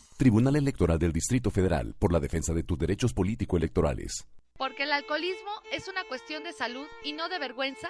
Tribunal Electoral del Distrito Federal por la defensa de tus derechos político-electorales. Porque el alcoholismo es una cuestión de salud y no de vergüenza.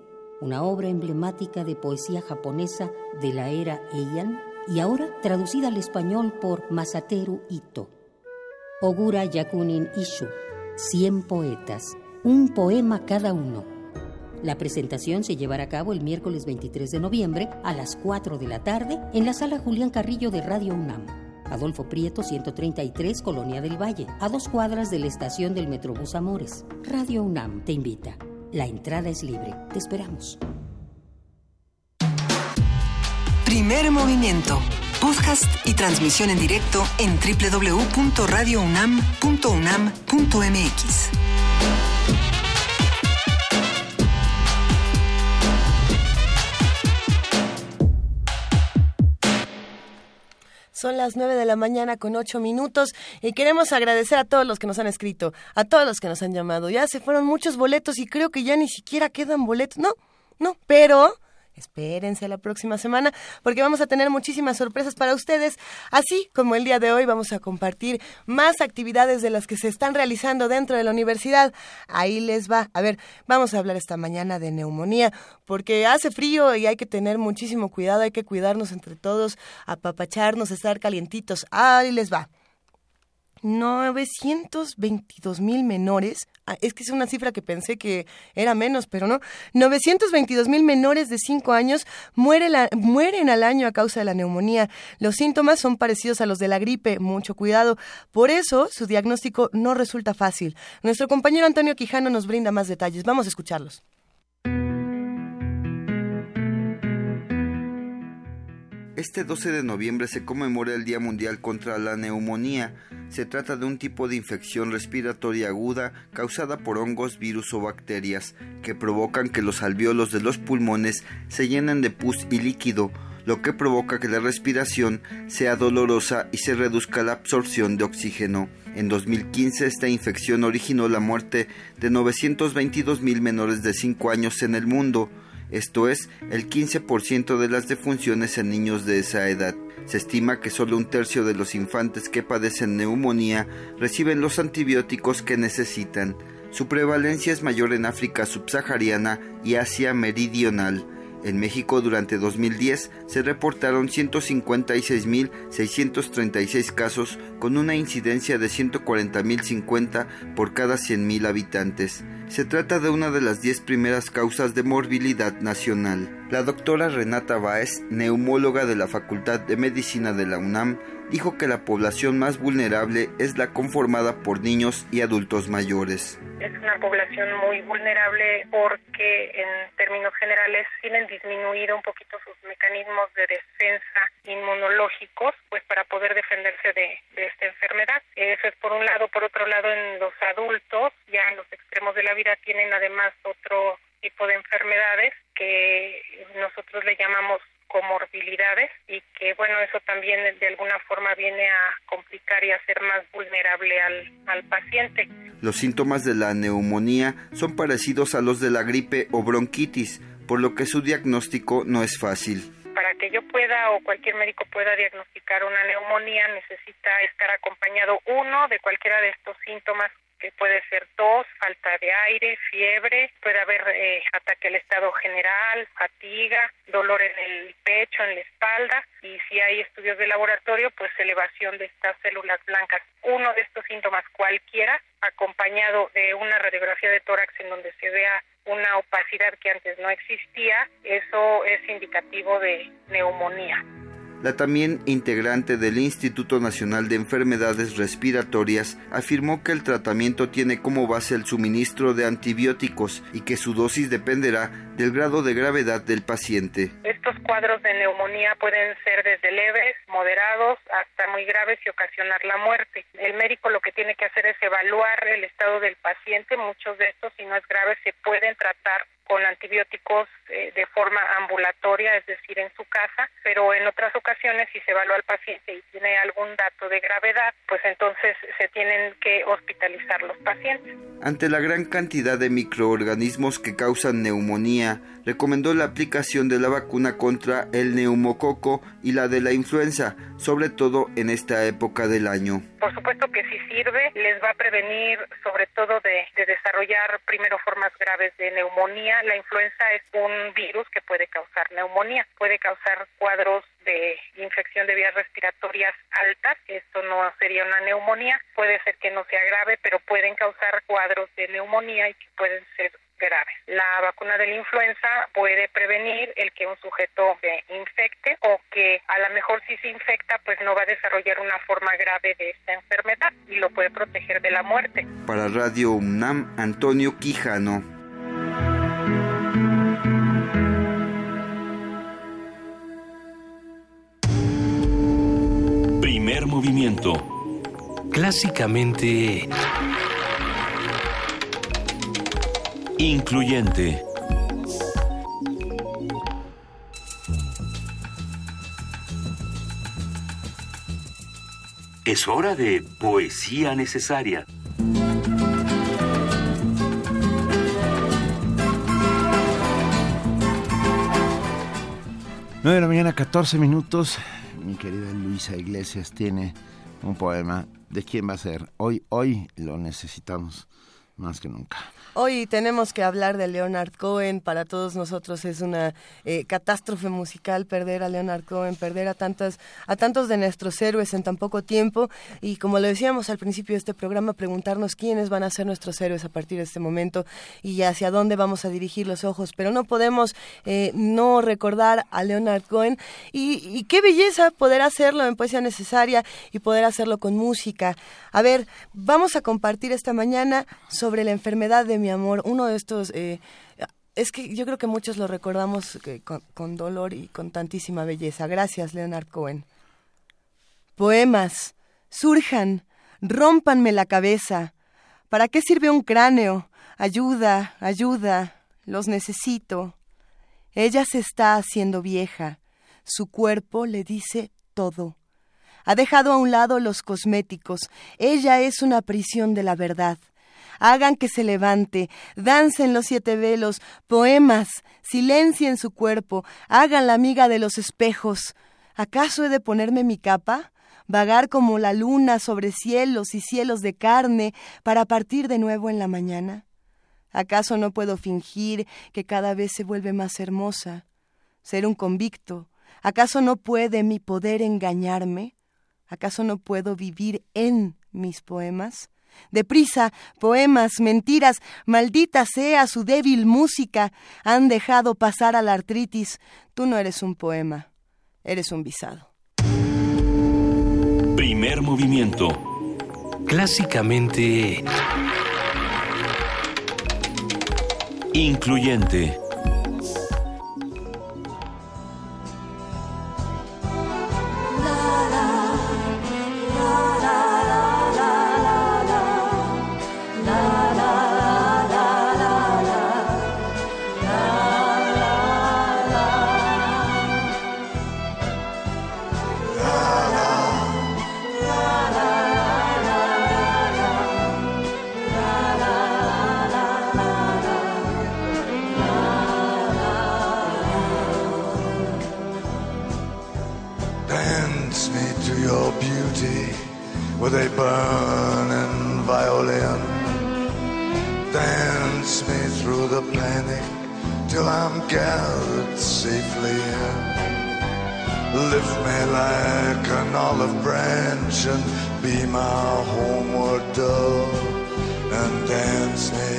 una obra emblemática de poesía japonesa de la era Heian y ahora traducida al español por Masateru Ito. Ogura Yakunin Ishu, 100 poetas, un poema cada uno. La presentación se llevará a cabo el miércoles 23 de noviembre a las 4 de la tarde en la sala Julián Carrillo de Radio UNAM. Adolfo Prieto 133, Colonia del Valle, a dos cuadras de la estación del Metrobús Amores. Radio UNAM te invita. La entrada es libre. Te esperamos. Primer movimiento. Podcast y transmisión en directo en www.radiounam.unam.mx. Son las 9 de la mañana con 8 minutos y queremos agradecer a todos los que nos han escrito, a todos los que nos han llamado. Ya se fueron muchos boletos y creo que ya ni siquiera quedan boletos. No, no, pero espérense la próxima semana porque vamos a tener muchísimas sorpresas para ustedes. Así como el día de hoy vamos a compartir más actividades de las que se están realizando dentro de la universidad. Ahí les va. A ver, vamos a hablar esta mañana de neumonía porque hace frío y hay que tener muchísimo cuidado, hay que cuidarnos entre todos, apapacharnos, estar calientitos. Ahí les va. 922 mil menores, es que es una cifra que pensé que era menos, pero no, 922 mil menores de 5 años mueren al año a causa de la neumonía. Los síntomas son parecidos a los de la gripe, mucho cuidado. Por eso su diagnóstico no resulta fácil. Nuestro compañero Antonio Quijano nos brinda más detalles. Vamos a escucharlos. Este 12 de noviembre se conmemora el Día Mundial contra la Neumonía. Se trata de un tipo de infección respiratoria aguda causada por hongos, virus o bacterias que provocan que los alveolos de los pulmones se llenen de pus y líquido, lo que provoca que la respiración sea dolorosa y se reduzca la absorción de oxígeno. En 2015 esta infección originó la muerte de 922 mil menores de 5 años en el mundo esto es el 15% de las defunciones en niños de esa edad. Se estima que solo un tercio de los infantes que padecen neumonía reciben los antibióticos que necesitan. Su prevalencia es mayor en África subsahariana y Asia meridional. En México durante 2010 se reportaron 156.636 casos con una incidencia de 140.050 por cada 100.000 habitantes. Se trata de una de las 10 primeras causas de morbilidad nacional. La doctora Renata Báez, neumóloga de la Facultad de Medicina de la UNAM, dijo que la población más vulnerable es la conformada por niños y adultos mayores. Es una población muy vulnerable porque en términos generales tienen disminuido un poquito sus mecanismos de defensa inmunológicos, pues para poder defenderse de, de esta enfermedad. Eso es por un lado. Por otro lado, en los adultos, ya en los extremos de la vida, tienen además otro tipo de enfermedades que nosotros le llamamos comorbilidades y que bueno eso también de alguna forma viene a complicar y a hacer más vulnerable al, al paciente. Los síntomas de la neumonía son parecidos a los de la gripe o bronquitis, por lo que su diagnóstico no es fácil. Para que yo pueda o cualquier médico pueda diagnosticar una neumonía necesita estar acompañado uno de cualquiera de estos síntomas que puede ser tos, falta de aire, fiebre, puede haber eh, ataque al estado general, fatiga, dolor en el pecho, en la espalda y si hay estudios de laboratorio, pues elevación de estas células blancas. Uno de estos síntomas cualquiera, acompañado de una radiografía de tórax en donde se vea una opacidad que antes no existía, eso es indicativo de neumonía. La también integrante del Instituto Nacional de Enfermedades Respiratorias afirmó que el tratamiento tiene como base el suministro de antibióticos y que su dosis dependerá del grado de gravedad del paciente. Estos cuadros de neumonía pueden ser desde leves, moderados, hasta muy graves y ocasionar la muerte. El médico lo que tiene que hacer es evaluar el estado del paciente. Muchos de estos, si no es grave, se pueden tratar con antibióticos eh, de forma ambulatoria, es decir, en su casa, pero en otras ocasiones si se evalúa al paciente y tiene algún dato de gravedad, pues entonces se tienen que hospitalizar los pacientes. Ante la gran cantidad de microorganismos que causan neumonía, recomendó la aplicación de la vacuna contra el neumococo y la de la influenza, sobre todo en esta época del año. Por supuesto que si sirve, les va a prevenir sobre todo de, de desarrollar primero formas graves de neumonía. La influenza es un virus que puede causar neumonía, puede causar cuadros de infección de vías respiratorias altas, esto no sería una neumonía, puede ser que no sea grave, pero pueden causar cuadros de neumonía y que pueden ser graves. La vacuna de la influenza puede prevenir el que un sujeto se infecte o que a lo mejor si se infecta pues no va a desarrollar una forma grave de esta enfermedad y lo puede proteger de la muerte. Para Radio UNAM, Antonio Quijano. Primer movimiento. Clásicamente... Incluyente. Es hora de poesía necesaria. Nueve de la mañana, 14 minutos. Mi querida Luisa Iglesias tiene un poema. ¿De quién va a ser? Hoy, hoy lo necesitamos más que nunca. Hoy tenemos que hablar de Leonard Cohen. Para todos nosotros es una eh, catástrofe musical perder a Leonard Cohen, perder a tantas, a tantos de nuestros héroes en tan poco tiempo. Y como lo decíamos al principio de este programa, preguntarnos quiénes van a ser nuestros héroes a partir de este momento y hacia dónde vamos a dirigir los ojos. Pero no podemos eh, no recordar a Leonard Cohen. Y, y qué belleza poder hacerlo en poesía necesaria y poder hacerlo con música. A ver, vamos a compartir esta mañana sobre la enfermedad de mi amor, uno de estos... Eh, es que yo creo que muchos lo recordamos con, con, dolor y con tantísima belleza. Gracias, Leonard Cohen. Poemas, surjan, rompanme la cabeza. ¿Para qué sirve un cráneo? Ayuda, ayuda, los necesito. Ella se está haciendo vieja. Su cuerpo le dice todo. Ha dejado a un lado los cosméticos. Ella es una prisión de la verdad. Hagan que se levante, dancen los siete velos, poemas, silencien su cuerpo, hagan la amiga de los espejos. ¿Acaso he de ponerme mi capa? vagar como la luna sobre cielos y cielos de carne para partir de nuevo en la mañana? ¿Acaso no puedo fingir que cada vez se vuelve más hermosa? ¿Ser un convicto? ¿Acaso no puede mi poder engañarme? ¿Acaso no puedo vivir en mis poemas? Deprisa, poemas, mentiras, maldita sea su débil música, han dejado pasar a la artritis. Tú no eres un poema, eres un visado. Primer movimiento. Clásicamente... Incluyente. Till I'm gathered safely in. Lift me like an olive branch and be my homeward dove and dance me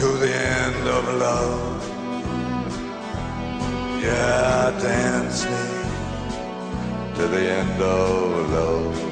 to the end of love. Yeah, dance me to the end of love.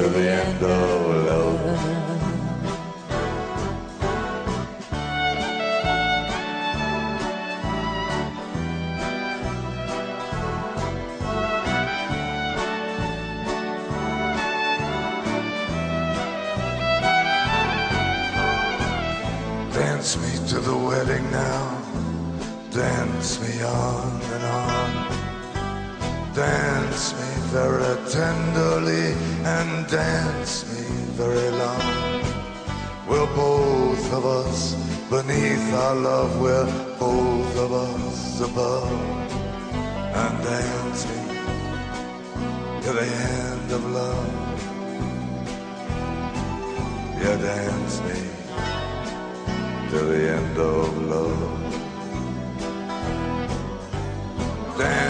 to the end of love. Dance me to the wedding now. Dance me on and on. Dance me very tenderly and dance me very long. We're both of us beneath our love, we're both of us above. And dance me to the end of love. Yeah, dance me to the end of love. Dance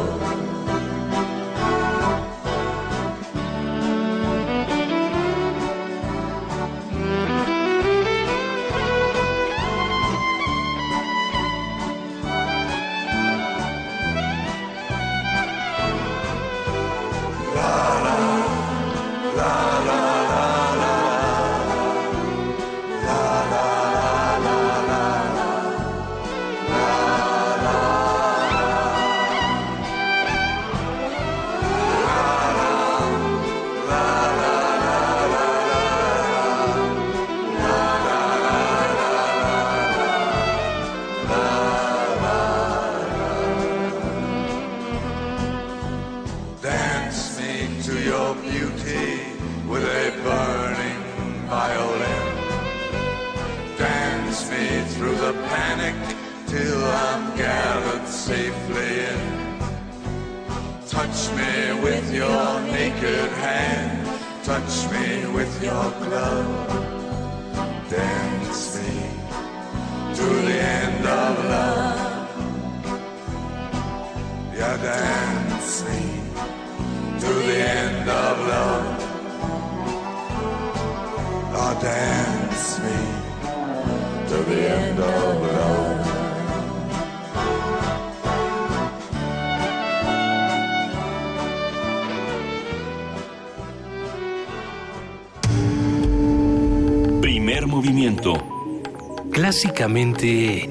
Clásicamente...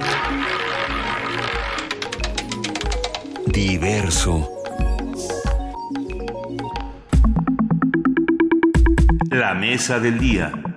Diverso. La mesa del día.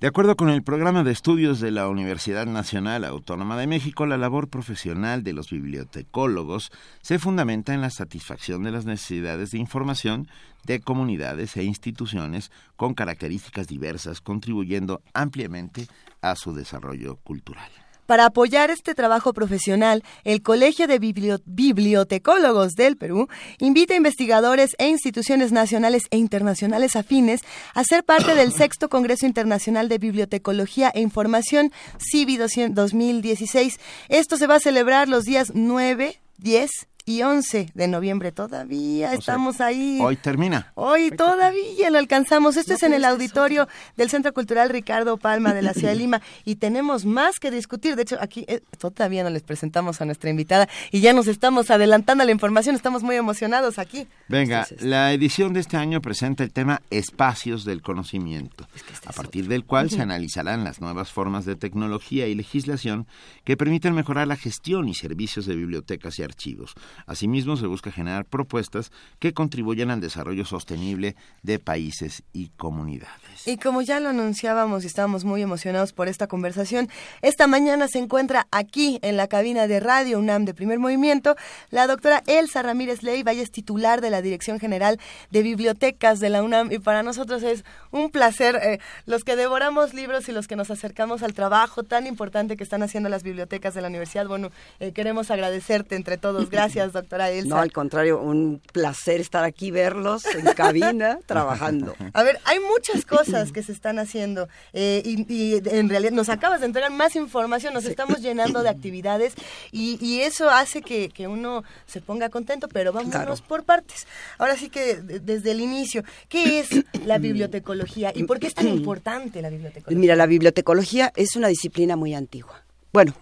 De acuerdo con el programa de estudios de la Universidad Nacional Autónoma de México, la labor profesional de los bibliotecólogos se fundamenta en la satisfacción de las necesidades de información de comunidades e instituciones con características diversas, contribuyendo ampliamente a su desarrollo cultural. Para apoyar este trabajo profesional, el Colegio de Bibliotecólogos del Perú invita a investigadores e instituciones nacionales e internacionales afines a ser parte del sexto Congreso Internacional de Bibliotecología e Información, CIBI 2016. Esto se va a celebrar los días 9, 10 y 11 de noviembre. Todavía estamos ahí. Hoy termina. Hoy todavía lo alcanzamos. Esto es en el auditorio del Centro Cultural Ricardo Palma de la ciudad de Lima y tenemos más que discutir. De hecho, aquí eh, todavía no les presentamos a nuestra invitada y ya nos estamos adelantando la información. Estamos muy emocionados aquí. Venga, la edición de este año presenta el tema Espacios del Conocimiento, a partir del cual se analizarán las nuevas formas de tecnología y legislación que permiten mejorar la gestión y servicios de bibliotecas y archivos Asimismo, se busca generar propuestas que contribuyan al desarrollo sostenible de países y comunidades. Y como ya lo anunciábamos y estábamos muy emocionados por esta conversación, esta mañana se encuentra aquí en la cabina de Radio UNAM de Primer Movimiento la doctora Elsa Ramírez Ley, ella es titular de la Dirección General de Bibliotecas de la UNAM y para nosotros es un placer eh, los que devoramos libros y los que nos acercamos al trabajo tan importante que están haciendo las bibliotecas de la universidad. Bueno, eh, queremos agradecerte entre todos. Gracias, doctora Elsa. No, al contrario, un placer estar aquí, verlos en cabina, trabajando. A ver, hay muchas cosas que se están haciendo eh, y, en realidad nos acabas de entregar más información, nos estamos llenando de actividades y, eso hace que, uno se ponga contento, pero vámonos por partes. Ahora sí que desde el inicio, ¿qué es la bibliotecología y por qué es tan importante la bibliotecología? Mira, la bibliotecología es una disciplina muy antigua. Bueno,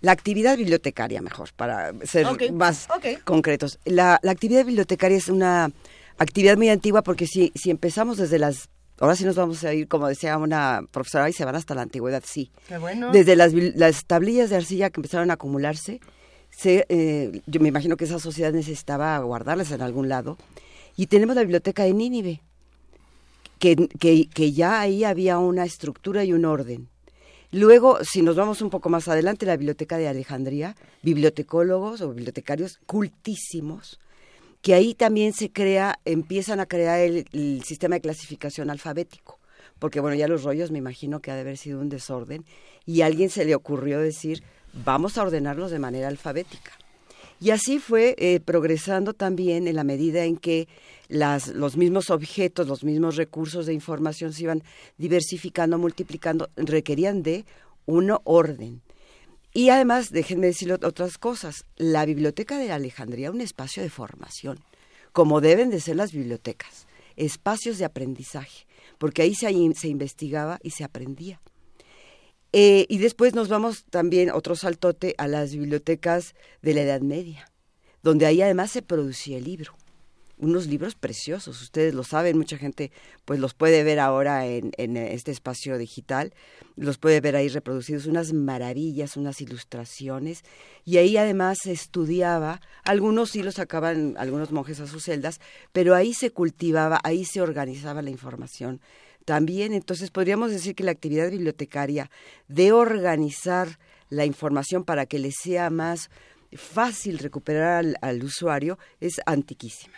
la actividad bibliotecaria, mejor, para ser más concretos. La, actividad bibliotecaria es una actividad muy antigua porque si, si empezamos desde las... Ahora sí nos vamos a ir, como decía una profesora, y se van hasta la antigüedad, sí. Desde las, las tablillas de arcilla que empezaron a acumularse, se, eh, yo me imagino que esa sociedad necesitaba guardarlas en algún lado. Y tenemos la biblioteca de Nínive, que, que, que ya ahí había una estructura y un orden. Luego, si nos vamos un poco más adelante, la Biblioteca de Alejandría, bibliotecólogos o bibliotecarios cultísimos, que ahí también se crea, empiezan a crear el, sistema de clasificación alfabético, porque bueno, ya los rollos me imagino que ha de haber sido un desorden, y a alguien se le ocurrió decir, vamos a ordenarlos de manera alfabética. Y así fue eh, progresando también en la medida en que las, los mismos objetos, los mismos recursos de información se iban diversificando, multiplicando, requerían de un orden. Y además, déjenme decir otras cosas, la biblioteca de Alejandría, un espacio de formación, como deben de ser las bibliotecas, espacios de aprendizaje, porque ahí se, se investigaba y se aprendía. Eh, y después nos vamos también, otro saltote, a las bibliotecas de la Edad Media, donde ahí además se producía el libro. Unos libros preciosos, ustedes lo saben, mucha gente pues los puede ver ahora en, en este espacio digital, los puede ver ahí reproducidos, unas maravillas, unas ilustraciones, y ahí además se estudiaba, algunos sí los sacaban algunos monjes a sus celdas, pero ahí se cultivaba, ahí se organizaba la información también, entonces podríamos decir que la actividad bibliotecaria de organizar la información para que le sea más fácil recuperar al, usuario es antiquísima.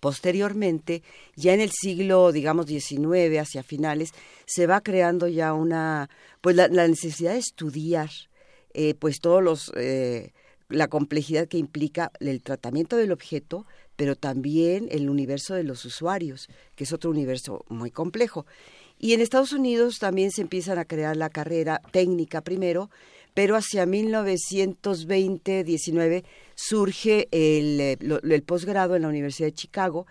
Posteriormente, ya en el siglo, digamos, XIX, hacia finales, se va creando ya una, pues la, necesidad de estudiar, eh, pues todos los, eh, la complejidad que implica el tratamiento del objeto, pero también el universo de los usuarios, que es otro universo muy complejo. Y en Estados Unidos también se empiezan a crear la carrera técnica primero, pero hacia 1920-19 surge el, eh, el, posgrado en la Universidad de Chicago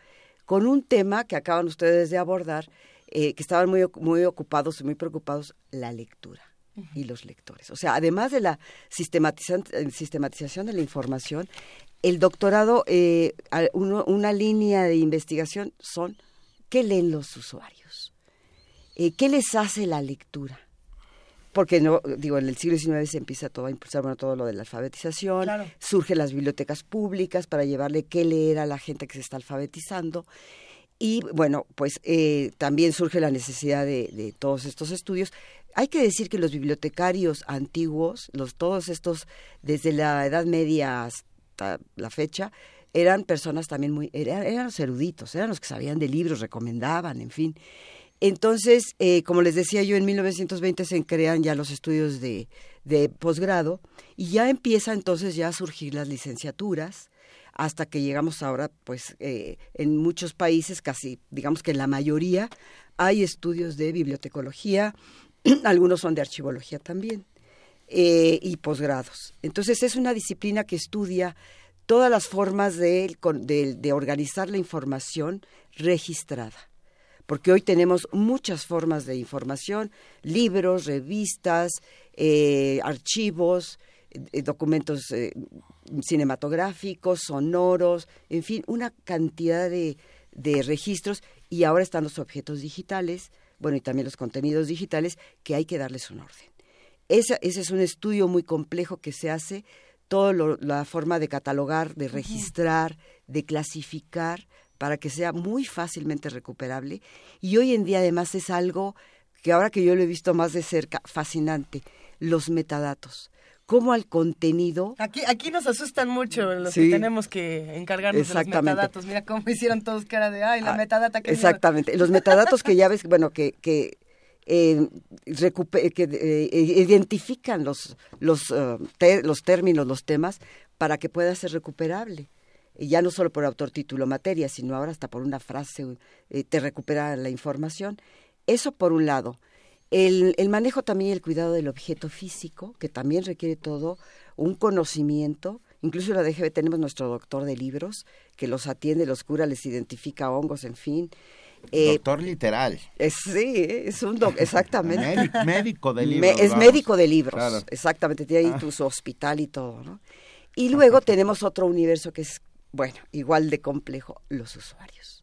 con un tema que acaban ustedes de abordar, eh, que estaban muy, muy ocupados y muy preocupados, la lectura y los lectores. O sea, además de la sistematización de la información, el doctorado, eh, una línea de investigación son qué leen los usuarios, qué les hace la lectura. Porque no digo en el siglo XIX se empieza todo a impulsar bueno todo lo de la alfabetización surgen las bibliotecas públicas para llevarle qué leer a la gente que se está alfabetizando. Y bueno pues eh, también surge la necesidad de, todos estos estudios hay que decir que los bibliotecarios antiguos los todos estos desde la Edad Media hasta la fecha eran personas también muy eran, eran los eruditos eran los que sabían de libros recomendaban en fin. Entonces, eh, como les decía yo, en 1920 se crean ya los estudios de, posgrado y ya empieza entonces ya a surgir las licenciaturas hasta que llegamos ahora, pues eh, en muchos países, casi digamos que en la mayoría, hay estudios de bibliotecología, algunos son de archivología también, eh, y posgrados. Entonces es una disciplina que estudia todas las formas de organizar la información registrada porque hoy tenemos muchas formas de información, libros, revistas, eh, archivos, eh, documentos cinematográficos, sonoros, en fin, una cantidad de, registros y ahora están los objetos digitales, bueno, y también los contenidos digitales, que hay que darles un orden. ese es un estudio muy complejo que se hace, toda la forma de catalogar, de registrar, de clasificar, para que sea muy fácilmente recuperable. Y hoy en día además es algo que ahora que yo lo he visto más de cerca, fascinante, los metadatos. Cómo al contenido... Aquí, aquí nos asustan mucho los que tenemos que encargarnos de los metadatos. Mira cómo hicieron todos cara de, ay, la ah, metadata que... Exactamente. Los metadatos que ya ves, bueno, que... que eh, que eh, identifican los los, uh, los términos, los temas, para que pueda ser recuperable ya no solo por autor, título, materia, sino ahora hasta por una frase eh, te recupera la información. Eso por un lado. El, el manejo también y el cuidado del objeto físico, que también requiere todo un conocimiento. Incluso en la DGB tenemos nuestro doctor de libros, que los atiende, los cura, les identifica hongos, en fin. Eh, doctor literal. sí, es un doctor, exactamente. médico de libros. es médico de libros, exactamente. Tiene ahí ah. su hospital y todo, ¿no? Y luego tenemos otro universo que es bueno, igual de complejo los usuarios.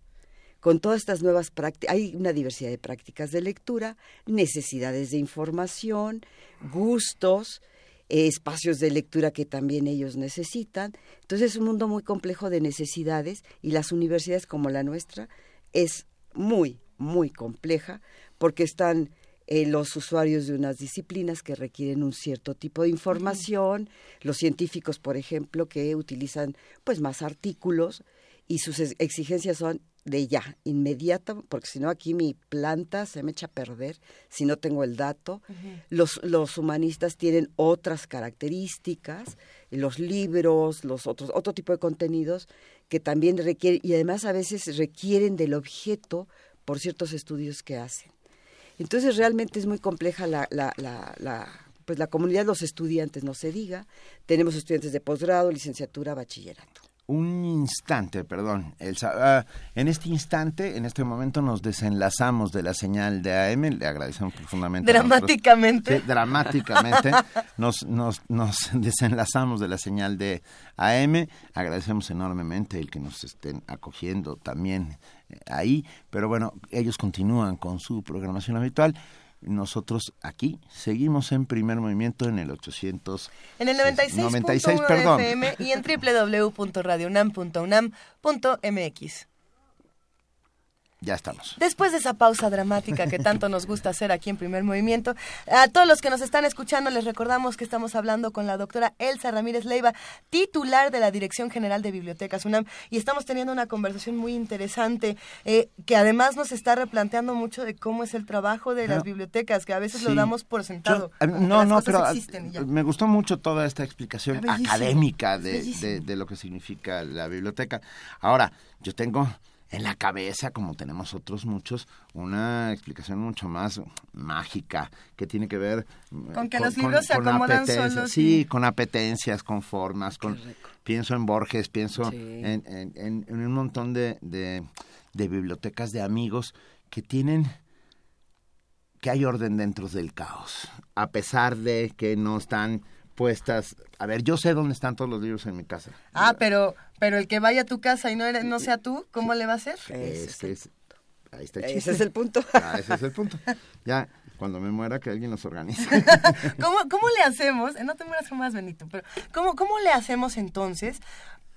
Con todas estas nuevas prácticas, hay una diversidad de prácticas de lectura, necesidades de información, gustos, espacios de lectura que también ellos necesitan. Entonces es un mundo muy complejo de necesidades y las universidades como la nuestra es muy, muy compleja porque están eh, los usuarios de unas disciplinas que requieren un cierto tipo de información, los científicos, por ejemplo, que utilizan pues más artículos y sus exigencias son de ya, inmediata, porque si no aquí mi planta se me echa a perder si no tengo el dato. los, los humanistas tienen otras características, los libros, los otros, otro tipo de contenidos que también requieren, y además a veces requieren del objeto por ciertos estudios que hacen. Entonces realmente es muy compleja la, la, la, pues la comunidad los estudiantes, no se diga. Tenemos estudiantes de posgrado, licenciatura, bachillerato. Un instante, perdón. Ah, en este instante, en este momento, nos desenlazamos de la señal de AM. Le agradecemos profundamente. Dramáticamente. dramáticamente. nos, nos, nos desenlazamos de la señal de AM. Agradecemos enormemente el que nos estén acogiendo también ahí, pero bueno, ellos continúan con su programación habitual. Nosotros aquí seguimos en primer movimiento en el 800. En el 96, 96 perdón. FM y en www.radionam.unam.mx. Ya estamos. Después de esa pausa dramática que tanto nos gusta hacer aquí en Primer Movimiento, a todos los que nos están escuchando les recordamos que estamos hablando con la doctora Elsa Ramírez Leiva, titular de la Dirección General de Bibliotecas UNAM, y estamos teniendo una conversación muy interesante eh, que además nos está replanteando mucho de cómo es el trabajo de las bibliotecas, que a veces lo damos por sentado. Eh, no, no, pero me gustó mucho toda esta explicación académica de, de lo que significa la biblioteca. Ahora, yo tengo en la cabeza, como tenemos otros muchos, una explicación mucho más mágica que tiene que ver mm, con que los libros se acomodan solos. Sí, con apetencias, con formas, con pienso en Borges, pienso en, en, un montón de, de, de bibliotecas de amigos que tienen que hay orden dentro del caos, a pesar de que no están puestas. A ver, yo sé dónde están todos los libros en mi casa. Ah, pero, pero el que vaya a tu casa y no, no sea tú, ¿cómo le va a hacer? Ese es, ahí está el Ese es el punto. Ah, ese es el punto. Ya, cuando me muera, que alguien los organice. ¿Cómo, ¿Cómo le hacemos? No te mueras jamás, Benito, pero ¿cómo, ¿cómo le hacemos entonces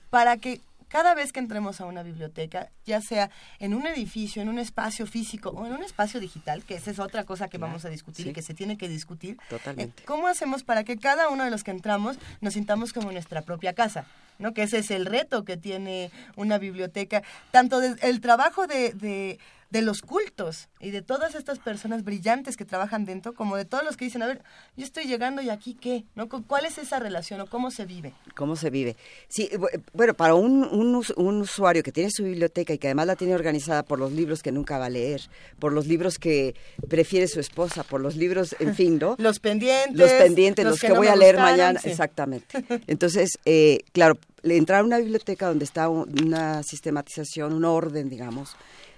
para que cada vez que entremos a una biblioteca, ya sea en un edificio, en un espacio físico o en un espacio digital, que esa es otra cosa que vamos a discutir y que se tiene que discutir, eh, Totalmente. ¿cómo hacemos para que cada uno de los que entramos nos sintamos como nuestra propia casa? ¿no? Que ese es el reto que tiene una biblioteca, tanto el trabajo de, de de los cultos y de todas estas personas brillantes que trabajan dentro, como de todos los que dicen, a ver, yo estoy llegando y aquí qué, ¿no? ¿Cuál es esa relación o cómo se vive? ¿Cómo se vive? Sí, bueno, para un, un, usuario que tiene su biblioteca y que además la tiene organizada por los libros que nunca va a leer, por los libros que prefiere su esposa, por los libros, en fin, ¿no? los pendientes. Los pendientes, los, que, voy a leer mañana, exactamente. Entonces, eh, claro, entrar a una biblioteca donde está una sistematización, un orden, digamos,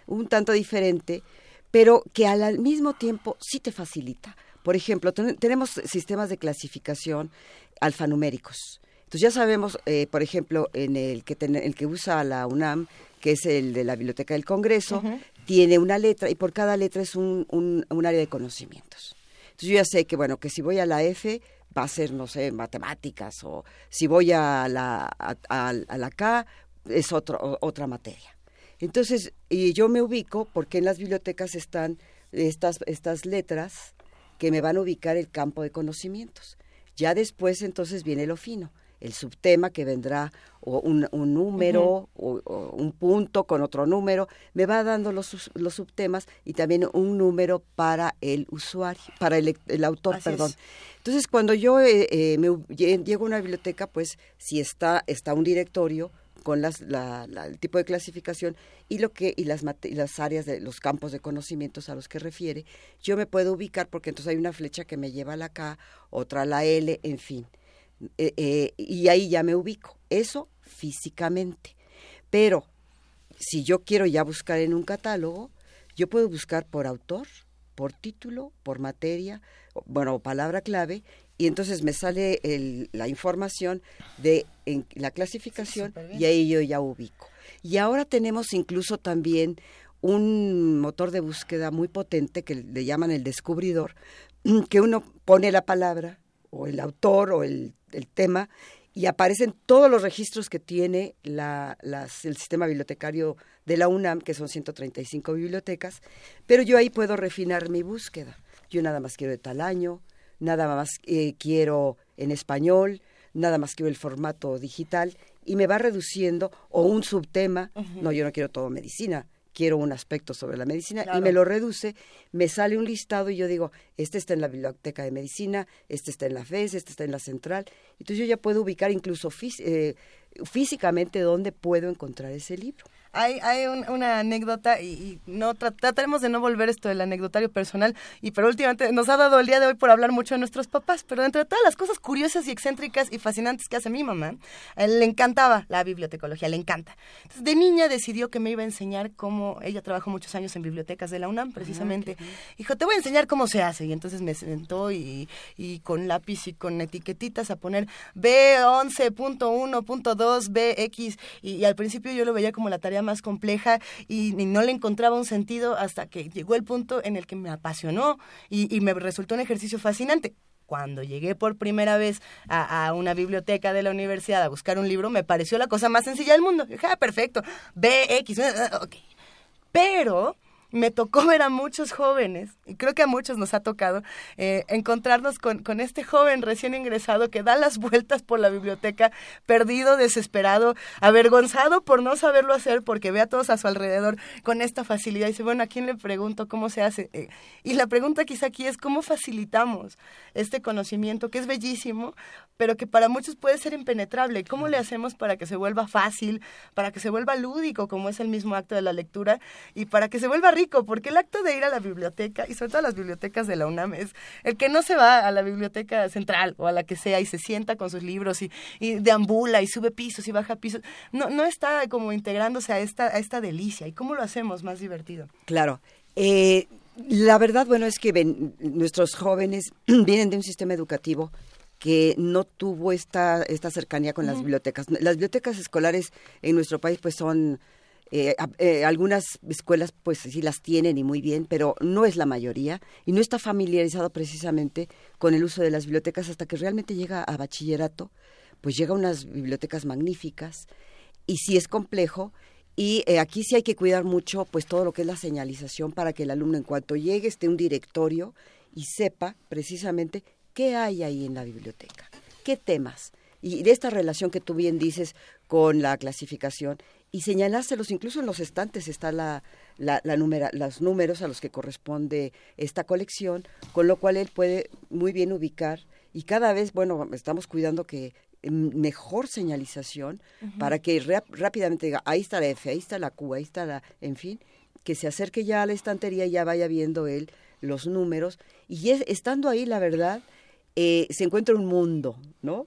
un tanto diferente, pero que al mismo tiempo sí te facilita. Por ejemplo, tenemos sistemas de clasificación alfanuméricos. Entonces ya sabemos, eh, por ejemplo, en el que, el que usa la UNAM, que es el de la Biblioteca del Congreso, tiene una letra y por cada letra es un, un, área de conocimientos. Entonces yo ya sé que, bueno, que si voy a la F va a ser, no sé, matemáticas o si voy a la, a, la K es otro, otra materia. Entonces, y yo me ubico porque en las bibliotecas están estas, estas letras que me van a ubicar el campo de conocimientos. Ya después entonces viene lo fino, el subtema que vendrá o un, número o, un punto con otro número, me va dando los, los subtemas y también un número para el usuario, para el, el autor, perdón. Entonces, cuando yo eh, eh, me, llego a una biblioteca, pues si está, está un directorio, con las, la, el tipo de clasificación y lo que y las, las áreas de los campos de conocimientos a los que refiere, yo me puedo ubicar porque entonces hay una flecha que me lleva a la K, otra a la L, en fin. Eh, eh, y ahí ya me ubico. Eso físicamente. Pero si yo quiero ya buscar en un catálogo, yo puedo buscar por autor, por título, por materia, bueno, palabra clave, y entonces me sale la información de la clasificación y ahí yo ya ubico. Y ahora tenemos incluso también un motor de búsqueda muy potente que le llaman el descubridor, que uno pone la palabra o el autor o el, tema y aparecen todos los registros que tiene la, el sistema bibliotecario de la UNAM, que son 135 bibliotecas, pero yo ahí puedo refinar mi búsqueda. Yo nada más quiero de tal año, nada más eh, quiero en español, nada más quiero el formato digital y me va reduciendo o un subtema, no, yo no quiero todo medicina, quiero un aspecto sobre la medicina y me lo reduce, me sale un listado y yo digo, este está en la biblioteca de medicina, este está en la FES, este está en la central, entonces yo ya puedo ubicar incluso eh, físicamente dónde puedo encontrar ese libro. Hay, hay una anécdota y, no trataremos de no volver esto del anecdotario personal y pero últimamente nos ha dado el día de hoy por hablar mucho de nuestros papás, pero entre todas las cosas curiosas y excéntricas y fascinantes que hace mi mamá, a él le encantaba la bibliotecología, le encanta. Entonces, de niña decidió que me iba a enseñar cómo, ella trabajó muchos años en bibliotecas de la UNAM precisamente, dijo, te voy a enseñar cómo se hace y entonces me sentó y, y con lápiz y con etiquetitas a poner B11.1.2, BX y, y al principio yo lo veía como la tarea más compleja y, no le encontraba un sentido hasta que llegó el punto en el que me apasionó y, me resultó un ejercicio fascinante cuando llegué por primera vez a, una biblioteca de la universidad a buscar un libro, me pareció la cosa más sencilla del mundo. Dije, ah, perfecto, BX, ok. pero me tocó ver a muchos jóvenes, y creo que a muchos nos ha tocado, eh, encontrarnos con, este joven recién ingresado que da las vueltas por la biblioteca, perdido, desesperado, avergonzado por no saberlo hacer, porque ve a todos a su alrededor con esta facilidad. Y dice, bueno, ¿a quién le pregunto cómo se hace? Eh, y la pregunta quizá aquí es, ¿cómo facilitamos este conocimiento que es bellísimo, pero que para muchos puede ser impenetrable? ¿Cómo le hacemos para que se vuelva fácil, para que se vuelva lúdico, como es el mismo acto de la lectura, y para que se vuelva porque el acto de ir a la biblioteca, y sobre todo a las bibliotecas de la UNAM, es el que no se va a la biblioteca central o a la que sea y se sienta con sus libros y, deambula y sube pisos y baja pisos, no, no está como integrándose a esta, a esta delicia. ¿Y cómo lo hacemos más divertido? Claro. Eh, la verdad, bueno, es que nuestros jóvenes vienen de un sistema educativo que no tuvo esta, esta cercanía con las bibliotecas. Las bibliotecas escolares en nuestro país pues son eh, eh, algunas escuelas pues sí las tienen y muy bien, pero no es la mayoría y no está familiarizado precisamente con el uso de las bibliotecas hasta que realmente llega a bachillerato, pues llega a unas bibliotecas magníficas y sí es complejo y eh, aquí sí hay que cuidar mucho pues todo lo que es la señalización para que el alumno en cuanto llegue esté un directorio y sepa precisamente qué hay ahí en la biblioteca, qué temas. Y de esta relación que tú bien dices con la clasificación y señalárselos, incluso en los estantes está la, la, los números a los que corresponde esta colección, con lo cual él puede muy bien ubicar y cada vez, bueno, estamos cuidando que mejor señalización para que rápidamente diga, ahí está la F, ahí está la Q, ahí está la, en fin, que se acerque ya a la estantería y ya vaya viendo él los números y estando ahí, la verdad, eh, se encuentra un mundo, ¿no?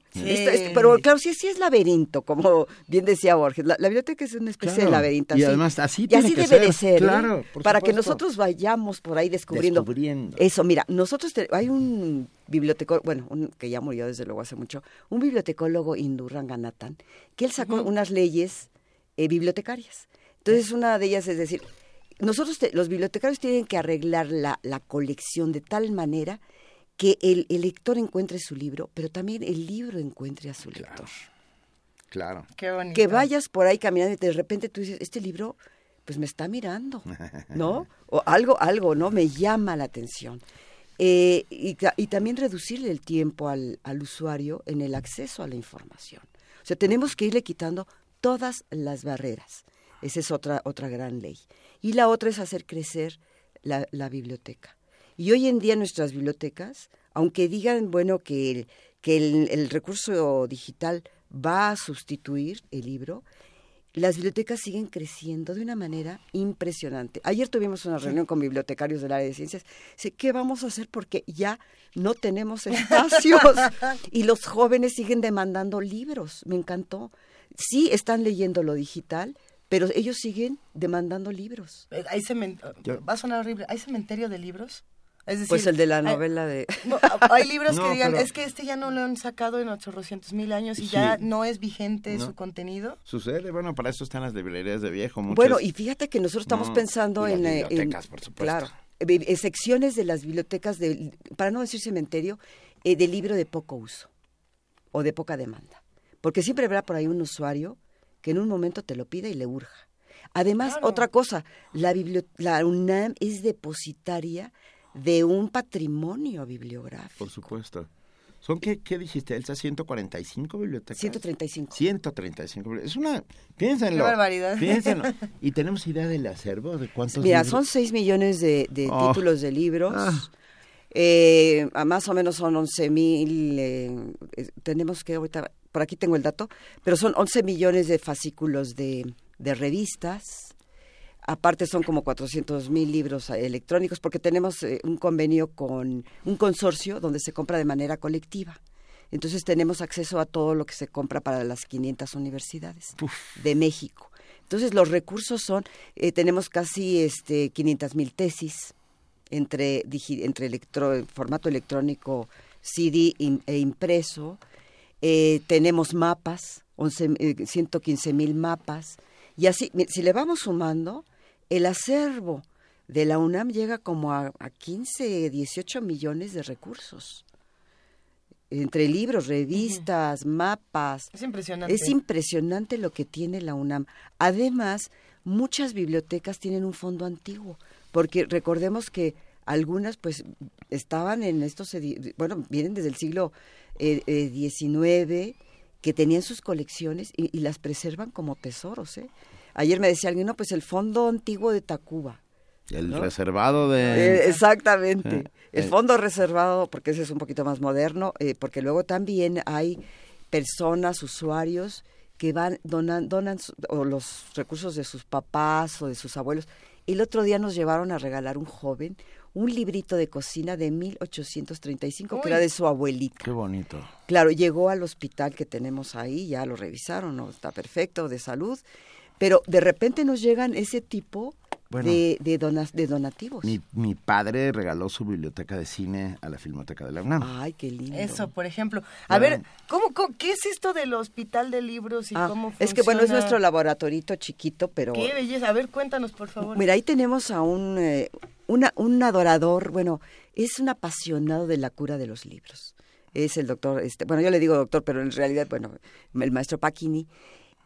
pero claro, sí, sí es laberinto, como bien decía Borges. La, biblioteca es una especie de laberinto. Y además así, y así debe de ser, ¿eh? claro, para que nosotros vayamos por ahí descubriendo. Eso, mira, nosotros hay un bibliotecólogo, bueno, que ya murió desde luego hace mucho, un bibliotecólogo hindú, Ranganathan, que él sacó unas leyes eh, bibliotecarias. Entonces, una de ellas es decir, nosotros, los bibliotecarios tienen que arreglar la, la colección de tal manera que el, lector encuentre su libro, pero también el libro encuentre a su lector. Claro. Que vayas por ahí caminando y de repente tú dices, este libro pues me está mirando, ¿no? O algo, algo, ¿no? Me llama la atención. Eh, y, y, también reducirle el tiempo al, al, usuario en el acceso a la información. O sea, tenemos que irle quitando todas las barreras. Esa es otra, otra gran ley. Y la otra es hacer crecer la, la biblioteca. Y hoy en día nuestras bibliotecas, aunque digan, bueno, que, que el, recurso digital va a sustituir el libro, las bibliotecas siguen creciendo de una manera impresionante. Ayer tuvimos una reunión con bibliotecarios del área de ciencias. ¿Qué vamos a hacer? Porque ya no tenemos espacios y los jóvenes siguen demandando libros. Me encantó. Sí, están leyendo lo digital, pero ellos siguen demandando libros. Hay va a sonar horrible. ¿Hay cementerio de libros? Pues el de la novela de... hay libros que digan, es que este ya no lo han sacado en 800 mil años y ya no es vigente su contenido. Sucede, bueno, para eso están las librerías de viejo. Bueno, y fíjate que nosotros estamos pensando en... Las bibliotecas, por supuesto. Claro, eh, secciones de las bibliotecas, de, para no decir cementerio, eh, de libro de poco uso o de poca demanda. Porque siempre habrá por ahí un usuario que en un momento te lo pida y le urja. Además, otra cosa, la, la UNAM es depositaria de un patrimonio bibliográfico. Por supuesto. ¿Son qué, qué dijiste, Elsa? ¿145 bibliotecas? 135. 135. Es una... Piénsenlo. Qué barbaridad. Piénsenlo. ¿Y tenemos idea del acervo? ¿De cuántos Mira, son 6 millones de, de oh. títulos de libros. Ah. Eh, más o menos son 11 mil... Eh, tenemos que ahorita... Por aquí tengo el dato. Pero son 11 millones de fascículos de, de revistas Aparte son como 400 mil libros eh, electrónicos porque tenemos eh, un convenio con un consorcio donde se compra de manera colectiva. Entonces tenemos acceso a todo lo que se compra para las 500 universidades de México. Entonces los recursos son, eh, tenemos casi este, 500 mil tesis entre, entre electro, formato electrónico, CD e impreso. tenemos mapas, 11, 115 mil mapas. Y así, si le vamos sumando, el acervo de la UNAM llega como a, 15, 18 millones de recursos. Entre libros, revistas, mapas. Es impresionante. Es impresionante lo que tiene la UNAM. Además, muchas bibliotecas tienen un fondo antiguo, porque recordemos que algunas pues estaban en estos, bueno, vienen desde el siglo XIX, eh, que tenían sus colecciones y, las preservan como tesoros. ¿eh? Ayer me decía alguien, no, pues el fondo antiguo de Tacuba. El reservado de... Eh, exactamente. Eh, el fondo reservado, porque ese es un poquito más moderno, porque luego también hay personas, usuarios, que van, donan, donan o los recursos de sus papás o de sus abuelos. El otro día nos llevaron a regalar un joven un librito de cocina de 1835 que era de su abuelita. Qué bonito. Claro, llegó al hospital que tenemos ahí, ya lo revisaron, ¿no? está perfecto, de salud, pero de repente nos llegan ese tipo de, de, de donativos. Mi, mi, padre regaló su biblioteca de cine a la Filmoteca de la UNAM. Ay, qué lindo. Eso, por ejemplo. A ver, ¿cómo, qué es esto del hospital de libros y ah, cómo funciona? Es que, bueno, es nuestro laboratorito chiquito, pero... Qué belleza. A ver, cuéntanos, por favor. Mira, ahí tenemos a un, eh, un adorador, bueno, es un apasionado de la cura de los libros. Es el doctor, este, bueno, yo le digo doctor, pero en realidad, bueno, el maestro Paquini.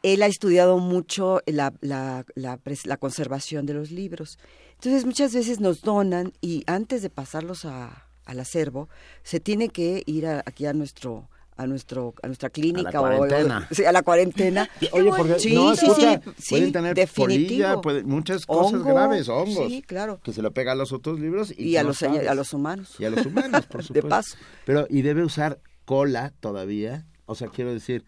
Él ha estudiado mucho la, la, la, la conservación de los libros. Entonces, muchas veces nos donan y antes de pasarlos a, al acervo, se tiene que ir aquí a nuestro a nuestro a nuestra clínica a la cuarentena. O, sí, a la cuarentena. Oye, porque sí, no, sí, sí, pueden tener polilla, muchas cosas graves, hongos. Sí, claro. Que se lo pega a los otros libros y, y a los a los humanos. Y a los humanos, por supuesto. De paso. Pero y debe usar cola todavía, o sea, quiero decir,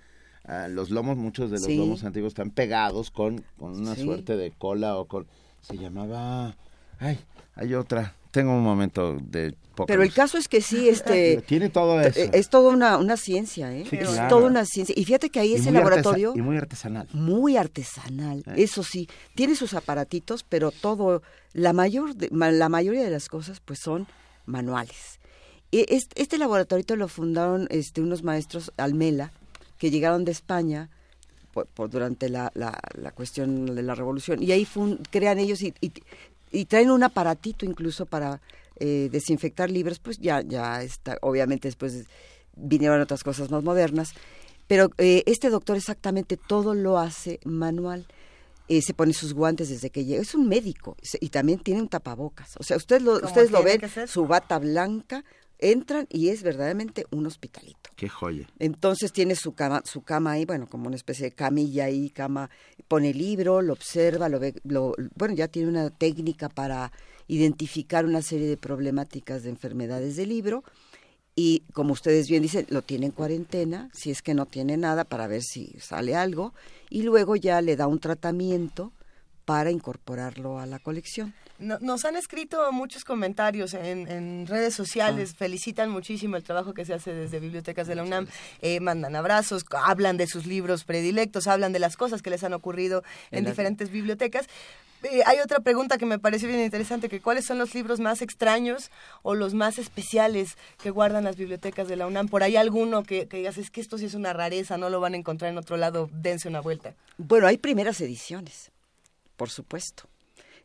uh, los lomos muchos de los lomos antiguos están pegados con con una suerte de cola o con se llamaba ay, hay otra tengo un momento de pero el caso es que sí, este... Tiene todo eso. Es toda una, una ciencia, ¿eh? es toda una ciencia. Y fíjate que ahí ese laboratorio... y muy artesanal. Muy artesanal, eso sí. Tiene sus aparatitos, pero todo, la, mayor, la mayoría de las cosas pues son manuales. E, este, este laboratorio lo fundaron este, unos maestros Almela, que llegaron de España por, durante la, la, la, cuestión de la revolución. Y ahí crean ellos y, y traen un aparatito incluso para eh, desinfectar libros, pues ya, ya está, obviamente después vinieron otras cosas más modernas, pero eh, este doctor exactamente todo lo hace manual. Eh, se pone sus guantes desde que llega. Es un médico y también tiene un tapabocas. O sea, ustedes lo, ustedes lo ven, su bata blanca, entran y es verdaderamente un hospitalito. Qué joya. Entonces tiene su cama, su cama ahí, bueno, como una especie de camilla ahí, cama, pone libro, lo observa, lo ve, lo, bueno, ya tiene una técnica para identificar una serie de problemáticas de enfermedades del libro y como ustedes bien dicen, lo tiene en cuarentena, si es que no tiene nada para ver si sale algo y luego ya le da un tratamiento para incorporarlo a la colección. nos han escrito muchos comentarios en, redes sociales, ah. felicitan muchísimo el trabajo que se hace desde Bibliotecas de la UNAM, eh, mandan abrazos, hablan de sus libros predilectos, hablan de las cosas que les han ocurrido en, diferentes bibliotecas. Eh, hay otra pregunta que me parece bien interesante, que cuáles son los libros más extraños o los más especiales que guardan las bibliotecas de la UNAM. Por ahí alguno que, que, digas, es que esto sí es una rareza, no lo van a encontrar en otro lado, dense una vuelta. Bueno, hay primeras ediciones, por supuesto.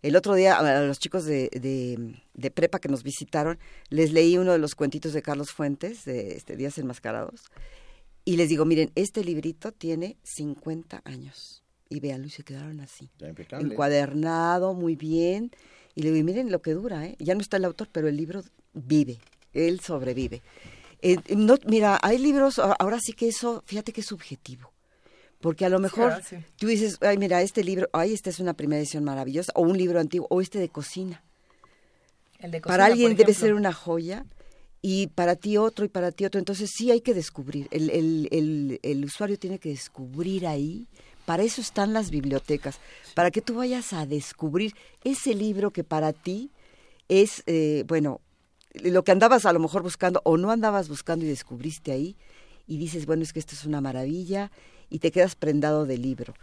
El otro día a los chicos de, de, de, prepa que nos visitaron, les leí uno de los cuentitos de Carlos Fuentes, de este, Días Enmascarados, y les digo, miren, este librito tiene 50 años y véanlo y se quedaron así. Encuadernado, muy bien. Y le digo, miren lo que dura, ¿eh? Ya no está el autor, pero el libro vive, él sobrevive. Eh, no, mira, hay libros, ahora sí que eso, fíjate que es subjetivo. Porque a lo mejor tú dices, ay, mira, este libro, ay, esta es una primera edición maravillosa, o un libro antiguo, o este de cocina. El de cocina para alguien debe ser una joya, y para ti otro, y para ti otro. Entonces sí hay que descubrir, el, el, el, el usuario tiene que descubrir ahí. Para eso están las bibliotecas, para que tú vayas a descubrir ese libro que para ti es, eh, bueno, lo que andabas a lo mejor buscando o no andabas buscando y descubriste ahí y dices, bueno, es que esto es una maravilla y te quedas prendado del libro.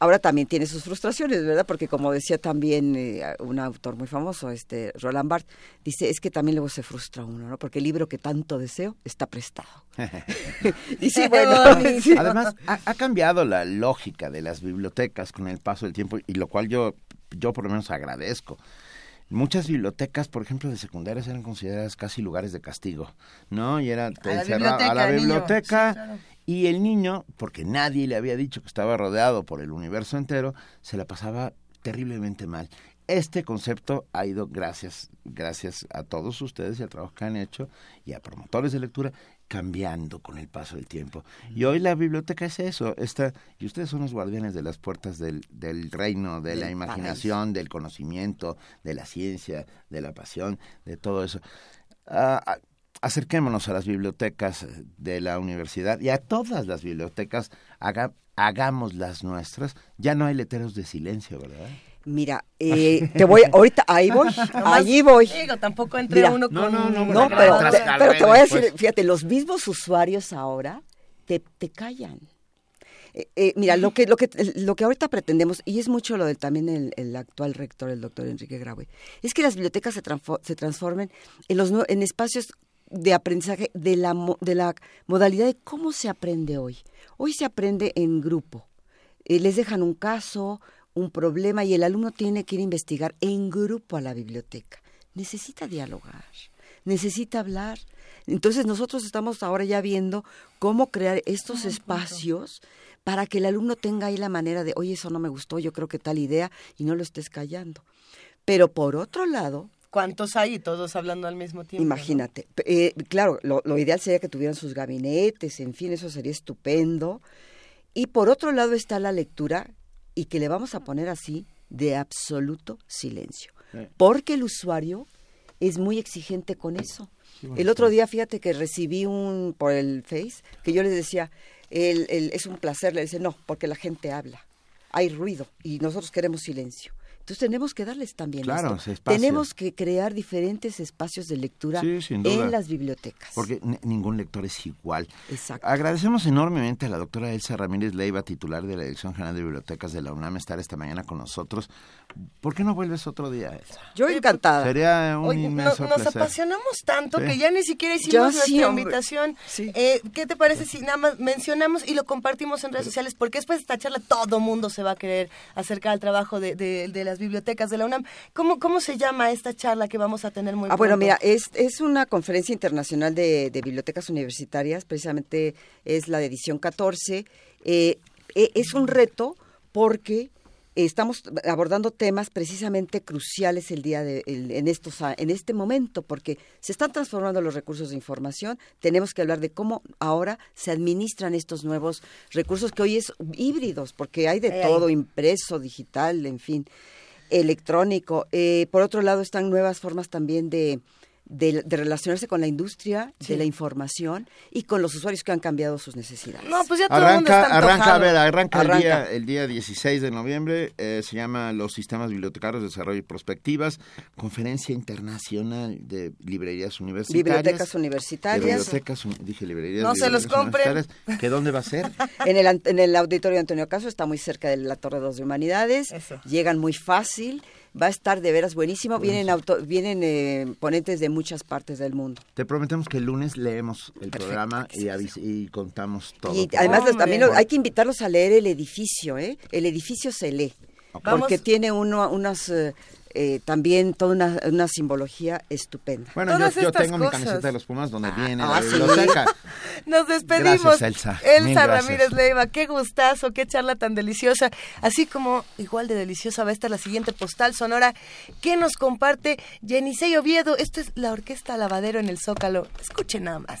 Ahora también tiene sus frustraciones, ¿verdad? Porque como decía también eh, un autor muy famoso, este Roland Barthes, dice, es que también luego se frustra uno, ¿no? Porque el libro que tanto deseo está prestado. y sí, bueno, además ha, cambiado la lógica de las bibliotecas con el paso del tiempo y lo cual yo yo por lo menos agradezco. Muchas bibliotecas, por ejemplo, de secundarias eran consideradas casi lugares de castigo, ¿no? Y era te a la a la biblioteca y el niño, porque nadie le había dicho que estaba rodeado por el universo entero, se la pasaba terriblemente mal. Este concepto ha ido gracias, gracias a todos ustedes y al trabajo que han hecho y a promotores de lectura cambiando con el paso del tiempo. Y hoy la biblioteca es eso, está, y ustedes son los guardianes de las puertas del, del reino, de la imaginación, del conocimiento, de la ciencia, de la pasión, de todo eso. Ah, ah, acerquémonos a las bibliotecas de la universidad y a todas las bibliotecas, hagamos las nuestras. Ya no hay letreros de silencio, ¿verdad? Mira, eh, te voy, ahorita, ahí voy, allí voy. Digo, tampoco entre uno con... No, no, no, no pero, te, pero te voy a decir, fíjate, los mismos usuarios ahora te, te callan. Eh, eh, mira, lo que, lo, que, lo que ahorita pretendemos, y es mucho lo del también el, el actual rector, el doctor Enrique Graue, es que las bibliotecas se, se transformen en, los, en espacios de aprendizaje de la, de la modalidad de cómo se aprende hoy. Hoy se aprende en grupo. les dejan un caso, un problema y el alumno tiene que ir a investigar en grupo a la biblioteca. Necesita dialogar, necesita hablar. Entonces nosotros estamos ahora ya viendo cómo crear estos espacios para que el alumno tenga ahí la manera de, oye, eso no me gustó, yo creo que tal idea, y no lo estés callando. Pero por otro lado... ¿Cuántos hay? Todos hablando al mismo tiempo. Imagínate. Eh, claro, lo, lo ideal sería que tuvieran sus gabinetes, en fin, eso sería estupendo. Y por otro lado está la lectura, y que le vamos a poner así de absoluto silencio. Porque el usuario es muy exigente con eso. el otro día, fíjate que recibí un por el Face que yo les decía, el, el, es un placer, le dice, no, porque la gente habla, hay ruido y nosotros queremos silencio. Entonces tenemos que darles también claro, esto. Tenemos que crear diferentes espacios de lectura en las bibliotecas. Porque ningún lector es igual. Exacto. Agradecemos enormemente a la doctora Elsa Ramírez Leiva, titular de la Dirección General de Bibliotecas de la UNAM, estar esta mañana con nosotros. ¿Por qué no vuelves otro día, Elsa? Yo encantada. Sería un inmenso Nos apasionamos tanto que ya ni siquiera hicimos nuestra invitación. Eh, ¿Qué te parece si nada más mencionamos y lo compartimos en redes sociales? Porque después de esta charla todo mundo se va a querer acercar al trabajo de, de, de la bibliotecas de la UNAM. ¿Cómo, cómo se llama esta charla que vamos a tener muy Ah, bueno, mira, es, es una conferencia internacional de, bibliotecas universitarias, precisamente es la de edición 14. Eh, e, es un reto porque estamos abordando temas precisamente cruciales el día de en estos en este momento porque se están transformando los recursos de información tenemos que hablar de cómo ahora se administran estos nuevos recursos que hoy es híbridos porque hay de todo impreso digital en fin electrónico. Eh, por otro lado, están nuevas formas también de, de, relacionarse con la industria de la información y con los usuarios que han cambiado sus necesidades. No, pues ya todo arranca, el mundo está arranca, a ver, arranca, El, día, el día 16 de noviembre, eh, se llama Los Sistemas Bibliotecarios de Desarrollo y Prospectivas, Conferencia Internacional de Librerías Universitarias. Bibliotecas Universitarias. bibliotecas, dije librerías. No se los compren. ¿Que dónde va a ser? en, el, en el Auditorio Antonio Caso, está muy cerca de la Torre 2 de Humanidades, llegan muy fácil va a estar de veras buenísimo. Vienen auto, vienen eh, ponentes de muchas partes del mundo. Te prometemos que el lunes leemos el programa y, y, contamos todo. Y además también hay que invitarlos a leer el edificio, ¿eh? El edificio se lee. Porque tiene uno, unas eh, también toda una, una, simbología estupenda. Bueno, yo, tengo mi camiseta de los Pumas donde ah, viene ah, Nos despedimos. Elsa. Elsa Ramírez Leiva, qué gustazo, qué charla tan deliciosa. Así como igual de deliciosa va a estar la siguiente postal sonora que nos comparte Jenisei Oviedo. Esto es la Orquesta Lavadero en el Zócalo. Escuchen nada más.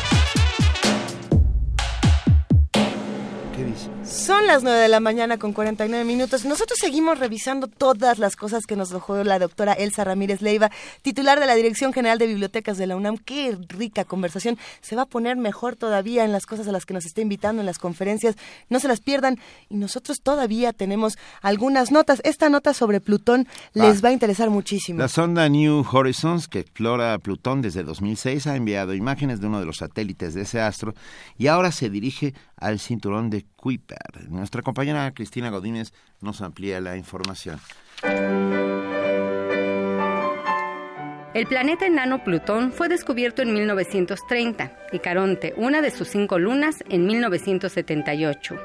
Son las 9 de la mañana con 49 minutos. Nosotros seguimos revisando todas las cosas que nos dejó la doctora Elsa Ramírez Leiva, titular de la Dirección General de Bibliotecas de la UNAM. Qué rica conversación. Se va a poner mejor todavía en las cosas a las que nos está invitando en las conferencias. No se las pierdan. Y nosotros todavía tenemos algunas notas. Esta nota sobre Plutón les va a interesar muchísimo. La sonda New Horizons, que explora Plutón desde 2006, ha enviado imágenes de uno de los satélites de ese astro y ahora se dirige al cinturón de Nuestra compañera Cristina Godínez nos amplía la información. El planeta enano Plutón fue descubierto en 1930 y Caronte, una de sus cinco lunas, en 1978.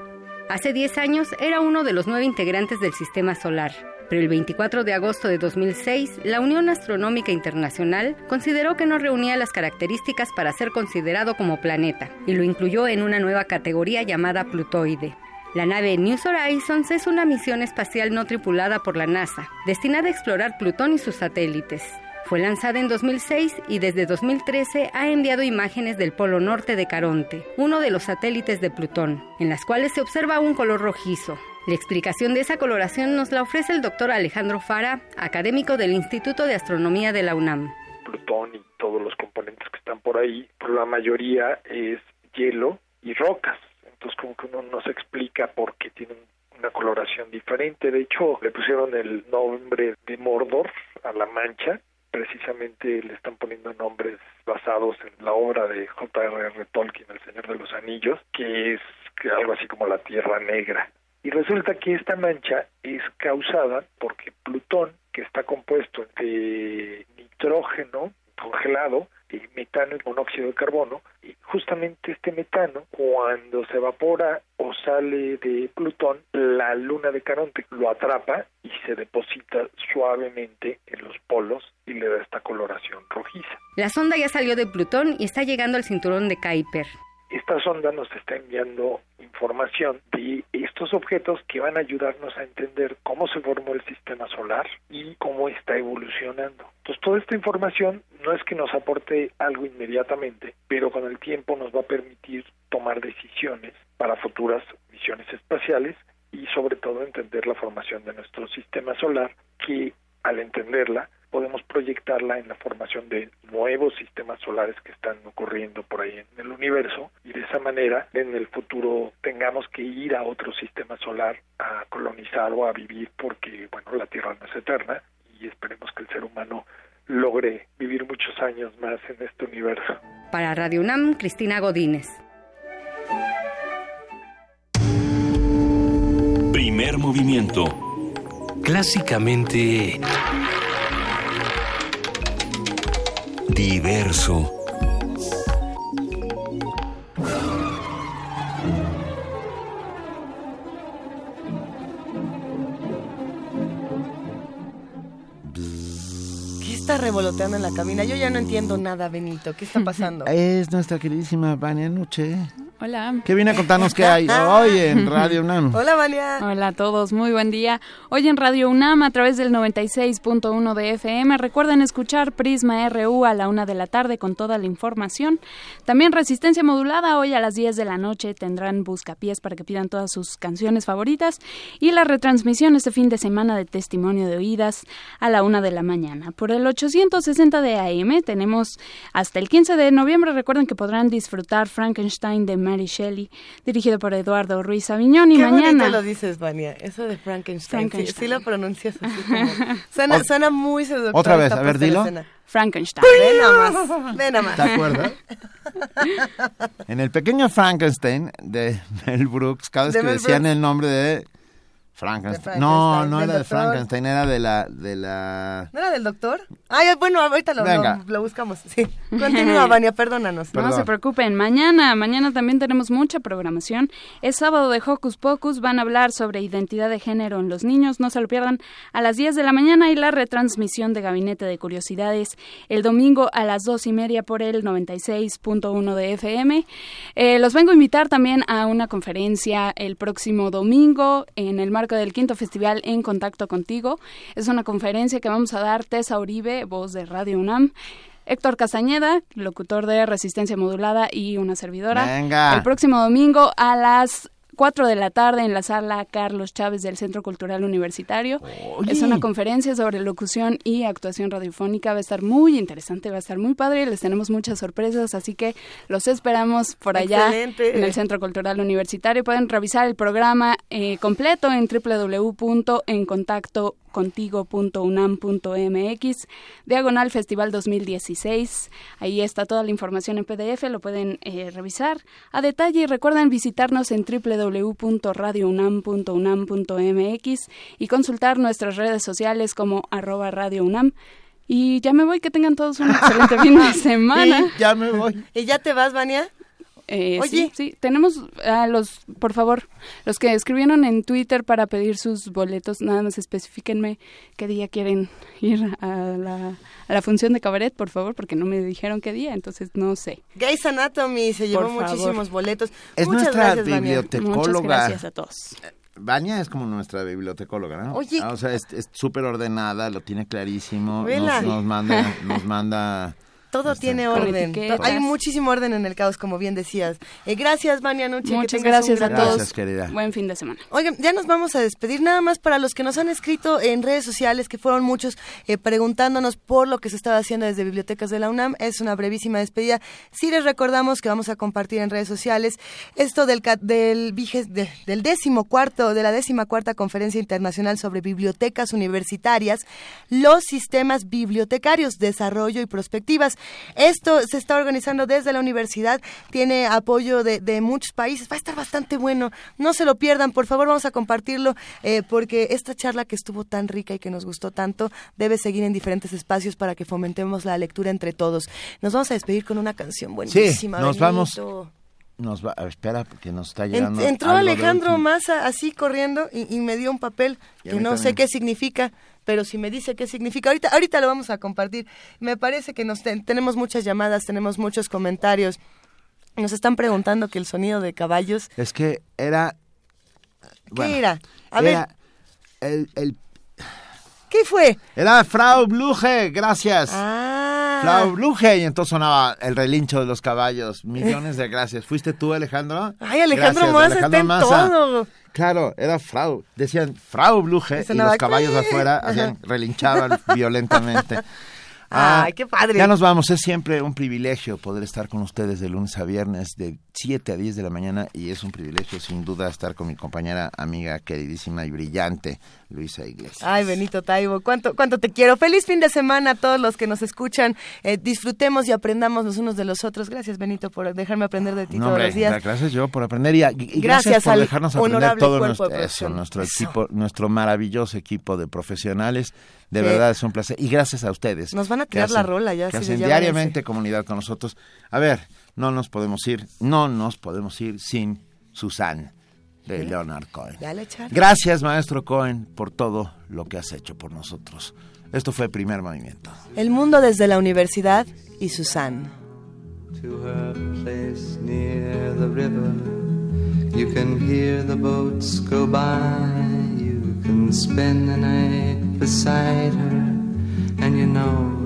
Hace 10 años era uno de los nueve integrantes del Sistema Solar pero el 24 de agosto de 2006, la Unión Astronómica Internacional consideró que no reunía las características para ser considerado como planeta y lo incluyó en una nueva categoría llamada Plutoide. La nave New Horizons es una misión espacial no tripulada por la NASA, destinada a explorar Plutón y sus satélites. Fue lanzada en 2006 y desde 2013 ha enviado imágenes del polo norte de Caronte, uno de los satélites de Plutón, en las cuales se observa un color rojizo. La explicación de esa coloración nos la ofrece el doctor Alejandro Fara, académico del Instituto de Astronomía de la UNAM. Plutón y todos los componentes que están por ahí, la mayoría es hielo y rocas. Entonces como que uno no se explica por qué tienen una coloración diferente. De hecho, le pusieron el nombre de Mordor a la mancha precisamente le están poniendo nombres basados en la obra de J.R.R. Tolkien, El Señor de los Anillos, que es algo así como la Tierra Negra. Y resulta que esta mancha es causada porque Plutón, que está compuesto de nitrógeno congelado, y metano y monóxido de carbono, y justamente este metano, cuando se evapora o sale de Plutón, la luna de Caronte lo atrapa y se deposita suavemente en los polos y le da esta coloración rojiza. La sonda ya salió de Plutón y está llegando al cinturón de Kuiper. Esta sonda nos está enviando información de estos objetos que van a ayudarnos a entender cómo se formó el sistema solar y cómo está evolucionando. Entonces, toda esta información no es que nos aporte algo inmediatamente, pero con el tiempo nos va a permitir tomar decisiones para futuras misiones espaciales y sobre todo entender la formación de nuestro sistema solar que al entenderla podemos proyectarla en la formación de nuevos sistemas solares que están ocurriendo por ahí en el universo y de esa manera en el futuro tengamos que ir a otro sistema solar a colonizar o a vivir porque bueno la Tierra no es eterna y esperemos que el ser humano logre vivir muchos años más en este universo. Para Radio UNAM, Cristina Godínez. Primer movimiento. Clásicamente diverso. ¿Qué está revoloteando en la cabina? Yo ya no entiendo nada, Benito. ¿Qué está pasando? Es nuestra queridísima Vania Nuche. Hola. ¿Qué viene a contarnos qué hay hoy en Radio UNAM? Hola, Vania. Hola a todos, muy buen día. Hoy en Radio UNAM a través del 96.1 de FM. Recuerden escuchar Prisma RU a la una de la tarde con toda la información. También Resistencia Modulada hoy a las 10 de la noche tendrán buscapiés para que pidan todas sus canciones favoritas. Y la retransmisión este fin de semana de Testimonio de Oídas a la una de la mañana. Por el 860 de AM tenemos hasta el 15 de noviembre. Recuerden que podrán disfrutar Frankenstein de Mary Shelley, dirigido por Eduardo Ruiz Aviñón. Y Qué mañana. bonito lo dices, Vania. Eso de Frankenstein. Frankenstein. Sí, sí lo pronuncias así como. Suena, suena muy seductor. Otra vez, a ver, dilo. escena. Frankenstein. Ve nada más. Ve nada más. ¿Te acuerdas? En el pequeño Frankenstein de Mel Brooks, cada vez De que Mel decían Brooks. el nombre de Frankenstein. No, no era de doctor. Frankenstein, era de la de la ¿No era del doctor? Ay, bueno, ahorita lo, Venga. lo, lo buscamos. Sí. Continúa, Vania, perdónanos. No se preocupen, mañana, mañana también tenemos mucha programación. Es sábado de Hocus Pocus, van a hablar sobre identidad de género en los niños, no se lo pierdan a las 10 de la mañana y la retransmisión de Gabinete de Curiosidades el domingo a las dos y media por el 96.1 de FM. Eh, los vengo a invitar también a una conferencia el próximo domingo en el marco del quinto festival En Contacto Contigo. Es una conferencia que vamos a dar Tessa Uribe, voz de Radio UNAM. Héctor Castañeda, locutor de Resistencia Modulada y una servidora. Venga. El próximo domingo a las 4 de la tarde en la sala Carlos Chávez del Centro Cultural Universitario. Es una conferencia sobre locución y actuación radiofónica. Va a estar muy interesante, va a estar muy padre. Les tenemos muchas sorpresas, así que los esperamos por allá en el Centro Cultural Universitario. Pueden revisar el programa eh, completo en www.encontacto contigo.unam.mx, diagonal Festival 2016. Ahí está toda la información en PDF, lo pueden eh, revisar a detalle y recuerden visitarnos en www.radiounam.unam.mx y consultar nuestras redes sociales como arroba Radio UNAM. Y ya me voy, que tengan todos un excelente fin de semana. ya me voy. ¿Y ya te vas, Vania? Eh, Oye. Sí, tenemos a los, por favor, los que escribieron en Twitter para pedir sus boletos, nada más especifíquenme qué día quieren ir a la, a la función de cabaret, por favor, porque no me dijeron qué día, entonces no sé. Gays Anatomy se llevó muchísimos boletos. Es Muchas nuestra gracias, bibliotecóloga. Muchas gracias a todos. Vania es como nuestra bibliotecóloga, ¿no? Oye. Ah, o sea, es súper ordenada, lo tiene clarísimo. Nos manda, nos manda Todo tiene orden. Hay muchísimo orden en el caos, como bien decías. Eh, gracias, Vania Nuche. que Muchas gracias a todos. Gracias, querida. Buen fin de semana. Oigan, ya nos vamos a despedir. Nada más para los que nos han escrito en redes sociales, que fueron muchos, eh, preguntándonos por lo que se estaba haciendo desde Bibliotecas de la UNAM. Es una brevísima despedida. Sí les recordamos que vamos a compartir en redes sociales esto del, del, del décimo cuarto, de la décima cuarta Conferencia Internacional sobre Bibliotecas Universitarias, los sistemas bibliotecarios, desarrollo y prospectivas. Esto se está organizando desde la universidad, tiene apoyo de, de muchos países, va a estar bastante bueno, no se lo pierdan, por favor vamos a compartirlo, eh, porque esta charla que estuvo tan rica y que nos gustó tanto debe seguir en diferentes espacios para que fomentemos la lectura entre todos. Nos vamos a despedir con una canción Sí, buenísima. nos vamos. Nos va, espera, porque nos está llegando. entró algo de Alejandro último. Massa así corriendo y, y me dio un papel que no sé qué significa, pero si me dice qué significa, ahorita, ahorita lo vamos a compartir. Me parece que nos ten- tenemos muchas llamadas, tenemos muchos comentarios. Nos están preguntando que el sonido de caballos, Es que era. ¿qué era? A era ver, el, el- ¿qué fue? era Frau Bluge, gracias. Ah, Frau Bluge, y entonces sonaba el relincho de los caballos. Millones de gracias. ¿Fuiste tú, Alejandro? ay, Alejandro Massa Alejandro está en Massa. todo. Claro, era Frau. Decían Frau Bluge y Sonaba los caballos afuera hacían, relinchaban violentamente. Ah, Ay, qué padre. Ya nos vamos. Es siempre un privilegio poder estar con ustedes de lunes a viernes, de 7 a 10 de la mañana, y es un privilegio, sin duda, estar con mi compañera, amiga, queridísima y brillante, Luisa Iglesias. Ay, Benito Taibo, cuánto, cuánto te quiero. Feliz fin de semana a todos los que nos escuchan. Eh, disfrutemos y aprendamos los unos de los otros. Gracias, Benito, por dejarme aprender de ti No, todos hombre, los días. gracias yo por aprender y, y Gracias gracias, por al dejarnos aprender todo nuestro, de eso, nuestro Eso. equipo, nuestro maravilloso equipo de profesionales. De Sí. verdad es un placer. Y gracias a ustedes. Nos van a tirar la rola ya, Que hacen ya diariamente comunidad con nosotros. A ver, no nos podemos ir, no nos podemos ir sin Susan de Leonard Cohen. Gracias, maestro Cohen, por todo lo que has hecho por nosotros. Esto fue Primer Movimiento. El mundo desde la universidad y Susan. to her place near the river. You can hear the boats go by. You can spend the night beside her. And you know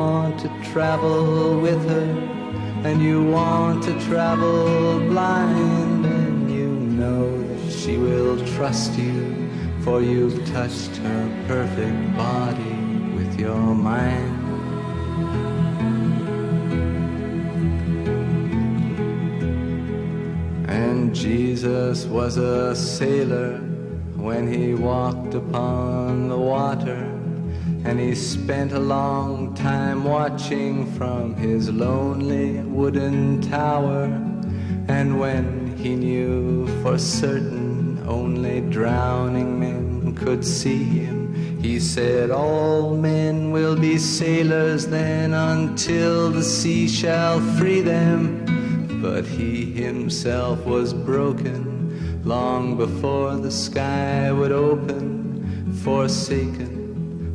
want to travel with her, and you want to travel blind, and you know that she will trust you, for you've touched her perfect body with your mind. And Jesus was a sailor when he walked upon the water. And he spent a long time watching from his lonely wooden tower. And when he knew for certain only drowning men could see him, He said, All men will be sailors then until the sea shall free them. But he himself was broken long before the sky would open, forsaken,